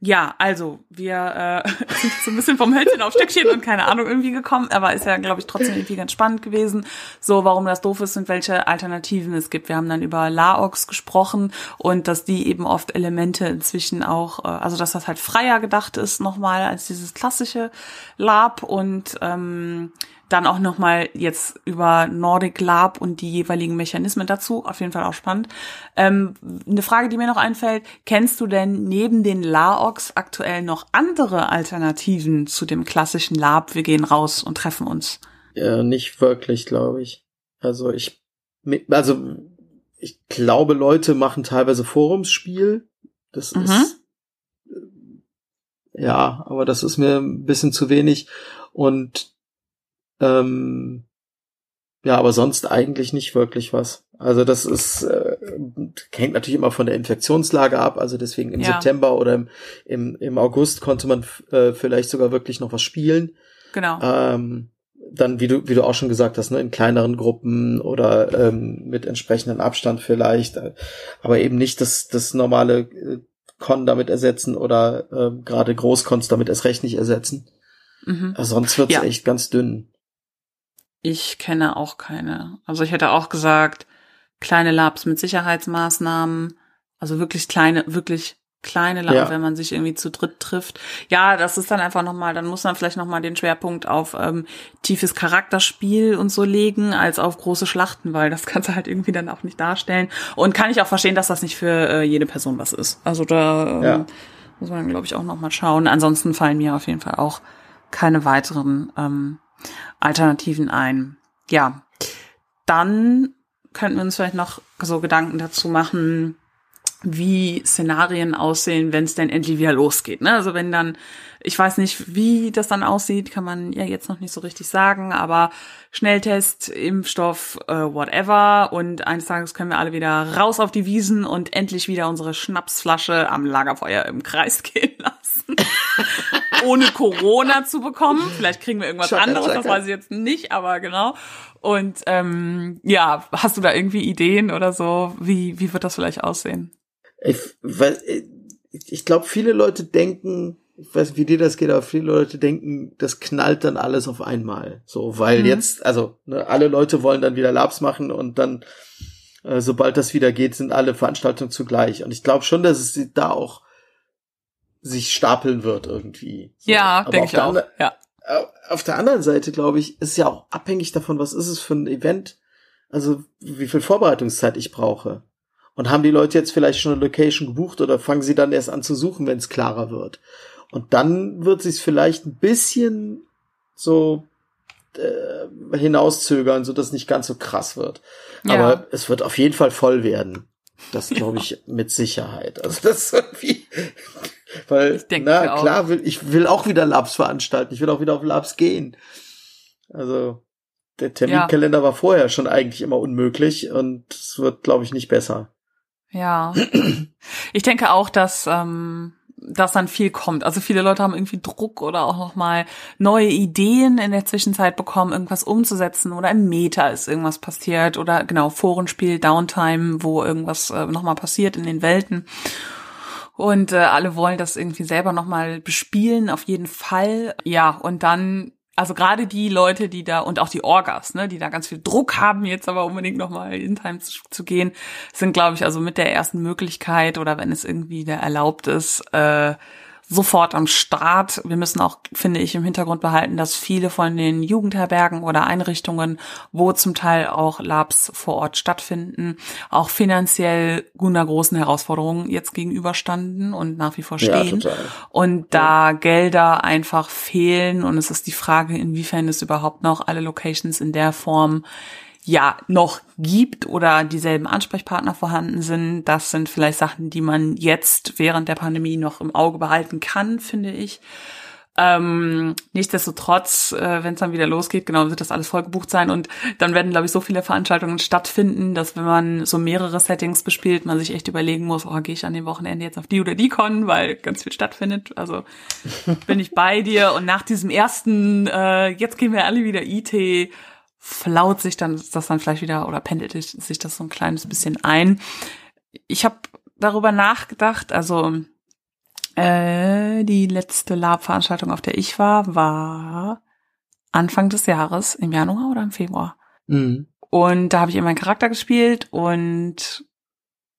Ja, also wir äh, sind so ein bisschen vom Hölzchen auf Stückchen und keine Ahnung irgendwie gekommen, aber ist ja, glaube ich, trotzdem irgendwie ganz spannend gewesen, so warum das doof ist und welche Alternativen es gibt. Wir haben dann über Laox gesprochen und dass die eben oft Elemente inzwischen auch, äh, also dass das halt freier gedacht ist nochmal als dieses klassische Lab und ähm, dann auch nochmal jetzt über Nordic Lab und die jeweiligen Mechanismen dazu. Auf jeden Fall auch spannend. Ähm, eine Frage, die mir noch einfällt. Kennst du denn neben den Laox aktuell noch andere Alternativen zu dem klassischen Lab? Wir gehen raus und treffen uns. Ja, nicht wirklich, glaube ich. Also ich, also ich glaube, Leute machen teilweise Forumsspiel. Das mhm. ist, ja, aber das ist mir ein bisschen zu wenig. Und ähm, ja, aber sonst eigentlich nicht wirklich was. Also das ist äh, hängt natürlich immer von der Infektionslage ab. Also deswegen im ja. September oder im, im, im August konnte man äh, vielleicht sogar wirklich noch was spielen. Genau. Ähm, dann, wie du, wie du auch schon gesagt hast, ne, in kleineren Gruppen oder ähm, mit entsprechendem Abstand vielleicht, aber eben nicht das, das normale äh, Con damit ersetzen oder äh, gerade Großcons damit erst recht nicht ersetzen. Mhm. Sonst wird's ja. echt ganz dünn. Ich kenne auch keine. Also ich hätte auch gesagt, kleine Labs mit Sicherheitsmaßnahmen, also wirklich kleine, wirklich kleine Labs, ja. wenn man sich irgendwie zu dritt trifft. Ja, das ist dann einfach nochmal, dann muss man vielleicht nochmal den Schwerpunkt auf ähm, tiefes Charakterspiel und so legen, als auf große Schlachten, weil das kannst du halt irgendwie dann auch nicht darstellen. Und kann ich auch verstehen, dass das nicht für äh, jede Person was ist. Also da ähm, ja. muss man, glaube ich, auch nochmal schauen. Ansonsten fallen mir auf jeden Fall auch keine weiteren ähm, Alternativen ein. Ja, dann könnten wir uns vielleicht noch so Gedanken dazu machen, wie Szenarien aussehen, wenn es denn endlich wieder losgeht. Ne? Also wenn dann, ich weiß nicht, wie das dann aussieht, kann man ja jetzt noch nicht so richtig sagen, aber Schnelltest, Impfstoff, äh, whatever. Und eines Tages können wir alle wieder raus auf die Wiesen und endlich wieder unsere Schnapsflasche am Lagerfeuer im Kreis gehen lassen. Ohne Corona zu bekommen. Vielleicht kriegen wir irgendwas Schocker, anderes, Schocker. das weiß ich jetzt nicht, aber genau. Und ähm, ja, hast du da irgendwie Ideen oder so? Wie, wie wird das vielleicht aussehen? Ich, ich glaube, viele Leute denken, ich weiß nicht, wie dir das geht, aber viele Leute denken, das knallt dann alles auf einmal. So, weil mhm. jetzt, also ne, alle Leute wollen dann wieder Labs machen und dann, äh, sobald das wieder geht, sind alle Veranstaltungen zugleich. Und ich glaube schon, dass es da auch sich stapeln wird irgendwie. So. Ja, denke ich auch. Ja. Auf der anderen Seite, glaube ich, ist ja auch abhängig davon, was ist es für ein Event, also wie viel Vorbereitungszeit ich brauche. Und haben die Leute jetzt vielleicht schon eine Location gebucht oder fangen sie dann erst an zu suchen, wenn es klarer wird? Und dann wird sich vielleicht ein bisschen so äh, hinauszögern, so dass nicht ganz so krass wird. Ja. Aber es wird auf jeden Fall voll werden. Das glaube ich ja. mit Sicherheit. Also das ist irgendwie, weil ich denke na klar will ich will auch wieder Labs veranstalten. Ich will auch wieder auf Labs gehen. Also der Terminkalender ja. war vorher schon eigentlich immer unmöglich und es wird glaube ich nicht besser. Ja, ich denke auch, dass ähm, dass dann viel kommt. Also viele Leute haben irgendwie Druck oder auch noch mal neue Ideen in der Zwischenzeit bekommen, irgendwas umzusetzen oder im Meta ist irgendwas passiert oder genau Forenspiel, Downtime, wo irgendwas äh, noch mal passiert in den Welten. Und äh, alle wollen das irgendwie selber noch mal bespielen, auf jeden Fall. Ja, und dann also gerade die Leute, die da und auch die Orgas, ne, die da ganz viel Druck haben, jetzt aber unbedingt nochmal in Time zu, zu, gehen, sind, glaube ich, also mit der ersten Möglichkeit oder wenn es irgendwie da erlaubt ist, äh, sofort am Start. Wir müssen auch, finde ich, im Hintergrund behalten, dass viele von den Jugendherbergen oder Einrichtungen, wo zum Teil auch Labs vor Ort stattfinden, auch finanziell einer großen Herausforderungen jetzt gegenüberstanden und nach wie vor stehen. Ja, und da ja. Gelder einfach fehlen und es ist die Frage, inwiefern es überhaupt noch alle Locations in der Form ja noch gibt oder dieselben Ansprechpartner vorhanden sind. Das sind vielleicht Sachen, die man jetzt während der Pandemie noch im Auge behalten kann, finde ich. Ähm, nichtsdestotrotz, äh, wenn es dann wieder losgeht, genau, wird das alles vollgebucht sein und dann werden, glaube ich, so viele Veranstaltungen stattfinden, dass wenn man so mehrere Settings bespielt, man sich echt überlegen muss, oh, gehe ich an dem Wochenende jetzt auf die oder die Con, weil ganz viel stattfindet. Also bin ich bei dir und nach diesem ersten, äh, jetzt gehen wir alle wieder IT, flaut sich dann das dann vielleicht wieder oder pendelt sich das so ein kleines bisschen ein. Ich habe darüber nachgedacht, also äh, die letzte Lab-Veranstaltung, auf der ich war, war Anfang des Jahres, im Januar oder im Februar. Mhm. Und da habe ich eben meinen Charakter gespielt und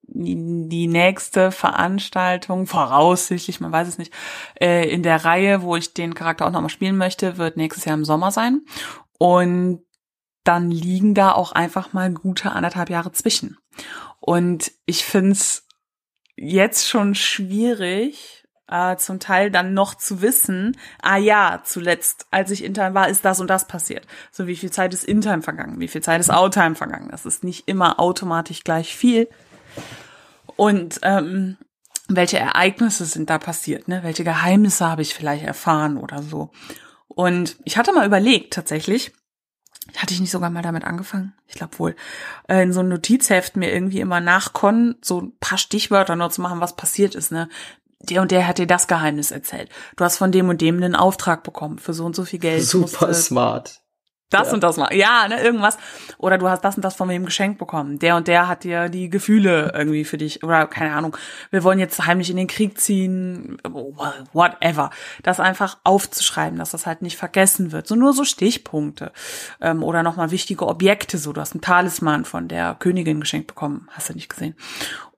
die nächste Veranstaltung, voraussichtlich, man weiß es nicht, äh, in der Reihe, wo ich den Charakter auch nochmal spielen möchte, wird nächstes Jahr im Sommer sein. Und dann liegen da auch einfach mal gute anderthalb Jahre zwischen. Und ich find's jetzt schon schwierig, äh, zum Teil dann noch zu wissen, ah ja, zuletzt, als ich intern war, ist das und das passiert. So wie viel Zeit ist intern vergangen, wie viel Zeit ist outtime vergangen. Das ist nicht immer automatisch gleich viel. Und ähm, welche Ereignisse sind da passiert, ne? Welche Geheimnisse habe ich vielleicht erfahren oder so. Und ich hatte mal überlegt, tatsächlich, hatte ich nicht sogar mal damit angefangen? Ich glaube wohl. Äh, in so einem Notizheft mir irgendwie immer nachkonnen, so ein paar Stichwörter nur zu machen, was passiert ist, ne? der und der hat dir das Geheimnis erzählt. Du hast von dem und dem einen Auftrag bekommen für so und so viel Geld. Super musste, smart das ja. und das mal. Ja, ne, irgendwas. Oder du hast das und das von wem geschenkt bekommen. Der und der hat dir die Gefühle irgendwie für dich. Oder keine Ahnung, wir wollen jetzt heimlich in den Krieg ziehen. Whatever. Das einfach aufzuschreiben, dass das halt nicht vergessen wird. So nur so Stichpunkte. Ähm, oder nochmal wichtige Objekte. So, du hast einen Talisman von der Königin geschenkt bekommen. Hast du nicht gesehen.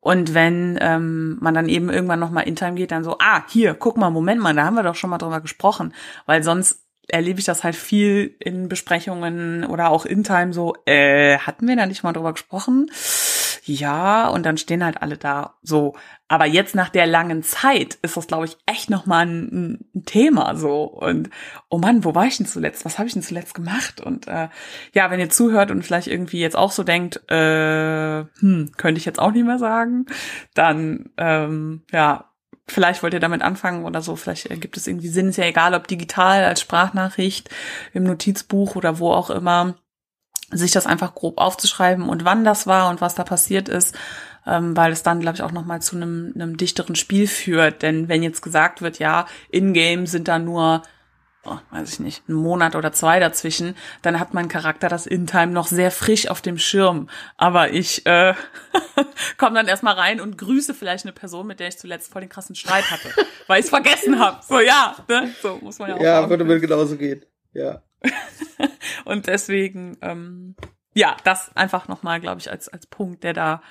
Und wenn ähm, man dann eben irgendwann nochmal in Time geht, dann so, ah, hier, guck mal, Moment mal, da haben wir doch schon mal drüber gesprochen. Weil sonst erlebe ich das halt viel in Besprechungen oder auch in Time so, äh, hatten wir da nicht mal drüber gesprochen? Ja, und dann stehen halt alle da so. Aber jetzt nach der langen Zeit ist das, glaube ich, echt nochmal ein, ein Thema so. Und oh Mann, wo war ich denn zuletzt? Was habe ich denn zuletzt gemacht? Und äh, ja, wenn ihr zuhört und vielleicht irgendwie jetzt auch so denkt, äh, hm, könnte ich jetzt auch nicht mehr sagen, dann ähm, ja, vielleicht wollt ihr damit anfangen oder so, vielleicht gibt es irgendwie Sinn, ist ja egal, ob digital als Sprachnachricht im Notizbuch oder wo auch immer, sich das einfach grob aufzuschreiben und wann das war und was da passiert ist, ähm, weil es dann, glaube ich, auch nochmal zu einem, einem dichteren Spiel führt. Denn wenn jetzt gesagt wird, ja, in-game sind da nur oh, weiß ich nicht, einen Monat oder zwei dazwischen, dann hat mein Charakter das In-Time noch sehr frisch auf dem Schirm. Aber ich äh, komme dann erstmal rein und grüße vielleicht eine Person, mit der ich zuletzt voll den krassen Streit hatte, weil ich es vergessen habe. So, ja, ne? so muss man ja auch Ja, sagen. würde mir genauso gehen, ja. und deswegen, ähm, ja, das einfach nochmal, glaube ich, als, als Punkt, der da,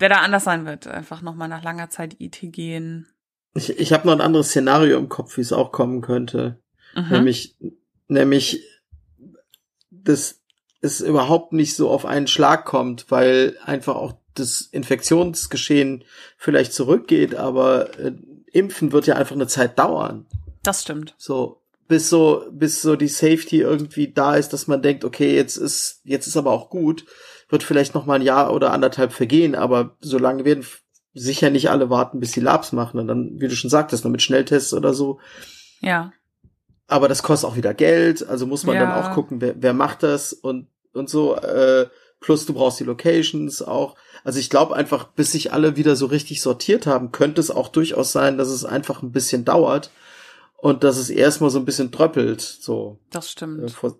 der da anders sein wird. Einfach nochmal nach langer Zeit IT gehen. Ich, ich habe noch ein anderes Szenario im Kopf, wie es auch kommen könnte. Mhm. Nämlich, nämlich, dass es überhaupt nicht so auf einen Schlag kommt, weil einfach auch das Infektionsgeschehen vielleicht zurückgeht, aber äh, Impfen wird ja einfach eine Zeit dauern. Das stimmt. So, bis so, bis so die Safety irgendwie da ist, dass man denkt, okay, jetzt ist, jetzt ist aber auch gut, wird vielleicht noch mal ein Jahr oder anderthalb vergehen, aber so lange werden sicher nicht alle warten, bis sie Labs machen und dann, wie du schon sagtest, noch mit Schnelltests oder so. Ja aber das kostet auch wieder Geld, also muss man ja. dann auch gucken, wer, wer macht das und, und so. Äh, plus du brauchst die Locations auch. Also ich glaube einfach, bis sich alle wieder so richtig sortiert haben, könnte es auch durchaus sein, dass es einfach ein bisschen dauert und dass es erstmal so ein bisschen tröppelt. So. Das stimmt. Äh,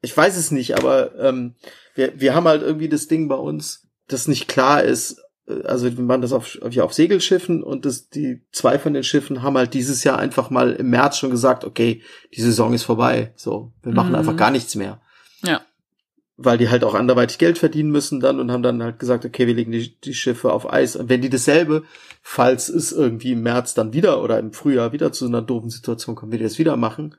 ich weiß es nicht, aber ähm, wir, wir haben halt irgendwie das Ding bei uns, das nicht klar ist, also wir machen das auf, ja, auf Segelschiffen und das, die zwei von den Schiffen haben halt dieses Jahr einfach mal im März schon gesagt, okay, die Saison ist vorbei. So, wir machen mhm. einfach gar nichts mehr. Ja. Weil die halt auch anderweitig Geld verdienen müssen dann und haben dann halt gesagt, okay, wir legen die, die Schiffe auf Eis. Und wenn die dasselbe, falls es irgendwie im März dann wieder oder im Frühjahr wieder zu einer doofen Situation kommt, wie die das wieder machen,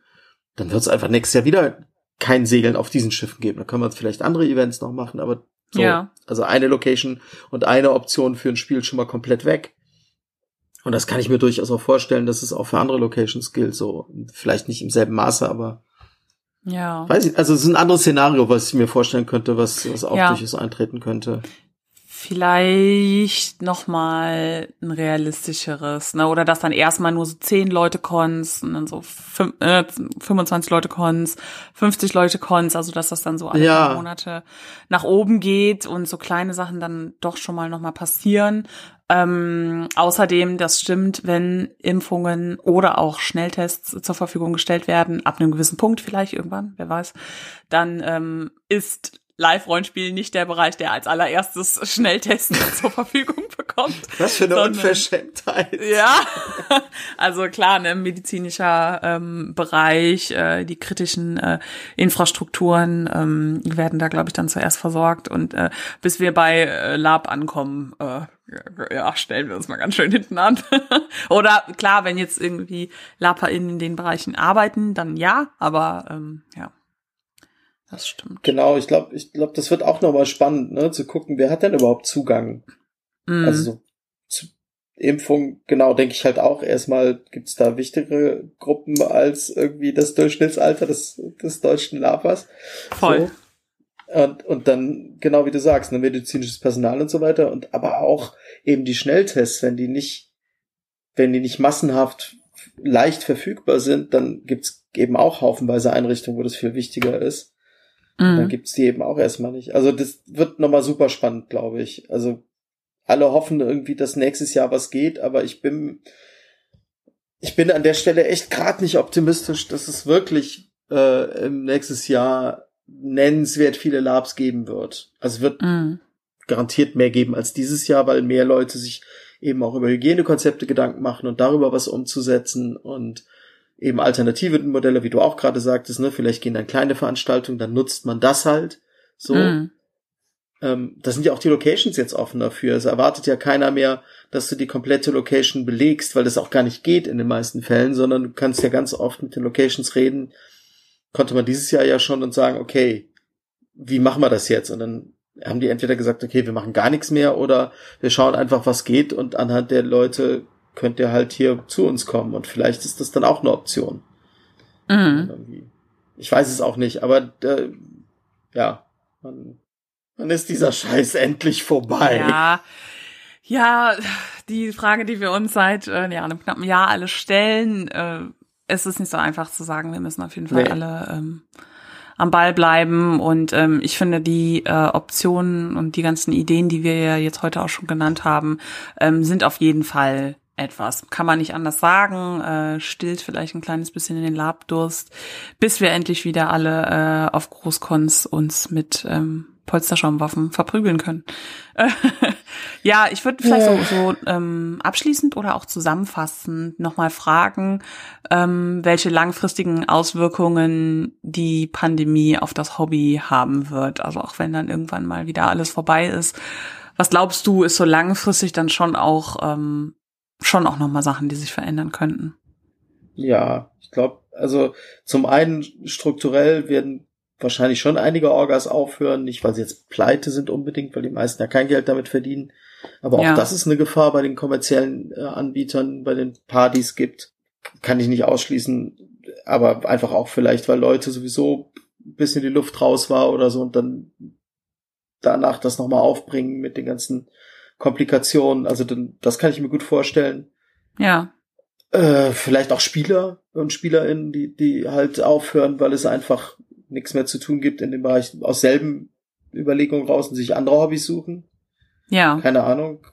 dann wird es einfach nächstes Jahr wieder kein Segeln auf diesen Schiffen geben. Dann können wir vielleicht andere Events noch machen, aber so, ja. Also eine Location und eine Option für ein Spiel schon mal komplett weg. Und das kann ich mir durchaus auch vorstellen, dass es auch für andere Locations gilt. So, vielleicht nicht im selben Maße, aber ja. Weiß ich, also es ist ein anderes Szenario, was ich mir vorstellen könnte, was, was auch ja. durchaus eintreten könnte. Vielleicht noch mal ein realistischeres, ne? Oder dass dann erstmal nur so zehn Leute Cons und dann so fünf, äh, 25 Leute Cons, 50 Leute Cons, also dass das dann so alle Ja. paar Monate nach oben geht und so kleine Sachen dann doch schon mal noch mal passieren. Ähm, außerdem, das stimmt, wenn Impfungen oder auch Schnelltests zur Verfügung gestellt werden, ab einem gewissen Punkt vielleicht irgendwann, wer weiß, dann ähm, ist Live-Rollenspiel nicht der Bereich, der als allererstes Schnelltesten zur Verfügung bekommt. Was für eine Sondern- Unverschämtheit. Ja, also klar, ne, medizinischer ähm, Bereich, äh, die kritischen äh, Infrastrukturen ähm, werden da, glaube ich, dann zuerst versorgt und äh, bis wir bei äh, Lab ankommen, äh, ja, stellen wir uns mal ganz schön hinten an. Oder klar, wenn jetzt irgendwie LablerInnen in den Bereichen arbeiten, dann ja, aber ähm, ja, das stimmt. Genau, ich glaube, ich glaube, das wird auch nochmal spannend, ne, zu gucken, wer hat denn überhaupt Zugang? Mhm. Also so zu Impfung, genau, denke ich halt auch. Erstmal gibt's da wichtigere Gruppen als irgendwie das Durchschnittsalter des, des deutschen Labers. Voll. So. Und, und dann, genau wie du sagst, ne, medizinisches Personal und so weiter. Und aber auch eben die Schnelltests, wenn die nicht, wenn die nicht massenhaft leicht verfügbar sind, dann gibt's eben auch haufenweise Einrichtungen, wo das viel wichtiger ist. Dann Mhm. gibt's die eben auch erstmal nicht. Also das wird nochmal super spannend, glaube ich. Also alle hoffen irgendwie, dass nächstes Jahr was geht, aber ich bin, ich bin an der Stelle echt gerade nicht optimistisch, dass es wirklich äh, im nächstes Jahr nennenswert viele Labs geben wird. Also es wird Mhm. garantiert mehr geben als dieses Jahr, weil mehr Leute sich eben auch über Hygienekonzepte Gedanken machen und darüber was umzusetzen und eben alternative Modelle, wie du auch gerade sagtest, ne, vielleicht gehen dann kleine Veranstaltungen, dann nutzt man das halt so. Mhm. Ähm, da sind ja auch die Locations jetzt offen dafür. Es erwartet ja keiner mehr, dass du die komplette Location belegst, weil das auch gar nicht geht in den meisten Fällen, sondern du kannst ja ganz oft mit den Locations reden. Konnte man dieses Jahr ja schon und sagen, okay, wie machen wir das jetzt? Und dann haben die entweder gesagt, okay, wir machen gar nichts mehr oder wir schauen einfach, was geht und anhand der Leute könnt ihr halt hier zu uns kommen und vielleicht ist das dann auch eine Option. Mhm. Ich weiß es auch nicht, aber äh, ja, man, man ist dieser Scheiß endlich vorbei. Ja, ja, die Frage, die wir uns seit äh, ja, einem knappen Jahr alle stellen, äh, es ist nicht so einfach zu sagen, wir müssen auf jeden Fall Nee. alle ähm, am Ball bleiben. Und ähm, ich finde die äh, Optionen und die ganzen Ideen, die wir ja jetzt heute auch schon genannt haben, ähm, sind auf jeden Fall etwas. Kann man nicht anders sagen. Äh, stillt vielleicht ein kleines bisschen in den Labdurst, bis wir endlich wieder alle äh, auf Großkons uns mit ähm, Polsterschaumwaffen verprügeln können. Ja, ich würde vielleicht so, so ähm, abschließend oder auch zusammenfassend nochmal fragen, ähm, welche langfristigen Auswirkungen die Pandemie auf das Hobby haben wird. Also auch wenn dann irgendwann mal wieder alles vorbei ist. Was glaubst du, ist so langfristig dann schon auch ähm, schon auch nochmal Sachen, die sich verändern könnten? Ja, ich glaube, also zum einen strukturell werden wahrscheinlich schon einige Orgas aufhören, nicht weil sie jetzt pleite sind unbedingt, weil die meisten ja kein Geld damit verdienen. Aber auch Ja. das ist eine Gefahr bei den kommerziellen äh, Anbietern, bei den Partys gibt. Kann ich nicht ausschließen, aber einfach auch vielleicht, weil Leute sowieso ein bisschen die Luft raus war oder so und dann danach das nochmal aufbringen mit den ganzen Komplikationen. Also das kann ich mir gut vorstellen. Ja. Äh, vielleicht auch Spieler und SpielerInnen, die, die halt aufhören, weil es einfach nichts mehr zu tun gibt in dem Bereich aus selben Überlegungen raus und sich andere Hobbys suchen. Ja. Keine Ahnung.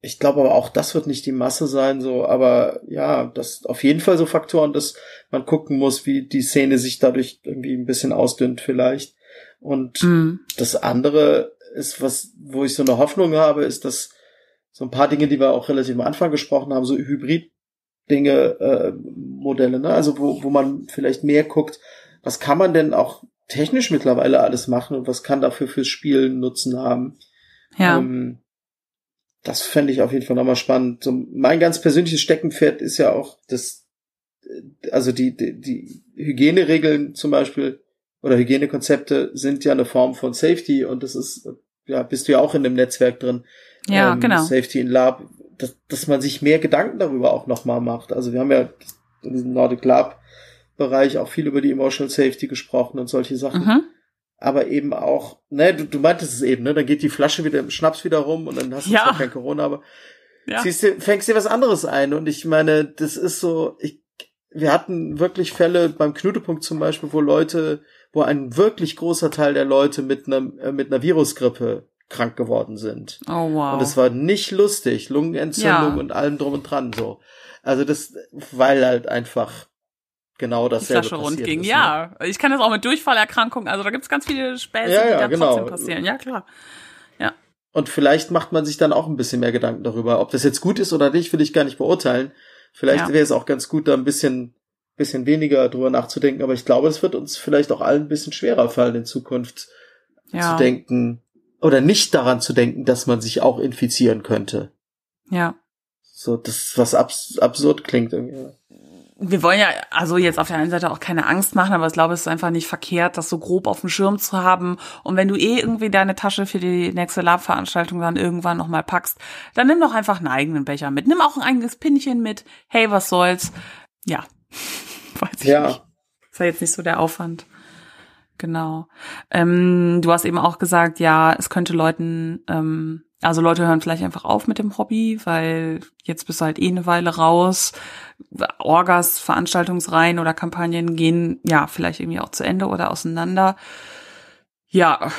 Ich glaube aber auch, das wird nicht die Masse sein, so, aber ja, das auf jeden Fall so Faktoren, dass man gucken muss, wie die Szene sich dadurch irgendwie ein bisschen ausdünnt vielleicht. Und Mhm. das andere ist, was, wo ich so eine Hoffnung habe, ist, dass so ein paar Dinge, die wir auch relativ am Anfang gesprochen haben, so Hybrid-Dinge, äh, Modelle, ne? Also wo, wo man vielleicht mehr guckt, was kann man denn auch technisch mittlerweile alles machen und was kann dafür fürs Spielen Nutzen haben. Ja. Ähm, das fände ich auf jeden Fall nochmal spannend. So, mein ganz persönliches Steckenpferd ist ja auch das, äh, also die, die, die Hygieneregeln zum Beispiel oder Hygienekonzepte sind ja eine Form von Safety und das ist, ja, bist du ja auch in dem Netzwerk drin. Ja, Ähm, genau. Safety in Lab, dass, dass man sich mehr Gedanken darüber auch nochmal macht. Also wir haben ja in diesem Nordic Lab Bereich auch viel über die Emotional Safety gesprochen und solche Sachen. Mhm. aber eben auch, ne, du, du meintest es eben, ne, dann geht die Flasche wieder im Schnaps wieder rum und dann hast du Ja. zwar kein Corona, aber Ja. ziehst dir, fängst dir was anderes ein. Und ich meine, das ist so, ich, wir hatten wirklich Fälle beim Knutepunkt zum Beispiel, wo Leute, wo ein wirklich großer Teil der Leute mit einer, äh, mit einer Virusgrippe krank geworden sind. Oh wow. Und es war nicht lustig, Lungenentzündung Ja. und allem drum und dran so. Also das, weil halt einfach genau die dasselbe Flasche rund passiert ging. ist, ne? Ja, ich kann das auch mit Durchfallerkrankungen. Also da gibt's ganz viele Späße, Ja, die ja, da genau. trotzdem passieren. Ja, klar. Und vielleicht macht man sich dann auch ein bisschen mehr Gedanken darüber. Ob das jetzt gut ist oder nicht, will ich gar nicht beurteilen. Vielleicht Ja. wäre es auch ganz gut, da ein bisschen, bisschen weniger drüber nachzudenken. Aber ich glaube, es wird uns vielleicht auch allen ein bisschen schwerer fallen in Zukunft Ja. zu denken oder nicht daran zu denken, dass man sich auch infizieren könnte. Ja. So, das, was abs absurd klingt irgendwie. Wir wollen ja also jetzt auf der einen Seite auch keine Angst machen, aber ich glaube, es ist einfach nicht verkehrt, das so grob auf dem Schirm zu haben. Und wenn du eh irgendwie deine Tasche für die nächste Lab-Veranstaltung dann irgendwann nochmal packst, dann nimm doch einfach einen eigenen Becher mit. Nimm auch ein eigenes Pinchen mit. Hey, was soll's? Ja. Weiß ich Ja. nicht. Ist ja jetzt nicht so der Aufwand. Genau. Ähm, du hast eben auch gesagt, ja, es könnte Leuten, ähm, also Leute hören vielleicht einfach auf mit dem Hobby, weil jetzt bist du halt eh eine Weile raus. Orgas, Veranstaltungsreihen oder Kampagnen gehen ja vielleicht irgendwie auch zu Ende oder auseinander. Ja,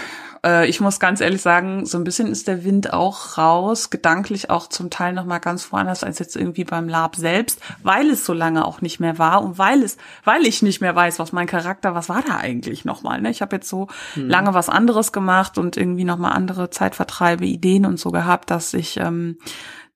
äh, ich muss ganz ehrlich sagen, so ein bisschen ist der Wind auch raus, gedanklich auch zum Teil noch mal ganz woanders als jetzt irgendwie beim Lab selbst, weil es so lange auch nicht mehr war und weil es, weil ich nicht mehr weiß, was mein Charakter, was war da eigentlich noch mal. Ne? Ich habe jetzt so lange was anderes gemacht und irgendwie noch mal andere Zeitvertreibe, Ideen und so gehabt, dass ich ähm,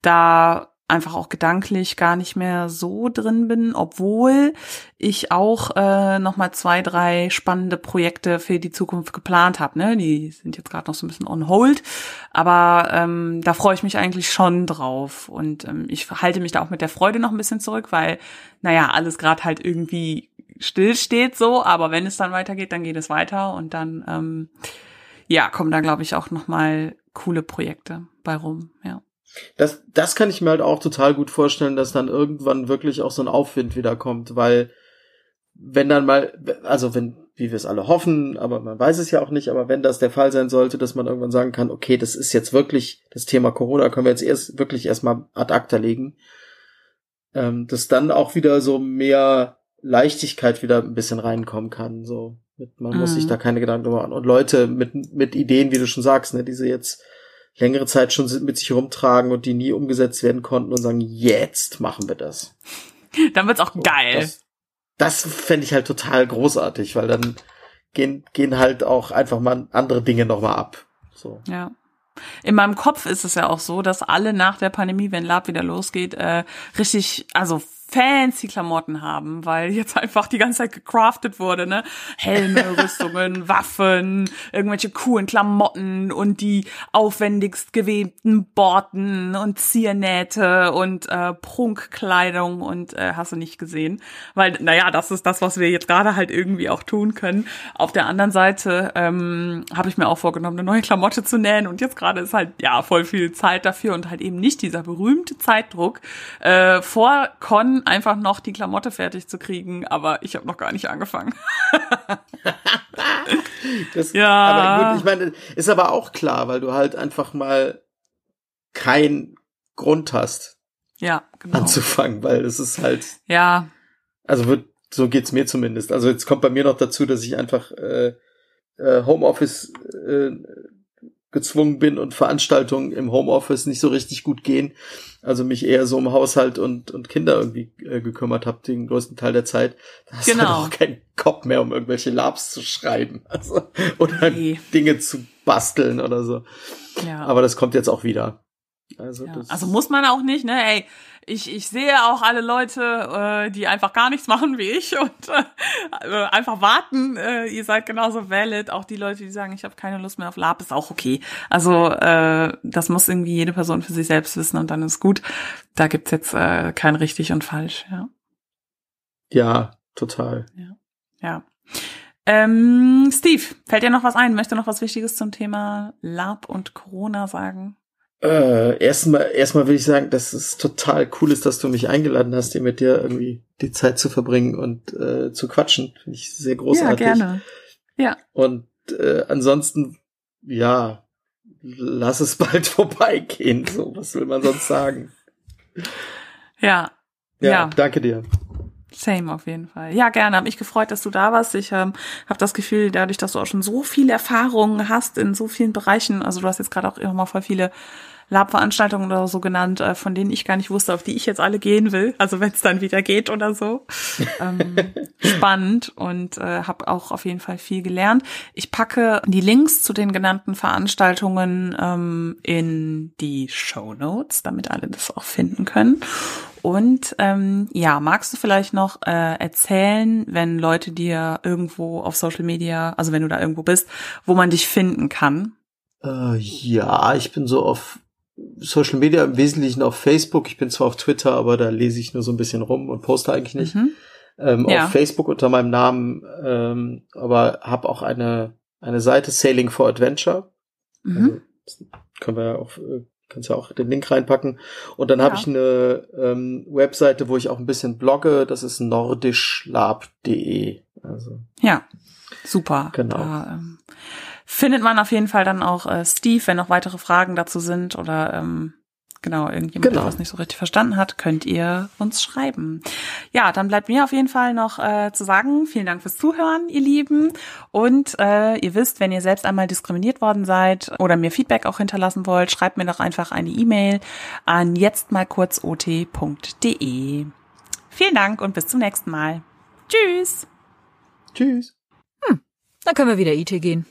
da einfach auch gedanklich gar nicht mehr so drin bin, obwohl ich auch äh, noch mal zwei, drei spannende Projekte für die Zukunft geplant habe. Ne? Die sind jetzt gerade noch so ein bisschen on hold, aber ähm, da freue ich mich eigentlich schon drauf und ähm, ich halte mich da auch mit der Freude noch ein bisschen zurück, weil naja alles gerade halt irgendwie still steht so, aber wenn es dann weitergeht, dann geht es weiter und dann ähm, ja kommen da glaube ich auch noch mal coole Projekte bei rum. Ja. Das, das kann ich mir halt auch total gut vorstellen, dass dann irgendwann wirklich auch so ein Aufwind wieder kommt, weil wenn dann mal, also wenn, wie wir es alle hoffen, aber man weiß es ja auch nicht, aber wenn das der Fall sein sollte, dass man irgendwann sagen kann, okay, das ist jetzt wirklich das Thema Corona, können wir jetzt erst wirklich erstmal ad acta legen, ähm, dass dann auch wieder so mehr Leichtigkeit wieder ein bisschen reinkommen kann, so. Mit, man muss Mhm. sich da keine Gedanken machen. Und Leute mit, mit Ideen, wie du schon sagst, ne, diese jetzt längere Zeit schon mit sich rumtragen und die nie umgesetzt werden konnten und sagen, jetzt machen wir das. Dann wird's auch geil. Das, das fände ich halt total großartig, weil dann gehen, gehen halt auch einfach mal andere Dinge nochmal ab. So. Ja. In meinem Kopf ist es ja auch so, dass alle nach der Pandemie, wenn Lab wieder losgeht, äh, richtig, also fancy Klamotten haben, weil jetzt einfach die ganze Zeit gecraftet wurde, ne? Helme, Rüstungen, Waffen, irgendwelche coolen Klamotten und die aufwendigst gewebten Borten und Ziernähte und äh, Prunkkleidung und äh, hast du nicht gesehen. Weil, naja, das ist das, was wir jetzt gerade halt irgendwie auch tun können. Auf der anderen Seite ähm, habe ich mir auch vorgenommen, eine neue Klamotte zu nähen und jetzt gerade ist halt ja voll viel Zeit dafür und halt eben nicht dieser berühmte Zeitdruck äh, vor Con einfach noch die Klamotte fertig zu kriegen, aber ich habe noch gar nicht angefangen. Das, Ja. Aber gut, ich meine, ist aber auch klar, weil du halt einfach mal keinen Grund hast, Ja, genau. anzufangen, weil es ist halt, Ja, also wird, so geht's mir zumindest. Also jetzt kommt bei mir noch dazu, dass ich einfach äh, äh, Homeoffice äh, gezwungen bin und Veranstaltungen im Homeoffice nicht so richtig gut gehen. Also mich eher so um Haushalt und, und Kinder irgendwie äh, gekümmert habe, den größten Teil der Zeit. Da hast du Genau. halt auch keinen Kopf mehr, um irgendwelche Labs zu schreiben. Also, oder Nee. Dinge zu basteln oder so. ja. Aber das kommt jetzt auch wieder. Also, Ja. Also muss man auch nicht, ne? Ey, ich, ich sehe auch alle Leute, äh, die einfach gar nichts machen wie ich und äh, einfach warten. Äh, ihr seid genauso valid. Auch die Leute, die sagen, ich habe keine Lust mehr auf Lab, ist auch okay. Also äh, das muss irgendwie jede Person für sich selbst wissen und dann ist gut. Da gibt's jetzt äh, kein richtig und falsch. Ja. ja, total. ja. Ähm, Steve, fällt dir noch was ein? Möchte noch was Wichtiges zum Thema Lab und Corona sagen? Äh, erstmal, erstmal will ich sagen, dass es total cool ist, dass du mich eingeladen hast, hier mit dir irgendwie die Zeit zu verbringen und äh, zu quatschen. Finde ich sehr großartig. Ja, gerne. Ja. Und äh, ansonsten, ja, lass es bald vorbeigehen. So, was will man sonst sagen? Ja. Ja, Ja. danke dir. Same auf jeden Fall. Ja, gerne. Hab mich gefreut, dass du da warst. Ich ähm, habe das Gefühl, dadurch, dass du auch schon so viele Erfahrungen hast in so vielen Bereichen, also du hast jetzt gerade auch immer mal voll viele Lab-Veranstaltungen oder so genannt, äh, von denen ich gar nicht wusste, auf die ich jetzt alle gehen will. Also wenn es dann wieder geht oder so. ähm, spannend und äh, habe auch auf jeden Fall viel gelernt. Ich packe die Links zu den genannten Veranstaltungen ähm, in die Show Notes, damit alle das auch finden können. Und ähm, ja, magst du vielleicht noch äh, erzählen, wenn Leute dir irgendwo auf Social Media, also wenn du da irgendwo bist, wo man dich finden kann? Äh, ja, ich bin so auf Social Media im Wesentlichen auf Facebook. Ich bin zwar auf Twitter, aber da lese ich nur so ein bisschen rum und poste eigentlich nicht. Mhm. Ähm, Ja. Auf Facebook unter meinem Namen, ähm, aber habe auch eine eine Seite Sailing for Adventure. Mhm. Also, können wir ja auch, äh, kannst ja auch den Link reinpacken. Und dann habe Ja. ich eine ähm, Webseite, wo ich auch ein bisschen blogge. Das ist nordischlab.de. Also Ja, super. Genau. Da, ähm, findet man auf jeden Fall dann auch äh, Steve, wenn noch weitere Fragen dazu sind oder ähm, genau irgendjemand, Genau. der was nicht so richtig verstanden hat, könnt ihr uns schreiben. Ja, dann bleibt mir auf jeden Fall noch äh, zu sagen, vielen Dank fürs Zuhören, ihr Lieben. Und äh, ihr wisst, wenn ihr selbst einmal diskriminiert worden seid oder mir Feedback auch hinterlassen wollt, schreibt mir doch einfach eine E-Mail an jetztmalkurzot.de. Vielen Dank und bis zum nächsten Mal. Tschüss. tschüss. Dann können wir wieder IT gehen.